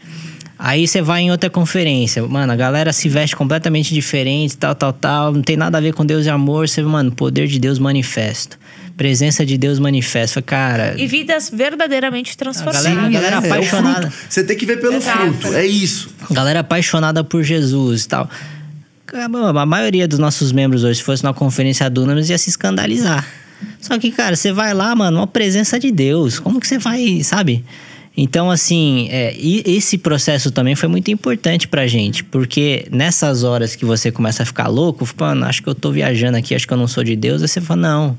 Aí você vai em outra conferência, mano, a galera se veste completamente diferente, tal, tal, tal, não tem nada a ver com Deus e amor, você, mano, poder de Deus manifesto. Presença de Deus manifesta. Cara, E vidas verdadeiramente transformadas. galera- a galera é, é o apaixonada. fruto. Você tem que ver pelo Exato. fruto. É isso. galera apaixonada por Jesus e tal. A maioria dos nossos membros hoje, se fosse numa conferência Dunamis, ia se escandalizar. Só que, cara, você vai lá, mano, uma presença de Deus. Como que você vai, sabe? Então, assim, é, e esse processo também foi muito importante pra gente, porque nessas horas que você começa a ficar louco, mano, acho que eu tô viajando aqui, acho que eu não sou de Deus, aí você fala, não,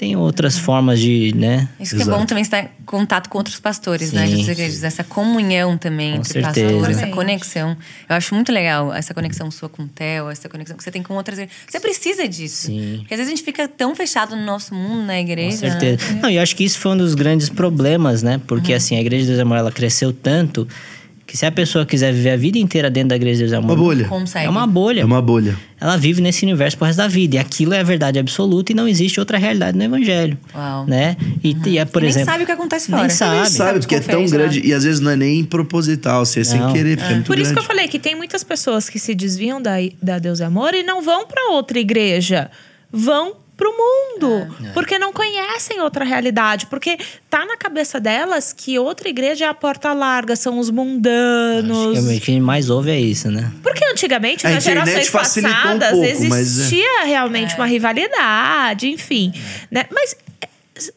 tem outras formas de, né? Isso que é bom também estar em contato com outros pastores, né? Sim, Das igrejas, essa comunhão também Com entre certeza. pastores, essa conexão. Eu acho muito legal essa conexão sua com o Theo, essa conexão que você tem com outras igrejas. Você precisa disso. Sim. Porque às vezes a gente fica tão fechado no nosso mundo, na Com igreja. certeza. né? Não, e eu acho que isso foi um dos grandes problemas, né? Porque, assim, a Igreja de Deus Amor, ela cresceu tanto que se a pessoa quiser viver a vida inteira dentro da Igreja de Deus e Amor... Uma bolha. Consegue. É uma bolha. É uma bolha. Ela vive nesse universo pro resto da vida. E aquilo é a verdade absoluta e não existe outra realidade no Evangelho. Uau. Né? E, e é, por E nem exemplo... sabe o que acontece Nem fora. sabe. Nem sabe, porque é tão grande. E às vezes não é nem proposital, você é sem querer, porque é, muito Por isso grande. que eu falei que tem muitas pessoas que se desviam da, da Deus é Amor e não vão para outra igreja. Vão pro mundo. Porque não conhecem outra realidade. Porque tá na cabeça delas que outra igreja é a porta larga, são os mundanos. Acho que o que a gente mais ouve é isso, né? Porque antigamente, A nas gerações facilitou um passadas, pouco, mas é. existia realmente uma rivalidade, enfim. Né? Mas é,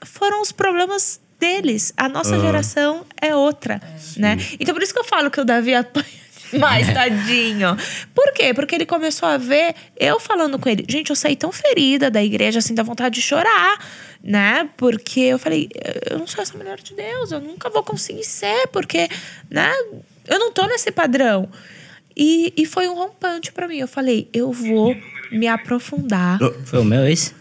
foram os problemas deles. A nossa geração é outra, né? Então, por isso que eu falo que o Davi apanha mais, tadinho. Por quê? Porque ele começou a ver eu falando com ele. Gente, eu saí tão ferida da igreja, assim, da vontade de chorar, né? Porque eu falei, eu não sou essa mulher de Deus, eu nunca vou conseguir ser, porque, né? Eu não tô nesse padrão. E, e foi um rompante pra mim. Eu falei, eu vou me aprofundar. Foi o meu esse?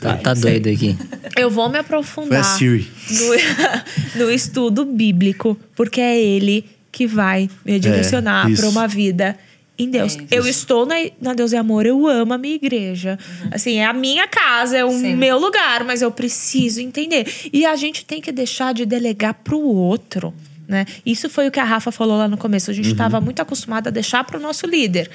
Tá, tá doido aqui. Eu vou me aprofundar no, no estudo bíblico, porque é ele que vai me direcionar isso. para uma vida em Deus. É eu estou na, na Deus e Amor, eu amo a minha igreja. Assim, é a minha casa, é o Sim. meu lugar, mas eu preciso entender. E a gente tem que deixar de delegar pro outro. Né? Isso foi o que a Rafa falou lá no começo. A gente estava muito acostumada a deixar para o nosso líder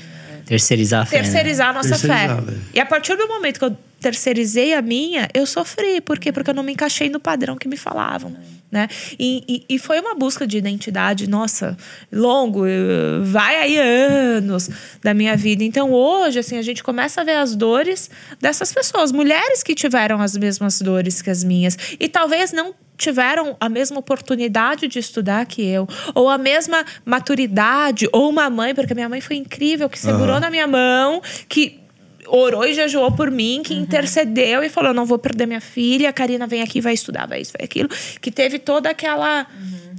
Terceirizar a fé, né? terceirizar a nossa Terceirizar, fé. velho. E a partir do momento que eu terceirizei a minha, eu sofri. Por quê? Porque eu não me encaixei no padrão que me falavam. Né? E, e, e foi uma busca de identidade, nossa, longo, eh, vai aí anos da minha vida. Então hoje, assim, a gente começa a ver as dores dessas pessoas, mulheres que tiveram as mesmas dores que as minhas. E talvez não tiveram a mesma oportunidade de estudar que eu, ou a mesma maturidade, ou uma mãe, porque minha mãe foi incrível, que segurou na minha mão, que orou e jejuou por mim, que intercedeu e falou: não vou perder minha filha, a Karina vem aqui, vai estudar, vai isso, vai aquilo. Que teve toda aquela.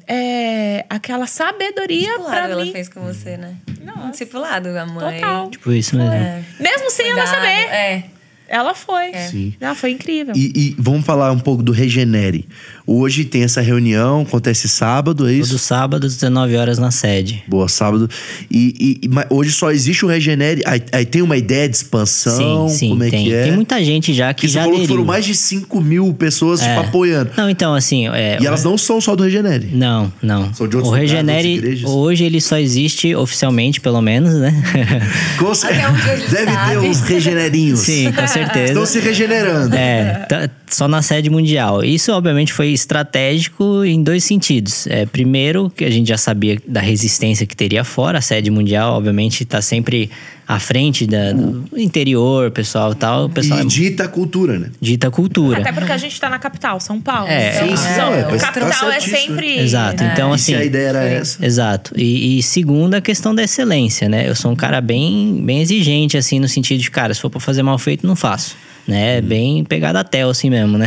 é, aquela sabedoria Discipulado pra ela mim. fez com você, né? Não. Discipulado, a mãe. Total. Tipo isso mesmo. É. Mesmo sem ela Cuidado, saber. É. Ela foi. Sim. Não, foi incrível. E, e vamos falar um pouco do Regenere. Hoje tem essa reunião, acontece sábado, é isso? Todo sábado, às 19 horas na sede. Boa, sábado. E, e- mas hoje só existe o Regenere. Aí, aí tem uma ideia de expansão? sim, sim, como é tem. que é? Tem muita gente já que Porque você já falou que foram mais de 5 mil pessoas tipo, É. apoiando. Não, então, assim... É, E elas não são só do Regenere. Não, não. São de outros o lugares, Regenere, igrejas? hoje, ele só existe oficialmente, pelo menos, né? Com Até onde a gente Deve ter sabe. uns regenerinhos. Sim, com certeza. Estão se regenerando. É, tá- só na sede mundial. Isso, obviamente, foi estratégico em dois sentidos. É, primeiro, que a gente já sabia da resistência que teria fora. A sede mundial, obviamente, está sempre à frente da, do interior, pessoal e tal. Pessoal E é dita a cultura, né? dita cultura. Até porque a gente tá na capital, São Paulo. É, então, sim, sim, são- é, tá capital é certíssimo. sempre. Exato. É. Então, e assim. se a ideia era essa? Exato. E, e segunda, a questão da excelência, né? Eu sou um cara bem, bem exigente, assim, no sentido de, cara, se for pra fazer mal feito, não faço. Né? Bem pegada a tel, assim mesmo, né?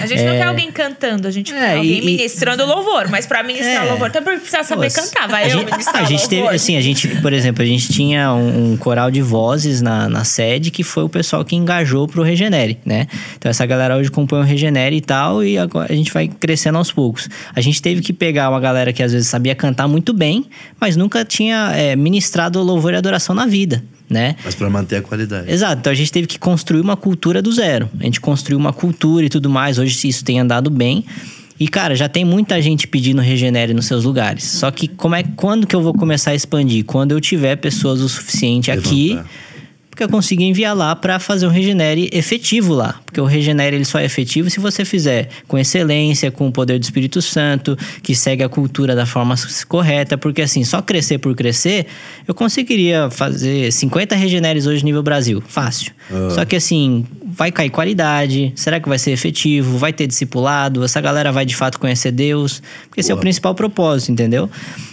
A gente não quer alguém cantando, a gente É, quer alguém e- ministrando louvor. Mas pra ministrar É. louvor também precisa saber Nossa. cantar. Vai a eu gente, ministrar a gente teve, assim, a gente, por exemplo, a gente tinha um, um coral de vozes na, na sede que foi o pessoal que engajou pro Regenere, né? Então essa galera hoje compõe o Regenere e tal, e agora a gente vai crescendo aos poucos. A gente teve que pegar uma galera que às vezes sabia cantar muito bem, mas nunca tinha é, ministrado louvor e adoração na vida, né? Mas pra manter a qualidade. Exato, então a gente teve que construir uma cultura do zero. A gente construiu uma cultura e tudo mais. Hoje isso tem andado bem. E, cara, já tem muita gente pedindo regenere nos seus lugares. Só que como é, quando que eu vou começar a expandir? Quando eu tiver pessoas o suficiente aqui Levantar. porque eu consegui enviar lá para fazer um regenere efetivo lá. Porque o regenere ele só é efetivo se você fizer com excelência, com o poder do Espírito Santo, que segue a cultura da forma correta. Porque assim, só crescer por crescer, eu conseguiria fazer 50 regeneres hoje nível Brasil. Fácil. Só que assim, vai cair qualidade. Será que vai ser efetivo? Vai ter discipulado? Essa galera vai de fato conhecer Deus? Porque esse é o principal propósito, entendeu?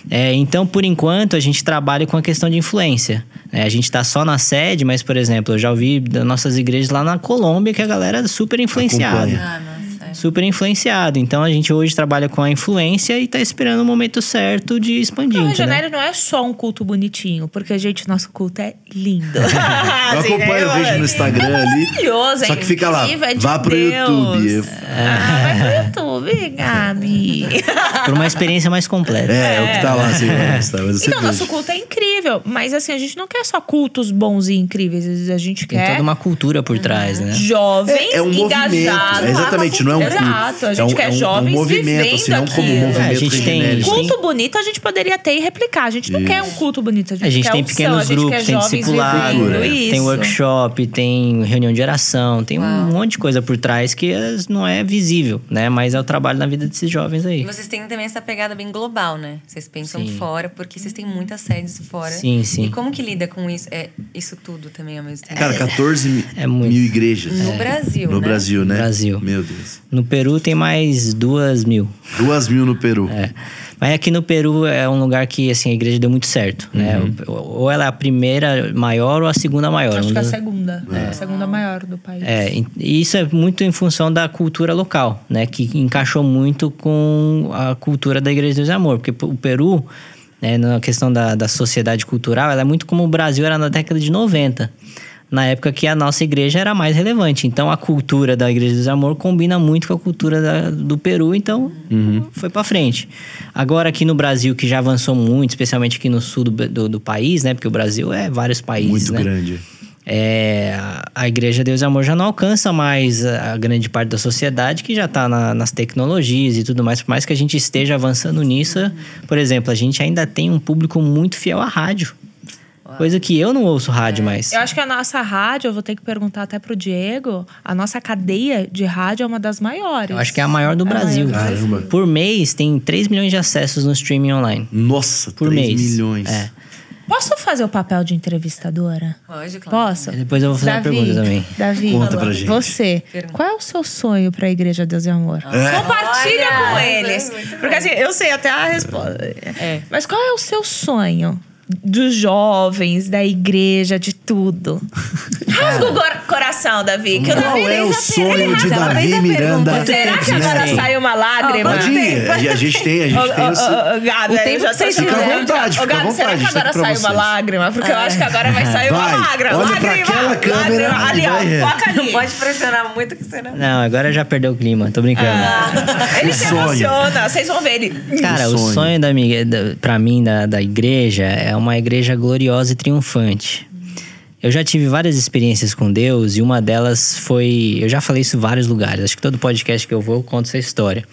É, então, por enquanto, a gente trabalha com a questão de influência. né? a gente está só na sede, mas, por exemplo, eu já ouvi das nossas igrejas lá na Colômbia que a galera é super influenciada. Acompanha. É. Super influenciado. Então a gente hoje trabalha com a influência e tá esperando o momento certo de expandir. O entendeu? Regenere não é só um culto bonitinho, porque, gente, nosso culto é lindo. Eu Assim, né, acompanho, eu vejo no mano? Instagram ali. Maravilhoso, Só é que fica lá, é de vá pro Deus. YouTube. Ah, vai pro YouTube, Gabi. Por uma experiência mais completa. É, é o que tá lá, assim, mas você Então, nosso culto é incrível. Mas, assim, a gente não quer só cultos bons e incríveis. A gente Tem quer toda uma cultura por trás, né? jovens É, é um engajados. é exatamente, não é um Exato, a É gente um- quer é um- um jovens movimento, vivendo assim, não como um movimento É, a gente tem- genérico. Culto bonito a gente poderia ter e replicar. A gente não quer um culto bonito. A gente, A gente quer tem unção, pequenos a gente grupos, quer tem discipulado, vivendo tem isso. workshop, tem reunião de oração, tem um monte de coisa por trás que é- não é visível, né? Mas é o trabalho na vida desses jovens aí. E vocês têm também essa pegada bem global, né? Vocês pensam Sim. fora, porque vocês têm muitas sedes fora. Sim, sim. E como que lida com isso, é, isso tudo também ao mesmo tempo? Cara, 14 mi- É muito. mil igrejas. no Brasil, No né? Brasil, né? Brasil. Meu Deus. No Peru tem mais duas mil. Duas mil no Peru. É. Mas aqui no Peru é um lugar que assim, a igreja deu muito certo, né? Uhum. Ou ou ela é a primeira maior ou a segunda maior. Acho que é a segunda. É. A segunda maior do país. É, e isso é muito em função da cultura local, né? Que encaixou muito com a cultura da Igreja de Deus e Amor. Porque o Peru, né, na questão da, da sociedade cultural, ela é muito como o Brasil era na década de 90. Na época que a nossa igreja era mais relevante. Então, a cultura da Igreja e Amor combina muito com a cultura da- do Peru. Então, foi pra frente. Agora, aqui no Brasil, que já avançou muito, especialmente aqui no sul do, do, do país, né? Porque o Brasil é vários países, Muito né? grande. É, a- Igreja Deus e Amor já não alcança mais a grande parte da sociedade que já está nas tecnologias e tudo mais. Por mais que a gente esteja avançando nisso, por exemplo, a gente ainda tem um público muito fiel à rádio. Coisa que eu não ouço rádio mais. Eu acho que a nossa rádio, eu vou ter que perguntar até pro Diego, a nossa cadeia de rádio é uma das maiores. Eu acho que é a maior do Brasil. Caramba. Por mês tem 3 milhões de acessos no streaming online. Nossa, Por 3 mês. milhões. É. Posso fazer o papel de entrevistadora? Pode, claro. Posso? Depois eu vou fazer uma Davi, pergunta também. Davi, Conta pra gente. você, qual é o seu sonho pra Igreja Deus e Amor? Compartilha Olha, com eles. Porque assim, eu sei até a resposta. É. Mas qual é o seu sonho? Dos jovens, da igreja, de tudo. Rasga o cor- coração, Davi. Que eu Qual Davi é o sonho de Ela Davi Miranda? pergunta. Será que agora Sim. sai uma lágrima? Pode ir. A gente tem, a gente tem ô, Gabi, O eu tempo já vocês tô Fica à chorando. vontade, fica à Gabi, será vontade, que agora sai uma lágrima? Porque eu acho que agora vai sair uma lágrima. olha pra lágrima, aquela câmera lágrima. Ali, é. ó, foca ali. Não pode pressionar muito que você não... Não, agora já perdeu o clima, tô brincando. Ele O se sonho. emociona, vocês vão ver ele. Cara, O o sonho. da minha, da, pra mim da, da igreja é uma igreja gloriosa e triunfante. Eu já tive várias experiências com Deus e uma delas foi. Eu já falei isso em vários lugares, acho que todo podcast que eu vou eu conto essa história.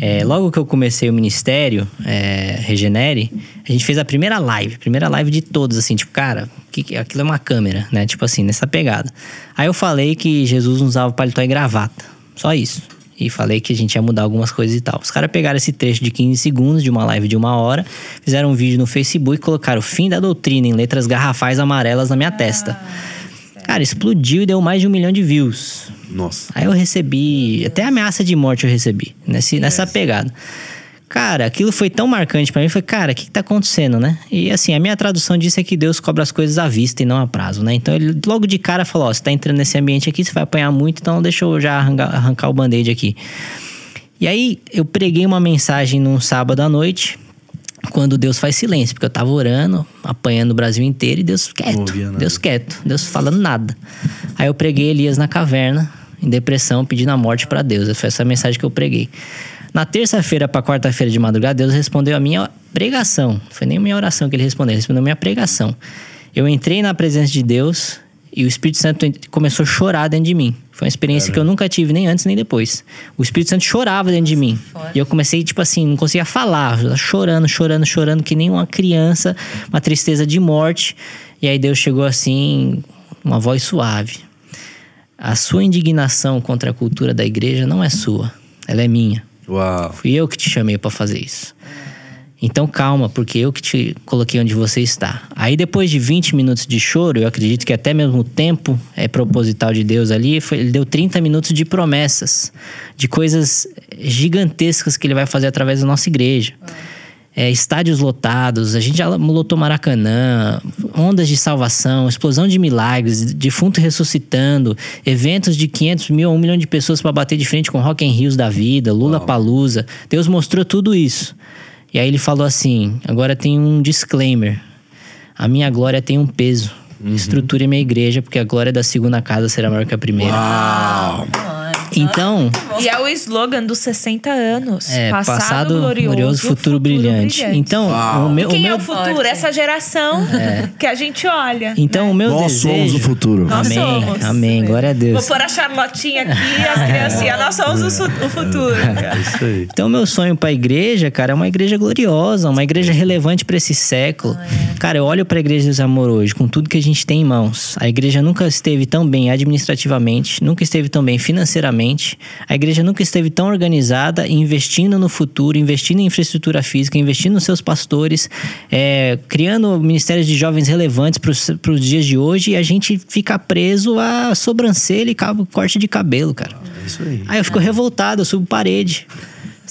É, logo que eu comecei o ministério, é, Regenere, a gente fez a primeira live, primeira live de todos, assim, tipo, cara, que, aquilo é uma câmera, né? Tipo assim, nessa pegada. Aí eu falei que Jesus usava paletó e gravata, só isso e falei que a gente ia mudar algumas coisas e tal. Os caras pegaram esse trecho de 15 segundos de uma live de uma hora, fizeram um vídeo no Facebook e colocaram o fim da doutrina em letras garrafais amarelas na minha testa. Cara, explodiu e deu mais de um milhão de views. Nossa. Aí eu recebi, até ameaça de morte eu recebi, nesse, nessa pegada. Cara, aquilo foi tão marcante pra mim, foi, cara, o que, que tá acontecendo, né? E assim, a minha tradução disso é que Deus cobra as coisas à vista e não a prazo, né? Então ele logo de cara falou: Ó, você tá entrando nesse ambiente aqui, você vai apanhar muito, então deixa eu já arrancar, arrancar o band-aid aqui. E aí eu preguei uma mensagem num sábado à noite, quando Deus faz silêncio, porque eu tava orando, apanhando o Brasil inteiro e Deus quieto. Deus quieto, Deus falando nada. Aí eu preguei Elias na caverna, em depressão, pedindo a morte pra Deus. Foi essa mensagem que eu preguei. Na terça-feira pra quarta-feira de madrugada, Deus respondeu a minha pregação. Não foi nem a minha oração que ele respondeu, ele respondeu a minha pregação. Eu entrei na presença de Deus e o Espírito Santo começou a chorar dentro de mim. Foi uma experiência que eu nunca tive, nem antes nem depois. O Espírito Santo chorava dentro de mim. E eu comecei, tipo assim, não conseguia falar, chorando, chorando, chorando, que nem uma criança, uma tristeza de morte. E aí Deus chegou assim, uma voz suave. A sua indignação contra a cultura da igreja não é sua, ela é minha. Uau. Fui eu que te chamei para fazer isso. Então calma, porque eu que te coloquei onde você está. Aí depois de 20 minutos de choro, eu acredito que até mesmo o tempo é proposital de Deus ali, foi, ele deu 30 minutos de promessas, de coisas gigantescas que ele vai fazer através da nossa igreja. É, estádios lotados, a gente já lotou Maracanã, ondas de salvação, explosão de milagres, defunto ressuscitando, eventos de 500 mil a 1 milhão de pessoas para bater de frente com Rock in Rios da vida, Lula Palusa. Deus mostrou tudo isso. E aí ele falou assim: agora tem um disclaimer. A minha glória tem um peso. Estruture minha igreja, porque a glória da segunda casa será maior que a primeira. Uau. Então, E é o slogan dos 60 anos. é, passado, passado, glorioso, glorioso, futuro, brilhante. Então, Uau. o meu, Quem o é meu, o futuro? Essa geração que a gente olha. então o meu Nós desejo. somos o futuro. Nós Amém, somos. amém, glória a Vou Deus. pôr a Charlotinha aqui, as criancinhas. Nós somos o, futuro. É isso aí. Então, meu sonho pra igreja, cara, é uma igreja gloriosa, uma igreja relevante pra esse século. Cara, eu olho pra igreja dos Amor hoje, com tudo que a gente tem em mãos. A igreja nunca esteve tão bem administrativamente, nunca esteve tão bem financeiramente. A igreja nunca esteve tão organizada, investindo no futuro, investindo em infraestrutura física, investindo nos seus pastores, é, criando ministérios de jovens relevantes para os dias de hoje. E a gente fica preso a sobrancelha e cabo, corte de cabelo, cara. É isso aí. Aí eu fico revoltado, eu subo parede.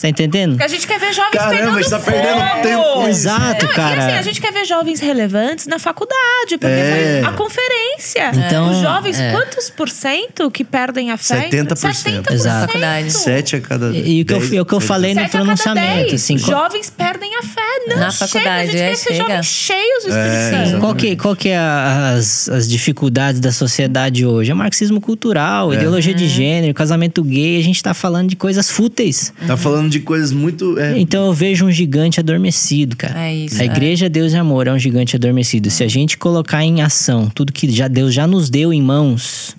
Você tá entendendo? Porque a gente quer ver jovens Caramba, pegando a gente tá fogo. perdendo tempo com isso. Exato, Não, cara. E assim, a gente quer ver jovens relevantes na faculdade, porque É. foi a conferência. Então, Os jovens, é. quantos por cento que perdem a fé? 70%. Exato. Faculdade. Sete a cada. E, e o que eu, dez, o que eu sete. falei no pronunciamento, assim, qual, Jovens perdem a fé. Não, Na chega, faculdade, a gente é, quer ser chega. jovens cheios do Espírito É, exato. qual que, qual que é as, as dificuldades da sociedade hoje? É marxismo cultural, ideologia de gênero, casamento gay. A gente tá falando de coisas fúteis. Tá falando de coisas muito. é, Então eu vejo um gigante adormecido, cara. É isso, A é. igreja Deus e Amor é um gigante adormecido. Se a gente colocar em ação tudo que já Deus já nos deu em mãos,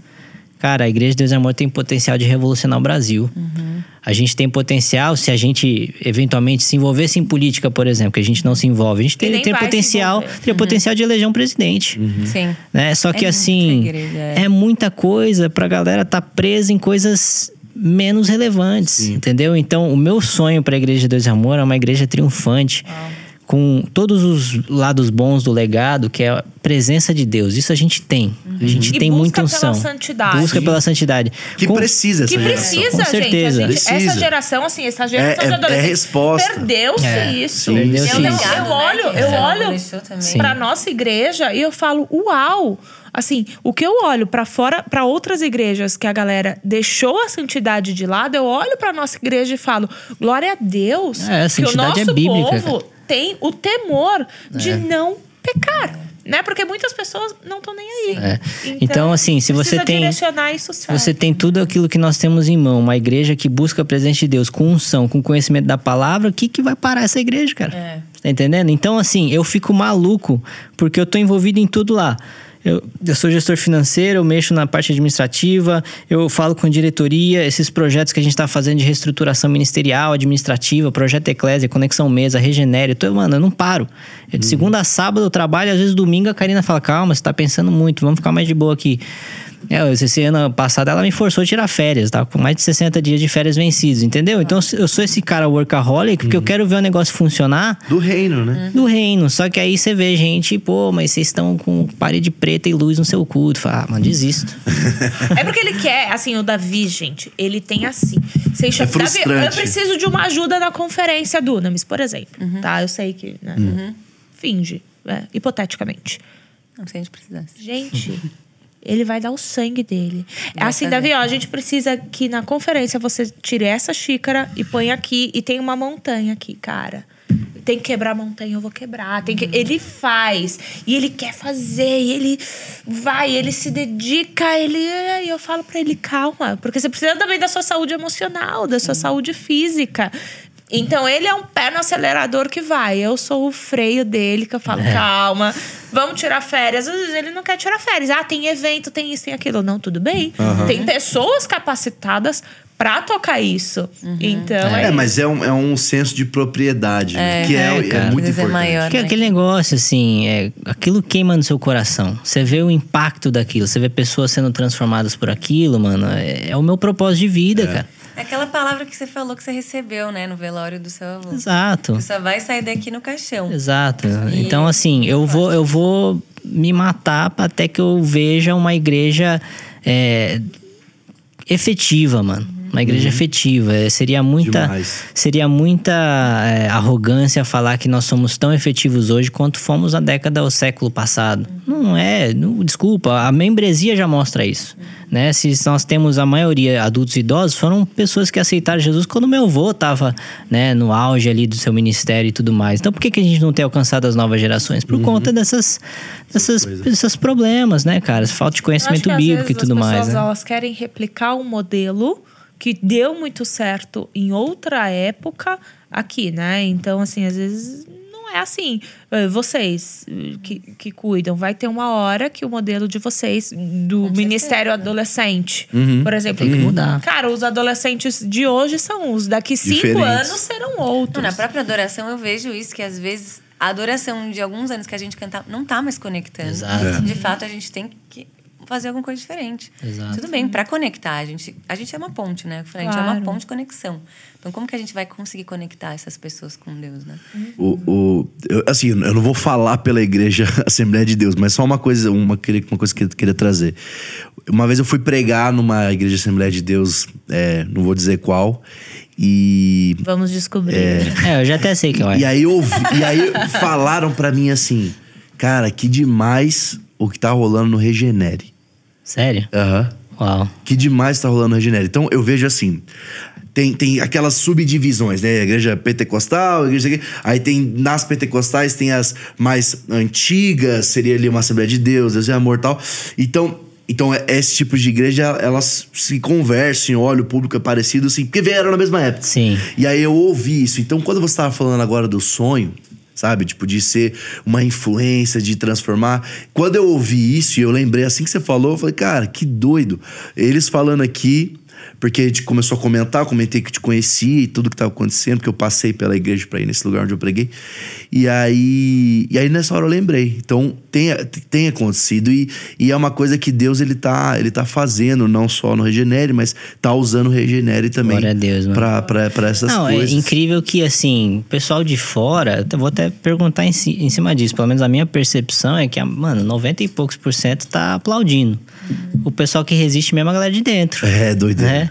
cara, a igreja Deus e Amor tem potencial de revolucionar o Brasil. Uhum. A gente tem potencial, se a gente eventualmente se envolvesse em política, por exemplo, que a gente não se envolve, a gente se potencial, envolver. tem potencial de eleger um presidente. Sim. Né? Só que muita assim, igreja, é. é muita coisa pra galera tá presa em coisas menos relevantes, entendeu? Então, o meu sonho pra Igreja de Deus e Amor é uma igreja triunfante. Com todos os lados bons do legado, que é a presença de Deus. Isso a gente tem. A gente E tem busca muita pela unção. santidade. Busca pela santidade. Que Com- precisa essa Que geração. precisa, Com gente. certeza. A gente- Precisa. Essa geração, assim, essa geração É- de é- é adolescentes. resposta. Perdeu-se É. isso. Sim, Perdeu-se eu, não- isso. eu olho, eu olho. Sim. pra nossa igreja e eu falo, uau! Assim, o que eu olho pra fora, pra outras igrejas que a galera deixou a santidade de lado, eu olho pra nossa igreja e falo, glória a Deus, É, a que o é nosso bíblica, povo cara. tem o temor de É. não pecar. Né? Porque muitas pessoas não estão nem aí. É. Então, assim, se você tem-. Você tem tudo aquilo que nós temos em mão, uma igreja que busca a presença de Deus com unção, com conhecimento da palavra, o que, que vai parar essa igreja, cara? É. Tá entendendo? Então, assim, eu fico maluco, porque eu tô envolvido em tudo lá. Eu, eu sou gestor financeiro, eu mexo na parte administrativa, eu falo com diretoria, esses projetos que a gente tá fazendo de reestruturação ministerial, administrativa, projeto Eclésia, Conexão Mesa, Regenere, eu mano, eu não paro. Eu, de segunda a sábado eu trabalho, às vezes domingo a Karina fala, calma, você tá pensando muito, vamos ficar mais de boa aqui. É, esse ano passado ela me forçou a tirar férias, tá? Com mais de 60 dias de férias vencidos, entendeu? Então eu sou esse cara workaholic porque eu quero ver o negócio funcionar Do reino, né? do reino. Só que aí você vê gente, pô, mas vocês estão com parede preta e luz no seu culto. Fala, ah, mano, desisto. É porque ele quer, assim, o Davi, gente, ele tem assim. Você enxerga, É frustrante. Davi, eu preciso de uma ajuda na conferência do Names, por exemplo. Uhum. Tá? Eu sei que. Né? Finge, né? hipoteticamente. Não sei se a gente precisasse. Gente, ele vai dar o sangue dele. É Vai assim, fazer. Davi, ó, a gente precisa que na conferência você tire essa xícara e põe aqui e tem uma montanha aqui, cara. Tem que quebrar a montanha, eu vou quebrar. Tem que... Ele faz. E ele quer fazer. E ele vai, ele se dedica. Ele... E eu falo pra ele, calma. Porque você precisa também da sua saúde emocional, da sua saúde física. Então, ele é um pé no acelerador que vai. Eu sou o freio dele, que eu falo, calma, vamos tirar férias. Às vezes ele não quer tirar férias. Ah, tem evento, tem isso, tem aquilo. Não, tudo bem. Tem pessoas capacitadas pra tocar isso. Então é, É, mas é um, é um senso de propriedade, né? que é, é, é, cara. muito é importante. maior. Que é né? aquele negócio, assim, é, aquilo queima no seu coração. Você vê o impacto daquilo, você vê pessoas sendo transformadas por aquilo, mano. É, é o meu propósito de vida, cara. É aquela palavra que você falou que você recebeu, né, no velório do seu avô. Exato. Você só vai sair daqui no caixão. Exato. E- Então, assim, eu vou, eu vou me matar até que eu veja uma igreja é, efetiva, mano. Uma igreja efetiva. É, Seria muita, Demais. seria muita é, arrogância falar que nós somos tão efetivos hoje quanto fomos na década ou século passado. Não é. não- desculpa, a membresia já mostra isso. Né? Se nós temos a maioria adultos e idosos, foram pessoas que aceitaram Jesus quando meu avô estava né, no auge ali do seu ministério e tudo mais. Então por que, que a gente não tem alcançado as novas gerações? Por conta dessas, dessas, desses problemas, né, cara? Falta de conhecimento bíblico e tudo as mais. pessoas, Né? elas querem replicar um modelo que deu muito certo em outra época aqui, né? Então, assim, às vezes não é assim. Eh, Vocês eh, que, que cuidam, vai ter uma hora que o modelo de vocês, do Ministério Adolescente, por exemplo, Tem que mudar. Cara, os adolescentes de hoje são os, daqui cinco Diferentes. anos serão Não, outros. na própria adoração eu vejo isso, que às vezes a adoração de alguns anos que a gente cantava não tá mais conectando. Exato. É. De fato, a gente tem que fazer alguma coisa diferente. Exato. Tudo bem, para conectar, a gente, a gente é uma ponte, né? A gente é uma ponte de conexão. Então, como que a gente vai conseguir conectar essas pessoas com Deus, né? O, o, eu, assim, eu não vou falar pela igreja Assembleia de Deus, mas só uma coisa, uma, queria- uma coisa que eu queria trazer. Uma vez eu fui pregar numa igreja Assembleia de Deus, é, não vou dizer qual, e Vamos descobrir. É, eu já até sei que eu E aí, eu e aí falaram pra mim assim, cara, que demais o que tá rolando no Regenere. Sério? Aham. Uau. Que demais tá rolando no Regenere. Então eu vejo assim. Tem, tem aquelas subdivisões, né? A igreja pentecostal, a igreja aqui. Aí tem nas pentecostais, tem as mais antigas, seria ali uma Assembleia de Deus, Deus é amor e tal. Então, então é- esse tipo de igreja, elas se conversam, olha, o público é parecido, assim, porque vieram na mesma época. Sim. E aí eu ouvi isso. Então, quando você estava falando agora do sonho, sabe? Tipo, de ser uma influência, de transformar. Quando eu ouvi isso e eu lembrei assim que você falou, eu falei, cara, que doido. Eles falando aqui, porque a gente começou a comentar, comentei que te conhecia e tudo que estava acontecendo, porque eu passei pela igreja para ir nesse lugar onde eu preguei. E aí, e aí nessa hora eu lembrei. Então, tem, tem acontecido e, e é uma coisa que Deus ele tá, ele tá fazendo, não só no Regenere, mas tá usando o Regenere também Glória a Deus, mano. pra, pra, pra essas Não, coisas. é incrível que, assim, o pessoal de fora, eu vou até perguntar em, em cima disso, pelo menos a minha percepção é que, a- mano, 90 e poucos por cento tá aplaudindo. O pessoal que resiste mesmo é a galera de dentro. É, doideira. Né?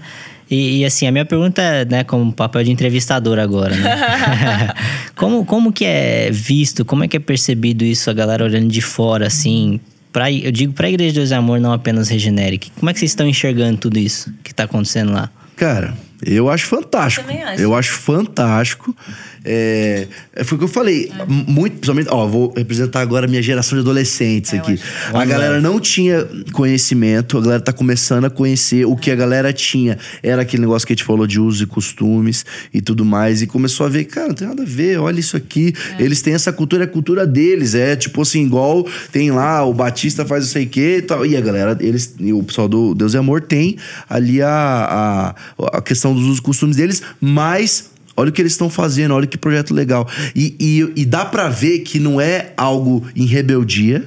E, e, assim, a minha pergunta é, né, como papel de entrevistador agora, né? como, como que é visto, como é que é percebido isso, a galera olhando de fora, assim, pra, eu digo pra Igreja de Deus e Amor, não apenas Regeneric. Como é que vocês estão enxergando tudo isso que tá acontecendo lá? Cara, eu acho fantástico. Eu também acho. Eu acho fantástico. É, é, foi o que eu falei. Muito, principalmente, ó, vou representar agora a minha geração de adolescentes É, aqui. A galera não tinha conhecimento, a galera tá começando a conhecer. O que a galera tinha era aquele negócio que a gente falou de usos e costumes e tudo mais. E começou a ver, cara, não tem nada a ver, olha isso aqui. É. Eles têm essa cultura, é a cultura deles. É tipo assim, igual tem lá, o Batista faz não sei o quê e tal. E a galera, eles, e o pessoal do Deus e Amor tem ali a, a, a questão dos usos e costumes deles, mas Olha o que eles estão fazendo, olha que projeto legal. E, e, e dá pra ver que não é algo em rebeldia.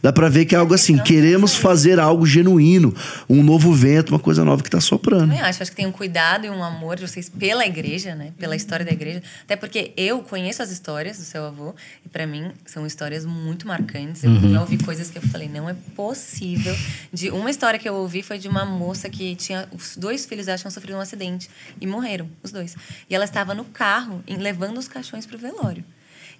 Dá pra ver que é algo assim, queremos fazer algo genuíno, um novo vento, uma coisa nova que tá soprando. Também acho, acho que tem um cuidado e um amor de vocês pela igreja, né? Pela história da igreja. Até porque eu conheço as histórias do seu avô e para mim são histórias muito marcantes. Eu já ouvi coisas que eu falei, não é possível. De uma história que eu ouvi foi de uma moça que tinha os dois filhos dela tinham sofrido um acidente e morreram os dois. E ela estava no carro levando os caixões pro velório.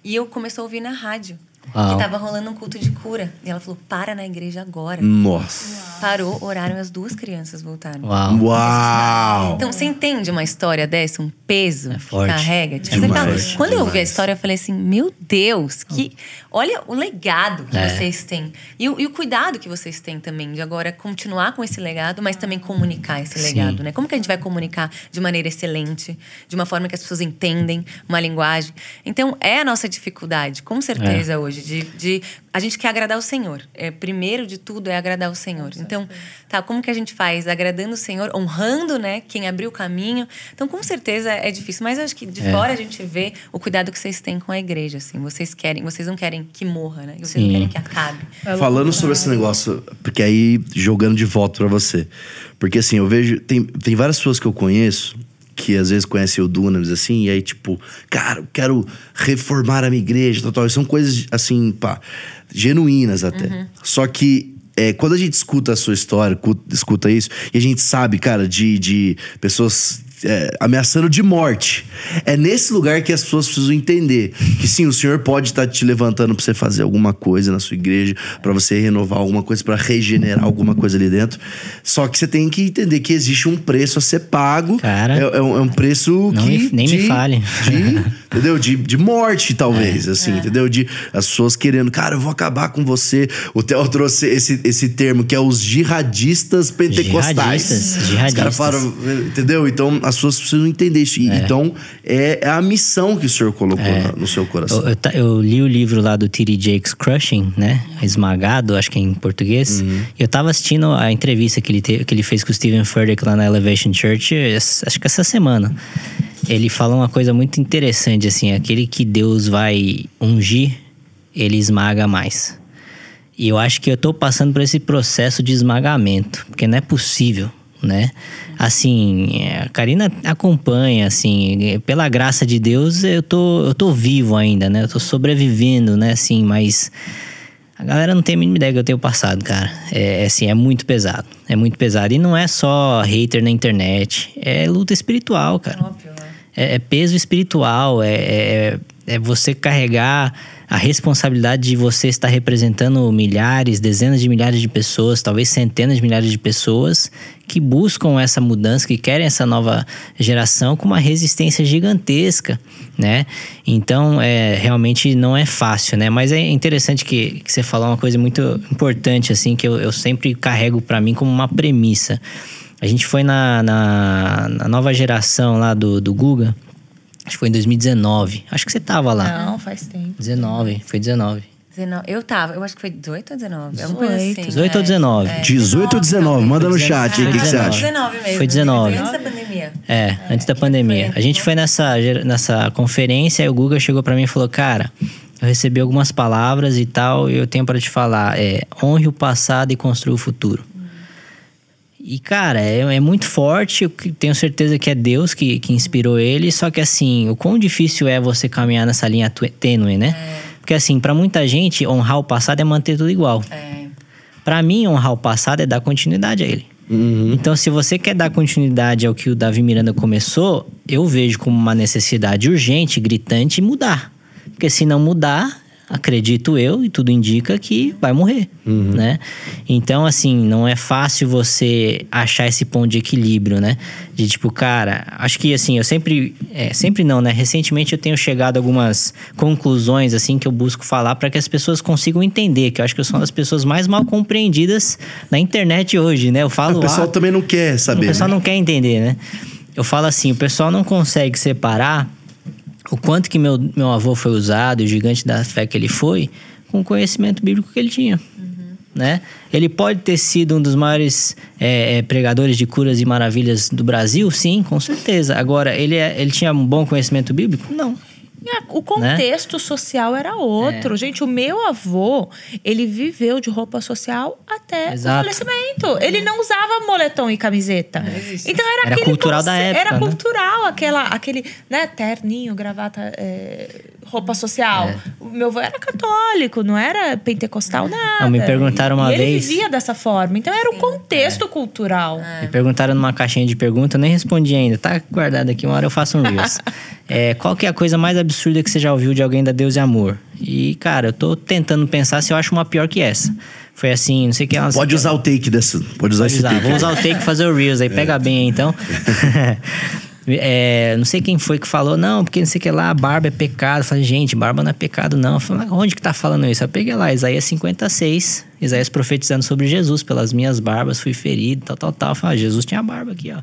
E eu comecei a ouvir na rádio Uau. que tava rolando um culto de cura. E ela falou: "Para na igreja agora". Nossa. Parou, oraram e as duas crianças voltaram. Uau. Uau! Então, você entende uma história dessa, um peso que forte. carrega? Tipo, É você fala- forte. quando eu ouvi a Demais. história, eu falei assim: meu Deus, que. Olha o legado que É. vocês têm. E, o- e o cuidado que vocês têm também de agora continuar com esse legado, mas também comunicar esse Sim. legado, né? Como que a gente vai comunicar de maneira excelente, de uma forma que as pessoas entendem, uma linguagem? Então, é a nossa dificuldade, com certeza, É. hoje. hoje. De, de, a gente quer agradar o Senhor. É, primeiro de tudo é agradar o Senhor. Então, tá, como que a gente faz? Agradando o Senhor, honrando, né, quem abriu o caminho. Então, com certeza é difícil. Mas eu acho que de É. fora a gente vê o cuidado que vocês têm com a igreja, assim. Vocês querem, vocês não querem que morra, né? Vocês Sim. não querem que acabe. Falando sobre esse negócio, porque aí jogando de volta pra você. Porque assim, eu vejo. Tem, tem várias pessoas que eu conheço que às vezes conhecem o Dunamis, assim, e aí, tipo, cara, eu quero reformar a minha igreja, tal, tal. São coisas, assim, pá, genuínas até. Só que. é, quando a gente escuta a sua história, cu- escuta isso, e a gente sabe, cara, de, de pessoas é, ameaçando de morte. É nesse lugar que as pessoas precisam entender que sim, o Senhor pode estar te levantando pra você fazer alguma coisa na sua igreja, pra você renovar alguma coisa, pra regenerar alguma coisa ali dentro. Só que você tem que entender que existe um preço a ser pago. Cara, é, é um, é um preço que me- nem me de- fale. de- entendeu? De, de morte, talvez, É. assim, entendeu? De as pessoas querendo, cara, eu vou acabar com você. O Theo trouxe esse, esse termo que é os jihadistas pentecostais. Jihadistas, Os jihadistas. caras falaram, entendeu? Então as pessoas precisam entender isso. E- Então é, é a missão que o senhor colocou na- no seu coração. Eu, eu eu li o livro lá do T.D. Jakes, Crushing, né? Esmagado, acho que é em português. Uhum. Eu tava assistindo a entrevista que ele, te- que ele fez com o Steven Furtick lá na Elevation Church, acho que essa semana. Ele fala uma coisa muito interessante, assim, aquele que Deus vai ungir, ele esmaga mais. E eu acho que eu tô passando por esse processo de esmagamento, porque não é possível, né? Assim, é, a Karina acompanha, assim, é, pela graça de Deus, eu tô, eu tô vivo ainda, né? Eu tô sobrevivendo, né? Assim, mas a galera não tem a mínima ideia que eu tenho passado, cara. É, é, assim, é muito pesado. É muito pesado. E não é só hater na internet, é luta espiritual, cara. Óbvio, né? É, é peso espiritual, é, é, é você carregar a responsabilidade de você estar representando milhares, dezenas de milhares de pessoas, talvez centenas de milhares de pessoas que buscam essa mudança, que querem essa nova geração com uma resistência gigantesca, né? Então, é, realmente não é fácil, né? Mas é interessante que, que você falou uma coisa muito importante, assim, que eu, eu sempre carrego para mim como uma premissa. A gente foi na, na, na nova geração lá do, do Guga, acho que foi em 2019. Acho que você tava lá. Não, faz tempo. 19, foi 19. 19. Eu tava, eu acho que foi 18 ou 19? É uma coisa 18. assim. 18 ou é. 19? É. 18 ou 19? Manda no chat aí o que, que você 19. acha. 19 mesmo. Foi 19. Antes da pandemia. É, antes da pandemia. A gente foi nessa, nessa conferência e o Guga chegou pra mim e falou: Cara, eu recebi algumas palavras e tal, e eu tenho pra te falar: é, honre o passado e construa o futuro. E, cara, é, é muito forte. Eu tenho certeza que é Deus que, que inspirou ele. Só que, assim, o quão difícil é você caminhar nessa linha tênue, né? Porque, assim, pra muita gente, honrar o passado é manter tudo igual. É. Pra mim, honrar o passado é dar continuidade a ele. Então, se você quer dar continuidade ao que o Davi Miranda começou, eu vejo como uma necessidade urgente, gritante, mudar. Porque se não mudar, acredito eu, e tudo indica que vai morrer, né? Então, assim, não é fácil você achar esse ponto de equilíbrio, né? De tipo, cara, acho que assim, eu sempre, é, sempre não, né? Recentemente eu tenho chegado a algumas conclusões, assim, que eu busco falar para que as pessoas consigam entender, que eu acho que eu sou uma das pessoas mais mal compreendidas na internet hoje, né? Eu falo O pessoal ah, também não quer o saber. pessoal né? não quer entender, né? Eu falo assim, o pessoal não consegue separar o quanto que meu, meu avô foi usado, o gigante da fé que ele foi, com o conhecimento bíblico que ele tinha. Né? Ele pode ter sido um dos maiores é, é, pregadores de curas e maravilhas do Brasil, sim, com certeza. Agora, ele, é- ele tinha um bom conhecimento bíblico? Não. A- O contexto social era outro. Gente, o meu avô, ele viveu de roupa social até Exato. o falecimento. Ele não usava moletom e camiseta. Então era, Era aquele cultural da época, Era né? cultural, aquela, aquele, né, terninho, gravata, é, roupa social. É. O meu avô era católico, não era pentecostal, nada. Não, me perguntaram uma e ele vez- vivia dessa forma. Então era um contexto cultural. Me perguntaram numa caixinha de pergunta, eu nem respondi ainda. Tá guardado aqui, uma hora eu faço um Reels. É, qual que é a coisa mais absurda que você já ouviu de alguém da Deus e Amor? E, cara, eu tô tentando pensar se eu acho uma pior que essa. Foi assim, não sei o que... Pode usar o take dessa. Pode usar Pode esse usar. take. Vou usar o take e fazer o Reels aí. Pega bem aí, então. É, não sei quem foi que falou, não, porque não sei o que lá, barba é pecado. Eu falei, gente, barba não é pecado, não. Eu falei, onde que tá falando isso? Eu peguei lá, Isaías 56, Isaías profetizando sobre Jesus, pelas minhas barbas fui ferido, tal, tal, tal. Eu falei, ah, Jesus tinha barba aqui, ó.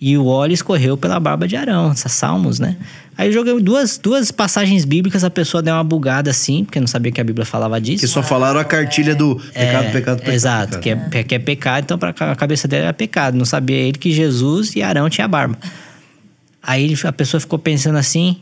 e o óleo escorreu pela barba de Arão, essas salmos, né? Aí eu joguei duas, duas passagens bíblicas, a pessoa deu uma bugada assim, porque não sabia que a Bíblia falava disso. Que só falaram a cartilha do pecado, pecado, pecado. Exato, pecado. Que, é, que é pecado, então pra a cabeça dele era pecado. Não sabia ele que Jesus e Arão tinha barba. Aí a pessoa ficou pensando assim.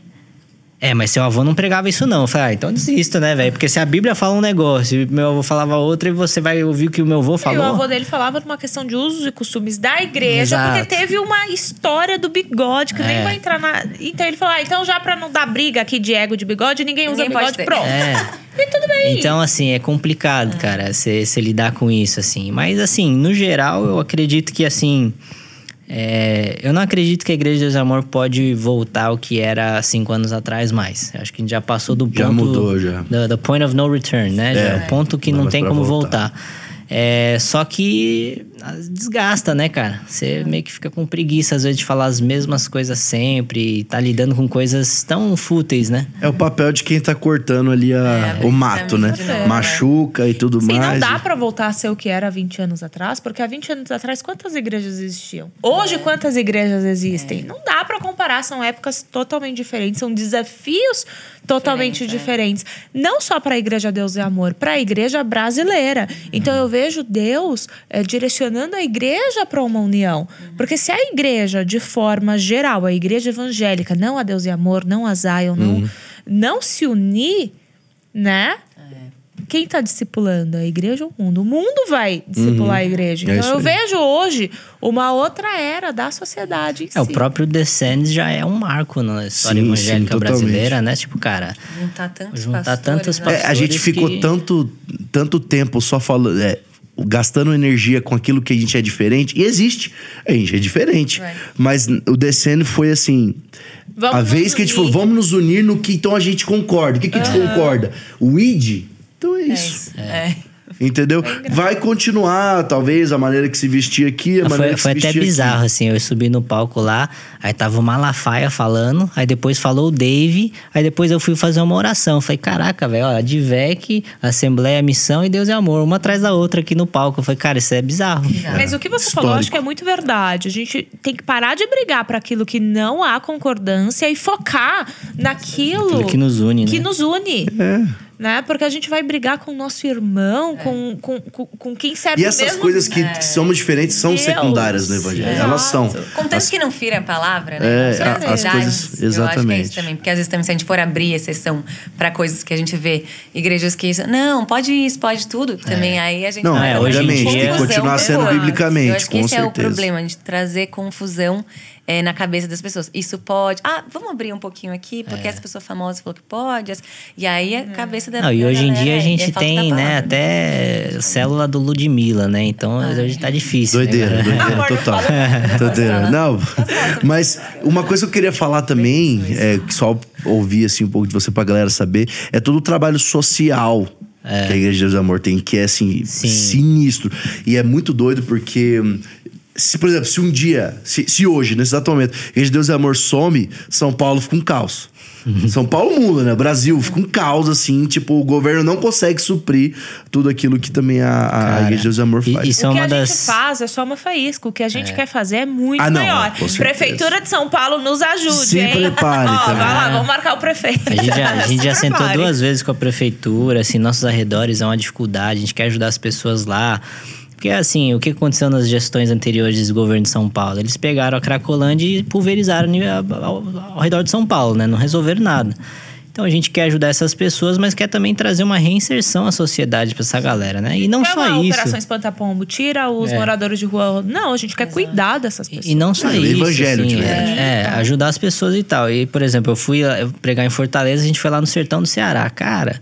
É, mas seu avô não pregava isso não. Eu falei, ah, então desisto, né, velho? Porque se a Bíblia fala um negócio e meu avô falava outro, e você vai ouvir o que o meu avô E falou. o avô dele falava numa questão de usos e costumes da igreja, Exato. porque teve uma história do bigode que nem É. vai entrar na. Então ele falou: ah, então já pra não dar briga aqui de ego de bigode, ninguém usa Ninguém pode bigode, pronto. É. E tudo bem. Então, assim, é complicado, cara, você lidar com isso, assim. Mas, assim, no geral, eu acredito que, assim. É, eu não acredito que a Igreja de e Amor pode voltar ao que era cinco anos atrás mais. Acho que a gente já passou do ponto. Já mudou, já. Do, do point of no return, né? Já É. é o ponto que Não não tem como voltar. voltar. É, só que desgasta, né, cara? Você meio que fica com preguiça, às vezes, de falar as mesmas coisas sempre. E tá lidando com coisas tão fúteis, né? É o papel de quem tá cortando ali a- É, o mato, né? de novo, Machuca e tudo Sim, mais. não dá pra voltar a ser o que era há 20 anos atrás, porque há 20 anos atrás quantas igrejas existiam? Hoje quantas igrejas existem? Não dá pra comparar, são épocas totalmente diferentes, são desafios totalmente diferentes. Não só para a igreja Deus e Amor, para a igreja brasileira. Então eu vejo Deus eh, direcionando a igreja para uma união, porque se a igreja de forma geral, a igreja evangélica, não a Deus e Amor, não a Zion, não, não se unir, né? Quem está discipulando? A igreja ou o mundo? O mundo vai discipular a igreja. É Então isso eu aí. vejo hoje uma outra era da sociedade em É, o si. próprio Descendants já é um marco na história Sim, evangélica sim, brasileira, né? Tipo, cara, Juntar tantos Juntar pastores, tantos né? pastores. É, a gente ficou que- tanto, tanto tempo só falando. é, gastando energia com aquilo que a gente é diferente. E existe. A gente é diferente. Right. Mas o Descendo foi assim. Vamos a vez que a gente falou, vamos nos unir no que então a gente concorda. O que, que a gente concorda? O ID? Então é É isso. isso. É. Entendeu? Vai continuar, talvez, a maneira que se vestia aqui, a Ah, maneira foi, que foi se até vestia bizarro, aqui. assim. Eu subi no palco lá, aí tava o Malafaia falando, aí depois falou o Dave, aí depois eu fui fazer uma oração. Falei, caraca, velho, ó, Advec, Assembleia, Missão e Deus e Amor, uma atrás da outra aqui no palco. Eu falei, cara, isso é bizarro. Mas o que você falou, eu acho que é muito verdade. A gente tem que parar de brigar para aquilo que não há concordância e focar naquilo Aquilo que nos une, que né? nos une. É. Né? Porque a gente vai brigar com o nosso irmão, com, com, com, com quem serve E essas mesmo... coisas que, que somos diferentes são Deus. secundárias no Evangelho. Exato. Elas são. Contanto As- que não fira a palavra, né? É, As a- as coisas- Eu acho que é exatamente. isso também. Porque às vezes também, se a gente for abrir exceção para coisas que a gente vê, igrejas que isso, não, pode isso, pode tudo. Também aí a gente Não, vai é, também hoje em com dia- confusão continuar sendo biblicamente, Eu acho que com esse é o certeza. problema, a gente trazer confusão é, na cabeça das pessoas. Isso pode. Ah, vamos abrir um pouquinho aqui, porque essa pessoa famosa falou que pode. E aí a cabeça da Não, e hoje em dia a é- é gente falta tem, né, até célula do Ludmilla, né? Então hoje tá difícil. né, Doideira, cara? doideira total. Doideira. Não, mas uma coisa que eu queria falar também, é, que só ouvir assim, um pouco de você pra galera saber, é todo o trabalho social que a Igreja de Deus do Amor tem, que é assim, Sim. sinistro. E é muito doido porque. Se, por exemplo, se um dia, se, se hoje, nesse exato momento, a Igreja de Deus e Amor some, São Paulo fica um caos. São Paulo muda, né? Brasil fica um caos, assim, tipo, o governo não consegue suprir tudo aquilo que também a, a Cara, Igreja de Deus e Amor e- faz. isso é o que uma a das- gente faz é só uma faísca. O que a gente quer fazer é muito Ah, não, maior. é. Prefeitura de São Paulo nos ajude, Se hein? prepare Ó, também. vai lá, vamos marcar o prefeito. A gente já, a gente já Se sentou duas vezes com a prefeitura, assim, nossos arredores é uma dificuldade, a gente quer ajudar as pessoas lá. Porque, assim, o que aconteceu nas gestões anteriores do governo de São Paulo? Eles pegaram a Cracolândia e pulverizaram ao, redor de São Paulo, né? Não resolveram nada. Então a gente quer ajudar essas pessoas, mas quer também trazer uma reinserção à sociedade pra essa galera, né? E não é só uma isso. Operação Espanta-Pombo, tira os É. moradores de rua. Não, a gente quer cuidar dessas pessoas. E não só É, isso. evangelho, assim, de verdade. é, é, ajudar as pessoas e tal. E, por exemplo, eu fui pregar em Fortaleza, a gente foi lá no sertão do Ceará. Cara,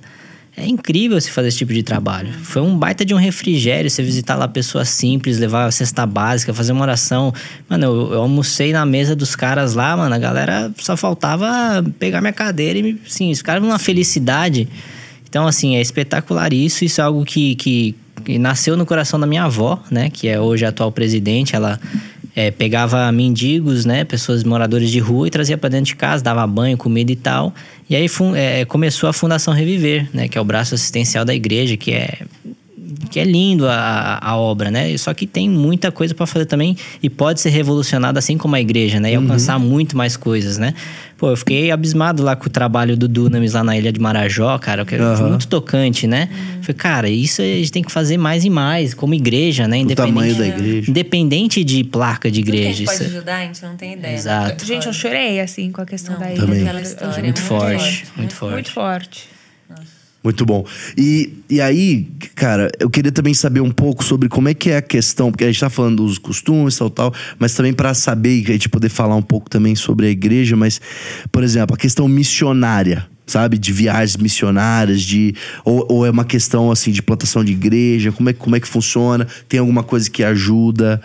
é incrível se fazer esse tipo de trabalho. Foi um baita de um refrigério, você visitar lá pessoas simples, levar a cesta básica, fazer uma oração. Mano, eu, eu almocei na mesa dos caras lá, mano, a galera só faltava pegar minha cadeira e, me- assim, os caras numa felicidade. Então, assim, é espetacular isso. Isso é algo que, que, que nasceu no coração da minha avó, né? Que é hoje a atual presidente. Ela é, pegava mendigos, né? Pessoas moradores de rua e trazia para dentro de casa, dava banho, comida e tal. E aí é, começou a Fundação Reviver, né? Que é o braço assistencial da igreja, que é que é lindo a, a obra, né? Só que tem muita coisa para fazer também e pode ser revolucionada assim como a igreja, né? E alcançar muito mais coisas, né? Pô, eu fiquei abismado lá com o trabalho do Dunamis lá na ilha de Marajó, cara, que é Aham. muito tocante, né? Falei, cara, isso a gente tem que fazer mais e mais, como igreja, né? O tamanho da igreja. Independente de placa de que a igreja. gente pode isso- ajudar, a gente não tem ideia. né? Exato. Gente, eu chorei, assim, com a questão Não, da ilha. Também. Aquela história é muito forte, muito forte. Muito forte. Muito bom. E, e aí, cara, eu queria também saber um pouco sobre como é que é a questão, porque a gente tá falando dos costumes, tal, tal, mas também para saber e a gente poder falar um pouco também sobre a igreja, mas, por exemplo, a questão missionária. Sabe, de viagens missionárias, de ou, ou é uma questão assim de plantação de igreja, como é, como é que funciona? Tem alguma coisa que ajuda?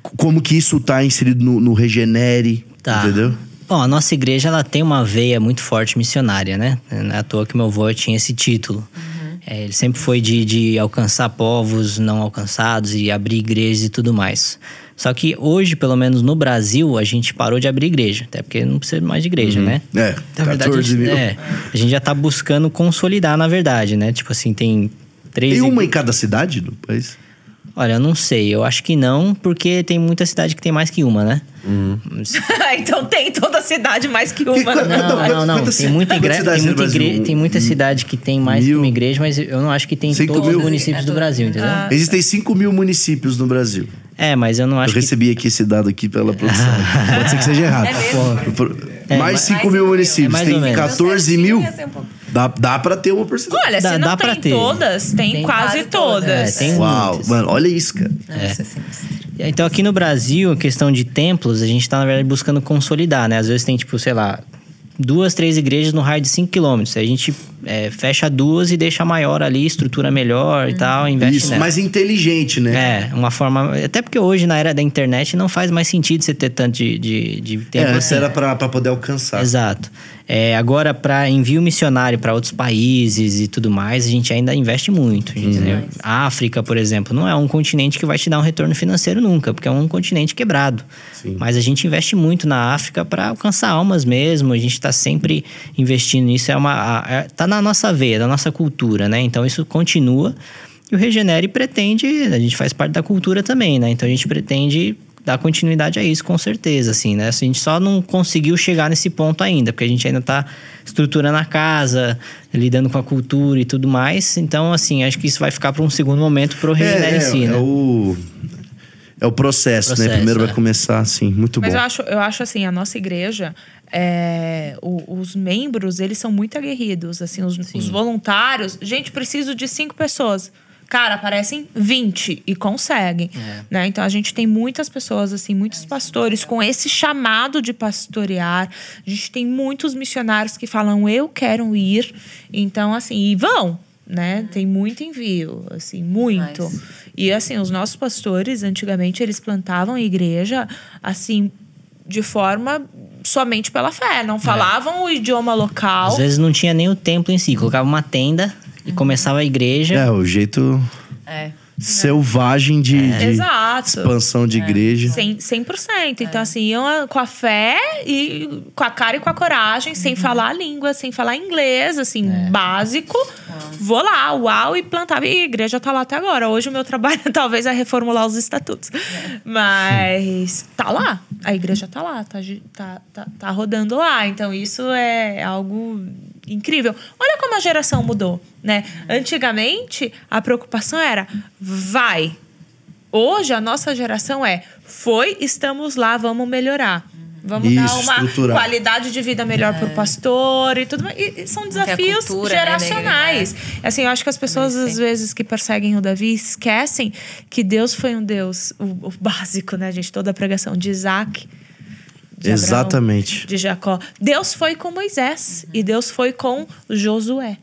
Como que isso tá inserido no, no Regenere? Tá. Entendeu? Bom, a nossa igreja ela tem uma veia muito forte missionária, né? Não é à toa que meu avô tinha esse título. É, ele sempre foi de, de alcançar povos não alcançados e abrir igrejas e tudo mais. Só que hoje, pelo menos no Brasil, a gente parou de abrir igreja. Até porque não precisa mais de igreja, né? É, Na verdade, a 14 gente, mil. é, a gente já tá buscando consolidar, na verdade, né? Tipo assim, tem três... Tem uma igre- em cada cidade do país? Olha, eu não sei. Eu acho que não, porque tem muita cidade que tem mais que uma, né? então tem toda a cidade mais que Que- uma. né? Então, Não, não, não. quantas Tem muita, quantas igre... cidades tem, muita Brasil? igre... tem muita cidade que tem mais que Mil? uma igreja, mas eu não acho que tem em Cinco todos mil? os municípios É do Brasil, entendeu? Existem 5 mil municípios no Brasil. É, mas eu não Eu acho que. recebi aqui esse dado aqui pela produção. Pode ser que seja errado. É mesmo? Por- É, mais mais 5 cinco mil mil. municípios. É mais tem ou menos. 14 mil. Dá, dá pra ter uma porcentagem. Olha, Dá- se não dá pra tem ter. todas, tem, Tem quase quase todas. todas. É, tem Uau, muitas. mano, olha isso, cara. Nossa, assim, Então, aqui no Brasil, a questão de templos, a gente tá, na verdade, buscando consolidar, né? Às vezes tem, tipo, sei lá, duas, três igrejas no raio de 5 quilômetros. A gente é, fecha duas e deixa a maior ali, estrutura melhor e tal, investe Isso, nela. mais inteligente, né? É, uma forma. Até porque hoje, na era da internet, não faz mais sentido você ter tanto de, de, de É, tempo antes assim. era pra, pra poder alcançar. Exato. É, agora, para envio missionário para outros países e tudo mais, a gente ainda investe muito. Entendeu? A África, por exemplo, não é um continente que vai te dar um retorno financeiro nunca, porque é um continente quebrado. Sim. Mas a gente investe muito na África para alcançar almas mesmo. A gente está sempre investindo nisso. É uma, é, tá na nossa veia, da nossa cultura, né? Então isso continua. E o Regenere pretende, a gente faz parte da cultura também, né? Então a gente pretende dar continuidade a isso, com certeza, assim, né? A gente só não conseguiu chegar nesse ponto ainda, porque a gente ainda tá estruturando a casa, lidando com a cultura e tudo mais. Então, assim, acho que isso vai ficar para um segundo momento pro Regenere é, em si, é né? o. É o processo, né? Processo, Primeiro é. vai começar assim, muito Mas bom. eu acho, eu acho assim, a nossa igreja, é, o- os membros, eles são muito aguerridos. Assim, os, os voluntários. Gente, preciso de cinco pessoas. Cara, aparecem 20 e conseguem. Né? Então a gente tem muitas pessoas, assim, muitos pastores com esse chamado de pastorear. A gente tem muitos missionários que falam, eu quero ir. Então, assim, e vão. Né? Tem muito envio, assim, muito. Nice. E assim, os nossos pastores, antigamente, eles plantavam igreja, assim, de forma somente pela fé. Não falavam o idioma local. Às vezes não tinha nem o templo em si, colocava uma tenda e começava a igreja. É, o jeito É. selvagem de, de Exato. expansão de igreja. 100%. 100%. Então, assim, iam com a fé e com a cara e com a coragem, sem falar a língua, sem falar inglês, assim, básico. Vou lá, uau, e plantava. E a igreja tá lá até agora. Hoje o meu trabalho talvez é reformular os estatutos. Mas tá lá. A igreja tá lá, tá, tá, tá, tá rodando lá. Então, isso é algo incrível. Olha como a geração mudou, né? Antigamente, a preocupação era vai, Hoje a nossa geração é foi, estamos lá, vamos melhorar. Vamos dar Isso, uma estruturar. qualidade de vida melhor pro pastor e tudo mais. E, são desafios cultura, né, geracionais. Assim, eu acho que as pessoas, às vezes, que perseguem o Davi, esquecem que Deus foi um Deus, o, o básico, né, gente? Toda a pregação de Isaac. De Abraão, Exatamente. de Jacó. Deus foi com Moisés e Deus foi com Josué.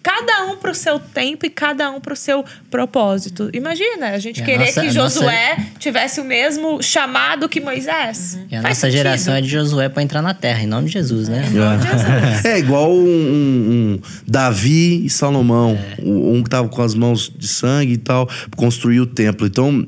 Cada um pro seu tempo e cada um pro seu propósito. Imagina, a gente E a querer nossa- que Josué tivesse o mesmo chamado que Moisés. E a Faz nossa sentido. geração é de Josué para entrar na terra, em nome de Jesus, né? É igual um, um- um Davi e Salomão. É. Um um que tava com as mãos de sangue e tal, construir o templo. Então,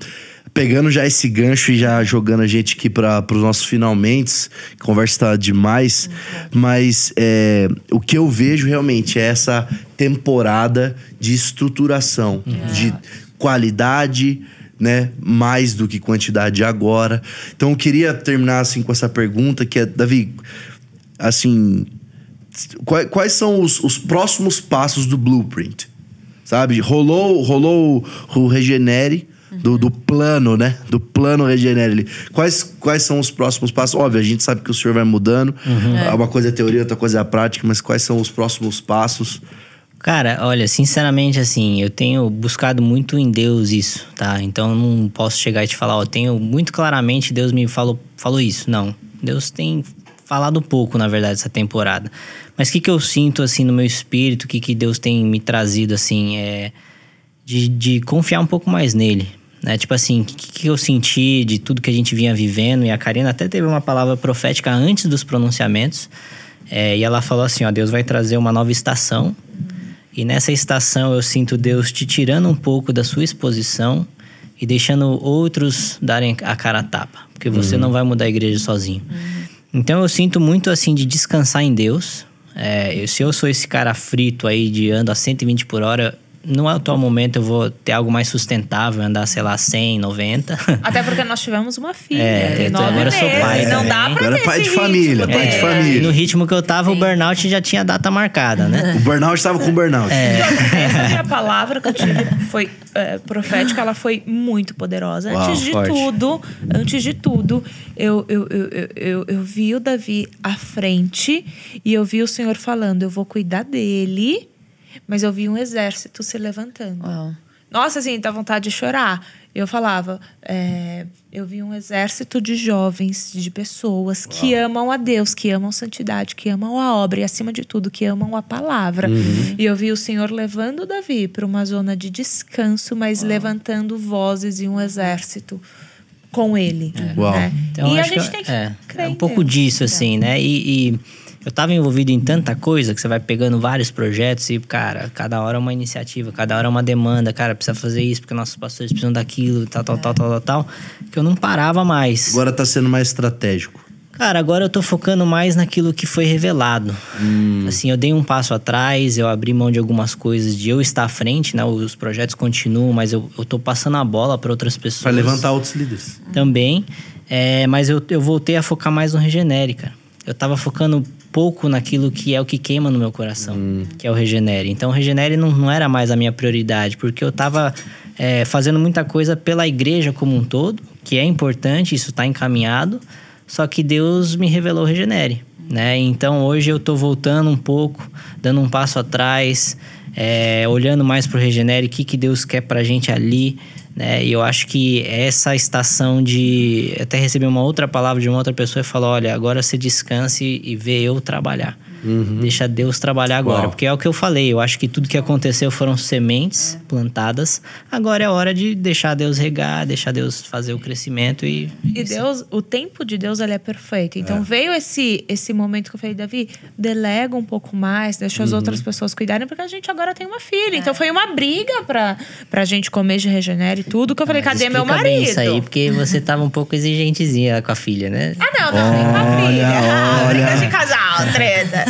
pegando já esse gancho e já jogando a gente aqui para os nossos finalmente, conversa tá demais, mas é, o que eu vejo realmente é essa temporada de estruturação, de qualidade, né? Mais do que quantidade agora. Então eu queria terminar assim com essa pergunta que é, Davi, assim, quais, quais são os, os próximos passos do Blueprint? Sabe? Rolou, rolou o Regenere, do, do, plano, né? Do plano Regenere. Quais, quais são os próximos passos? Óbvio, a gente sabe que o senhor vai mudando. Uhum. É. Uma coisa é teoria, outra coisa é a prática, mas quais são os próximos passos? Cara, olha, sinceramente, assim, eu tenho buscado muito em Deus isso, tá? Então eu não posso chegar e te falar, ó, tenho muito claramente Deus me falou, falou isso. Não. Deus tem falado pouco, na verdade, essa temporada. Mas o que, que eu sinto, assim, no meu espírito, o que, que Deus tem me trazido, assim, é de, de confiar um pouco mais nele. Né? Tipo assim, o que, que eu senti de tudo que a gente vinha vivendo. E a Karina até teve uma palavra profética antes dos pronunciamentos. É, e ela falou assim: ó, Deus vai trazer uma nova estação e nessa estação eu sinto Deus te tirando um pouco da sua exposição e deixando outros darem a cara a tapa. Porque você uhum. não vai mudar a igreja sozinho. Uhum. Então eu sinto muito assim de descansar em Deus. É, se eu sou esse cara frito aí de ando a 120 por hora, no atual momento eu vou ter algo mais sustentável, andar, sei lá, 100, 90. Até porque nós tivemos uma filha, é, nove agora meses, sou pai, não dá pra Agora ter pai de ritmo, família, pai de família. E no ritmo que eu tava, Sim. o burnout já tinha data marcada, né? O burnout estava com burnout. É. Essa minha palavra que eu tive foi é, profética, ela foi muito poderosa. Uau, antes de forte. tudo, antes de tudo, eu, eu, eu, eu, eu, eu vi o Davi à frente e eu vi o Senhor falando, eu vou cuidar dele mas eu vi um exército se levantando. Uau. Nossa, assim, dá vontade de chorar. Eu falava, é, eu vi um exército de jovens, de pessoas Uau. que amam a Deus, que amam santidade, que amam a obra e, acima de tudo, que amam a palavra. Uhum. E eu vi o Senhor levando Davi para uma zona de descanso, mas Uau. levantando vozes e um exército com ele. É. Uau. Né? Então, e a gente que tem que é, crer é um pouco disso, assim, né? E, e eu tava envolvido em tanta coisa que você vai pegando vários projetos e, cara, cada hora é uma iniciativa, cada hora é uma demanda, cara, precisa fazer isso porque nossos pastores precisam daquilo, tal, tal, tal, tal, tal, tal, que eu não parava mais. Agora tá sendo mais estratégico. Cara, agora eu tô focando mais naquilo que foi revelado. Hum. Assim, eu dei um passo atrás, eu abri mão de algumas coisas, de eu estar à frente, né? Os projetos continuam, mas eu, eu tô passando a bola para outras pessoas. Pra levantar outros líderes. Também. É, mas eu, eu voltei a focar mais no Regenere, cara. Eu tava focando pouco naquilo que é o que queima no meu coração, que é o Regenere. Então, o Regenere não, não era mais a minha prioridade, porque eu tava é, fazendo muita coisa pela igreja como um todo, que é importante, isso tá encaminhado, só que Deus me revelou o Regenere. Né? Então hoje eu tô voltando um pouco, dando um passo atrás, é, olhando mais pro Regenere, o que, que Deus quer pra gente ali. Né? E eu acho que essa estação de. Até recebi uma outra palavra de uma outra pessoa e falou: olha, agora você descanse e vê eu trabalhar. Uhum. Deixa Deus trabalhar agora. Uau. Porque é o que eu falei. Eu acho que tudo que aconteceu foram sementes plantadas. Agora é hora de deixar Deus regar, deixar Deus fazer o crescimento e. E Deus, o tempo de Deus ele é perfeito. Então veio esse esse momento que eu falei, Davi, delega um pouco mais, deixa as outras pessoas cuidarem, porque a gente agora tem uma filha. Então foi uma briga pra, pra gente comer de regenere e tudo, que eu falei, Mas cadê meu marido? Isso aí, porque você tava um pouco exigentezinha com a filha, né? Ah, não, também com a filha. Ah, olha. briga de casal, treta.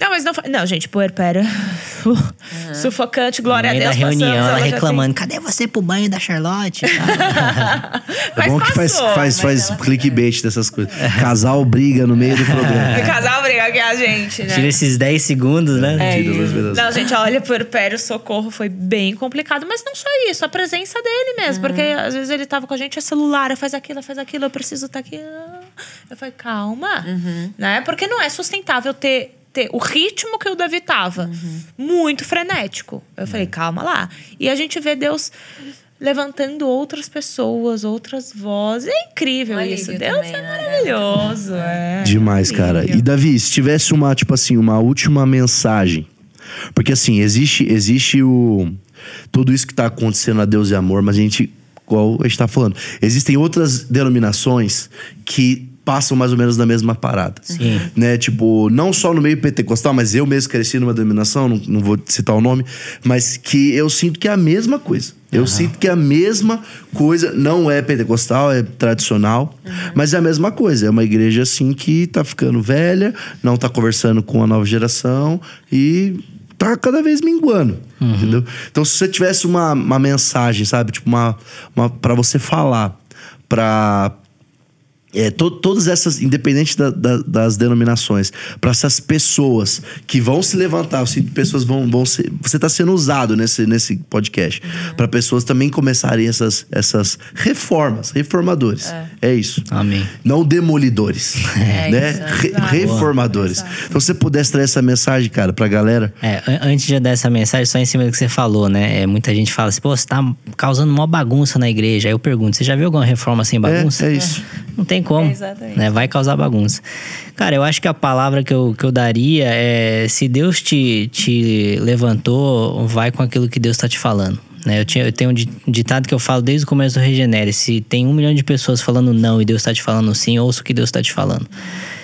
Não, mas não. Não, gente, puerpério. Uh, Sufocante, glória a Deus. da reunião, passamos, ela já tem- reclamando: cadê você pro banho da Charlotte? É bom que faz, passou, faz, faz ela- clickbait dessas coisas. Casal briga no meio do programa. O casal briga com a gente, né? Tira esses 10 segundos, né? É. Não, gente, olha, puerpério, socorro foi bem complicado, mas não só isso, a presença dele mesmo. Porque às vezes ele tava com a gente, é celular, faz aquilo, faz aquilo, eu preciso estar aqui. Eu falei, calma, né? Porque não é sustentável ter. Ter o ritmo que o Davi tava, muito frenético. Eu falei, calma lá. E a gente vê Deus levantando outras pessoas, outras vozes. É incrível isso. Deus também, é né? maravilhoso. É. Demais, cara. E Davi, se tivesse uma, tipo assim, uma última mensagem. Porque assim, existe, existe o. Tudo isso que tá acontecendo a Deus e amor, mas a gente, igual a gente tá falando, existem outras denominações que passam mais ou menos na mesma parada. Sim. Né? Tipo, não só no meio pentecostal, mas eu mesmo cresci numa denominação, não, não vou citar o nome, mas que eu sinto que é a mesma coisa. Eu sinto que é a mesma coisa, não é pentecostal, é tradicional, mas é a mesma coisa. É uma igreja assim que tá ficando velha, não tá conversando com a nova geração e tá cada vez minguando, entendeu? Então, se você tivesse uma, uma mensagem, sabe? Tipo, uma, uma para você falar pra é, to- todas essas, independente da- da- das denominações, para essas pessoas que vão se levantar, se pessoas vão, vão ser, você está sendo usado nesse, nesse podcast, para pessoas também começarem essas, essas reformas, reformadores. É, isso. Amém. Não demolidores, É né? isso, Re- reformadores. Então, se você pudesse trazer essa mensagem, cara, pra galera. É, an- antes de eu dar essa mensagem, só em cima do que você falou, né? É, muita gente fala assim, pô, você tá causando uma bagunça na igreja. Aí eu pergunto, você já viu alguma reforma sem bagunça? É, é isso. Não tem como. É, né? Vai causar bagunça. Cara, eu acho que a palavra que eu, que eu daria é: se Deus te, te levantou, vai com aquilo que Deus tá te falando. Né? Eu, tinha, eu tenho um di- ditado que eu falo desde o começo do Regenere: se tem um milhão de pessoas falando não e Deus tá te falando sim, ouça o que Deus tá te falando.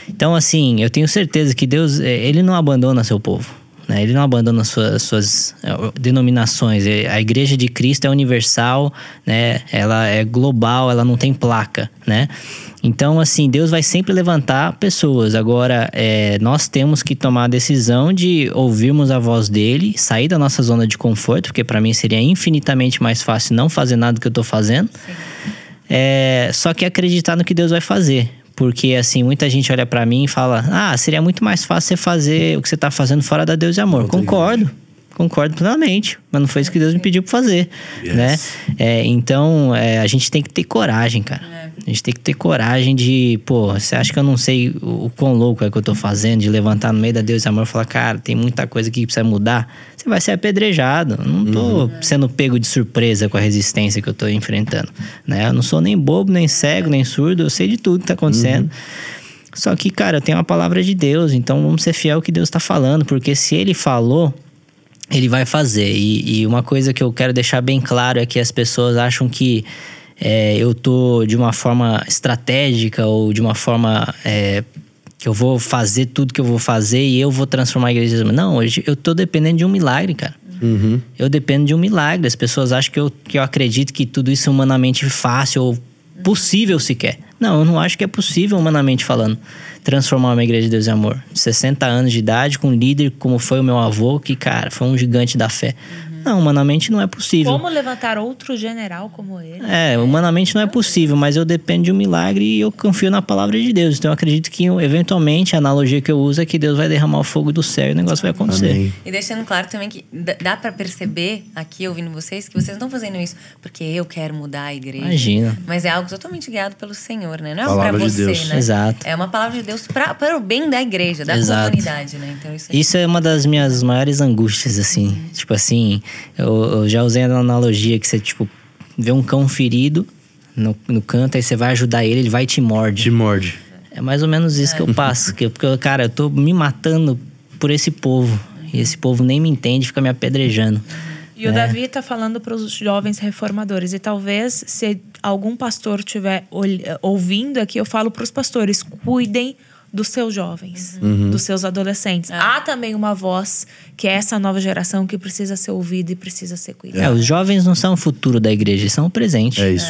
Então, assim, eu tenho certeza que Deus, eh, ele não abandona seu povo. Né? Ele não abandona suas, suas eh, denominações. A igreja de Cristo é universal, né? Ela é global, ela não tem placa, né? Então, assim, Deus vai sempre levantar pessoas. Agora, eh, nós temos que tomar a decisão de ouvirmos a voz dele, sair da nossa zona de conforto, porque para mim seria infinitamente mais fácil não fazer nada do que eu tô fazendo. É, só que acreditar no que Deus vai fazer. Porque, assim, muita gente olha pra mim e fala: Ah, seria muito mais fácil você fazer o que você tá fazendo fora da Deus e amor. Concordo. Concordo plenamente. Mas não foi isso que Deus me pediu pra fazer. Yes. Né? É, então, é, a gente tem que ter coragem, cara. A gente tem que ter coragem de, pô, você acha que eu não sei o, o quão louco é que eu tô fazendo, de levantar no meio da Deus e amor e falar, cara, tem muita coisa aqui que precisa mudar. Você vai ser apedrejado. Eu Não tô sendo pego de surpresa com a resistência que eu tô enfrentando. Né? Eu não sou nem bobo, nem cego, nem surdo, eu sei de tudo que tá acontecendo. Só que, cara, eu tenho uma palavra de Deus, então vamos ser fiel ao que Deus tá falando, porque se ele falou, ele vai fazer. E, e uma coisa que eu quero deixar bem claro é que as pessoas acham que é, eu tô de uma forma estratégica ou de uma forma é, que eu vou fazer tudo que eu vou fazer e eu vou transformar a igreja. Não, hoje eu tô dependendo de um milagre, cara. Eu dependo de um milagre. As pessoas acham que eu, que eu acredito que tudo isso é humanamente fácil ou possível sequer. Não, eu não acho que é possível, humanamente falando, transformar uma igreja de Deus e amor. 60 anos de idade, com um líder como foi o meu avô, que, cara, foi um gigante da fé. Não, humanamente não é possível. Como levantar outro general como ele? É, humanamente não é possível, mas eu dependo de um milagre e eu confio na palavra de Deus. Então eu acredito que, eventualmente, a analogia que eu uso é que Deus vai derramar o fogo do céu e o negócio vai acontecer. Amém. E deixando claro também que dá- pra perceber aqui, ouvindo vocês, que vocês não estão fazendo isso porque eu quero mudar a igreja. Imagina. Mas é algo totalmente guiado pelo Senhor, né? Não é algo Palavra pra de você, Deus. né? Exato. É uma palavra de Deus para o bem da igreja, da Exato. comunidade, né? Então isso, Isso é uma das minhas maiores angústias, assim. Tipo assim, eu, eu já usei a analogia que você, tipo, vê um cão ferido no, no canto, aí você vai ajudar ele, ele vai e te morde. Te morde. É mais ou menos isso que eu passo. Que, porque, cara, eu tô me matando por esse povo. E esse povo nem me entende, fica me apedrejando. E o Davi tá falando para os jovens reformadores. E talvez, se algum pastor estiver ouvindo aqui, eu falo para os pastores: cuidem dos seus jovens, dos seus adolescentes. Há também uma voz que é essa nova geração que precisa ser ouvida e precisa ser cuidada. É, os jovens não são o futuro da igreja, eles são o presente. É isso.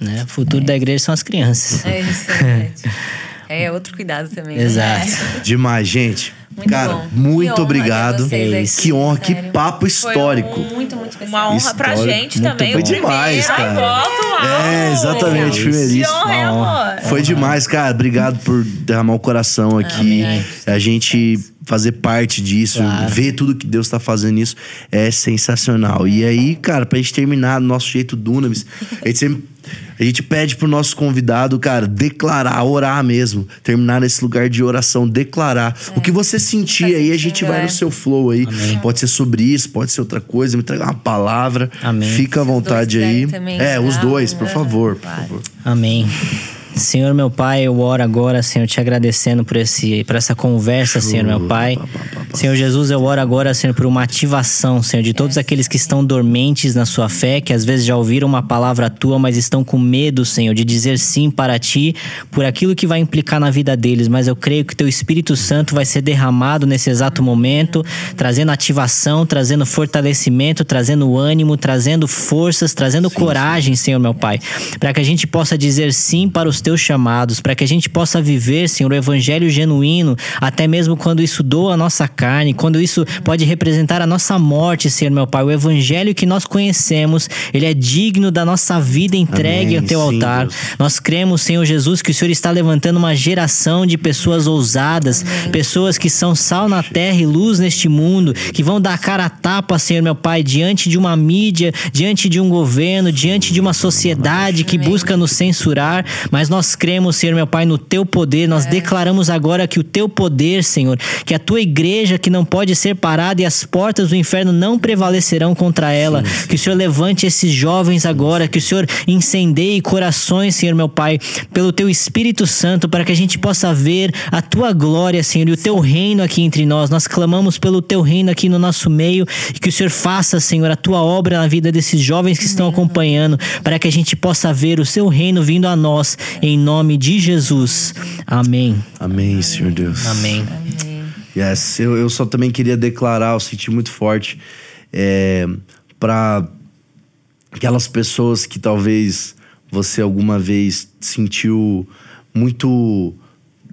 Né? O futuro da igreja são as crianças. É isso, gente. É outro cuidado também. né? Exato. Demais, gente. Muito Cara, bom. muito Que honra obrigado. vocês Que honra, que sério. papo Foi histórico. um- Muito, muito especial. Uma honra pra Histórico. gente Muito também. Foi demais, primeiro. cara. Ai, É, exatamente, Que primeiríssimo. honra, hein, amor? Foi demais, cara. Obrigado por derramar o coração aqui. A gente fazer parte disso, Claro. ver tudo que Deus tá fazendo nisso é sensacional. E aí, cara, pra gente terminar do nosso jeito Dunamis, a gente sempre. A gente pede pro nosso convidado, cara, declarar, orar mesmo. Terminar nesse lugar de oração, declarar. O que você sentir Tá aí, a gente vai é. no seu flow aí. Pode ser sobre isso, pode ser outra coisa, me entregar uma palavra. Amém. Fica à vontade aí. também É, os dois, por né? favor, por favor. Amém. Senhor meu Pai, eu oro agora, Senhor, te agradecendo por, esse, por essa conversa, Senhor meu Pai. Senhor Jesus, eu oro agora, Senhor, por uma ativação, Senhor, de todos aqueles que estão dormentes na sua fé, que às vezes já ouviram uma palavra tua, mas estão com medo, Senhor, de dizer sim para ti, por aquilo que vai implicar na vida deles. Mas eu creio que teu Espírito Santo vai ser derramado nesse exato momento, trazendo ativação, trazendo fortalecimento, trazendo ânimo, trazendo forças, trazendo coragem, Senhor meu Pai, para que a gente possa dizer sim para os teus chamados, para que a gente possa viver, Senhor, o evangelho genuíno, até mesmo quando isso doa a nossa carne, quando isso pode representar a nossa morte, Senhor, meu Pai. O evangelho que nós conhecemos, ele é digno da nossa vida entregue Amém. ao teu Sim, altar. Deus. Nós cremos, Senhor Jesus, que o Senhor está levantando uma geração de pessoas ousadas, pessoas que são sal na terra e luz neste mundo, que vão dar a cara a tapa, Senhor meu Pai, diante de uma mídia, diante de um governo, diante de uma sociedade que busca nos censurar, mas nós cremos, Senhor meu Pai, no teu poder. Nós declaramos agora que o teu poder, Senhor, que a tua igreja que não pode ser parada e as portas do inferno não prevalecerão contra ela. Que o Senhor levante esses jovens agora, que o Senhor incendeie corações, Senhor meu Pai, pelo teu Espírito Santo, para que a gente possa ver a tua glória, Senhor, e o teu reino aqui entre nós. Nós clamamos pelo teu reino aqui no nosso meio e que o Senhor faça, Senhor, a tua obra na vida desses jovens que estão acompanhando, para que a gente possa ver o seu reino vindo a nós, em nome de Jesus. Amém. Amém, Senhor Deus. Amém. Yes, eu, eu só também queria declarar, eu senti muito forte é, para aquelas pessoas que talvez você alguma vez sentiu muito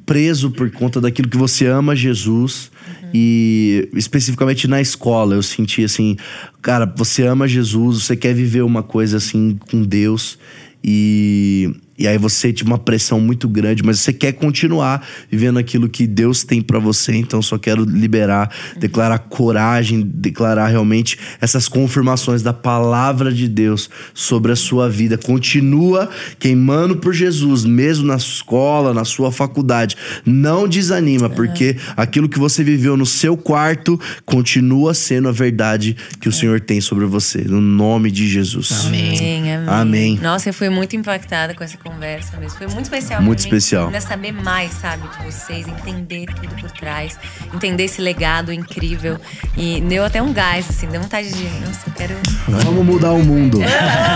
preso por conta daquilo que você ama Jesus e especificamente na escola eu senti assim, cara, você ama Jesus, você quer viver uma coisa assim com Deus e e aí você sente uma pressão muito grande, mas você quer continuar vivendo aquilo que Deus tem pra você, então só quero liberar, declarar coragem, declarar realmente essas confirmações da palavra de Deus sobre a sua vida. Continua queimando por Jesus, mesmo na escola, na sua faculdade. Não desanima, porque aquilo que você viveu no seu quarto continua sendo a verdade que o Senhor tem sobre você, no nome de Jesus. Amém, amém. Amém. Nossa, eu fui muito impactada com essa conversa mesmo. Foi muito especial Muito especial. Ainda saber mais, sabe, de vocês, entender tudo por trás, entender esse legado incrível. E deu até um gás, assim, deu vontade de. Nossa, eu quero. Vamos mudar o mundo.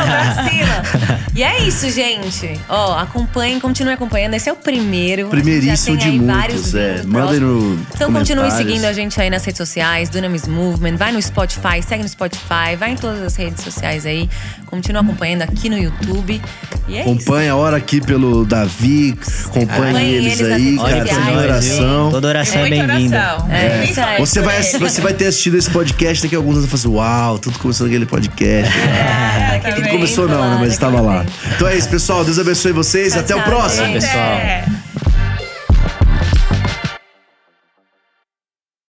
Pra cima. E é isso, gente. Ó, acompanhem, continuem acompanhando. Esse é o primeiro. Primeiríssimo de muitos, vários é. Mandem no Então continue seguindo a gente aí nas redes sociais, Dunamis Movement. Vai no Spotify, segue no Spotify, vai em todas as redes sociais aí. Continua acompanhando aqui no YouTube. E é isso. Acompanha a hora aqui pelo Davi, acompanhe Acompanhe eles, eles aí, cara, viu? oração. Toda oração é Muita bem-vinda. oração. É. Principalmente Você vai, você vai ter assistido esse podcast daqui a alguns anos e falar assim: Uau, tudo começou naquele podcast. É, Tudo também. começou não, né? Mas estava lá. Então é isso, pessoal. Deus abençoe vocês. Até o tchau, próximo. gente. pessoal. É.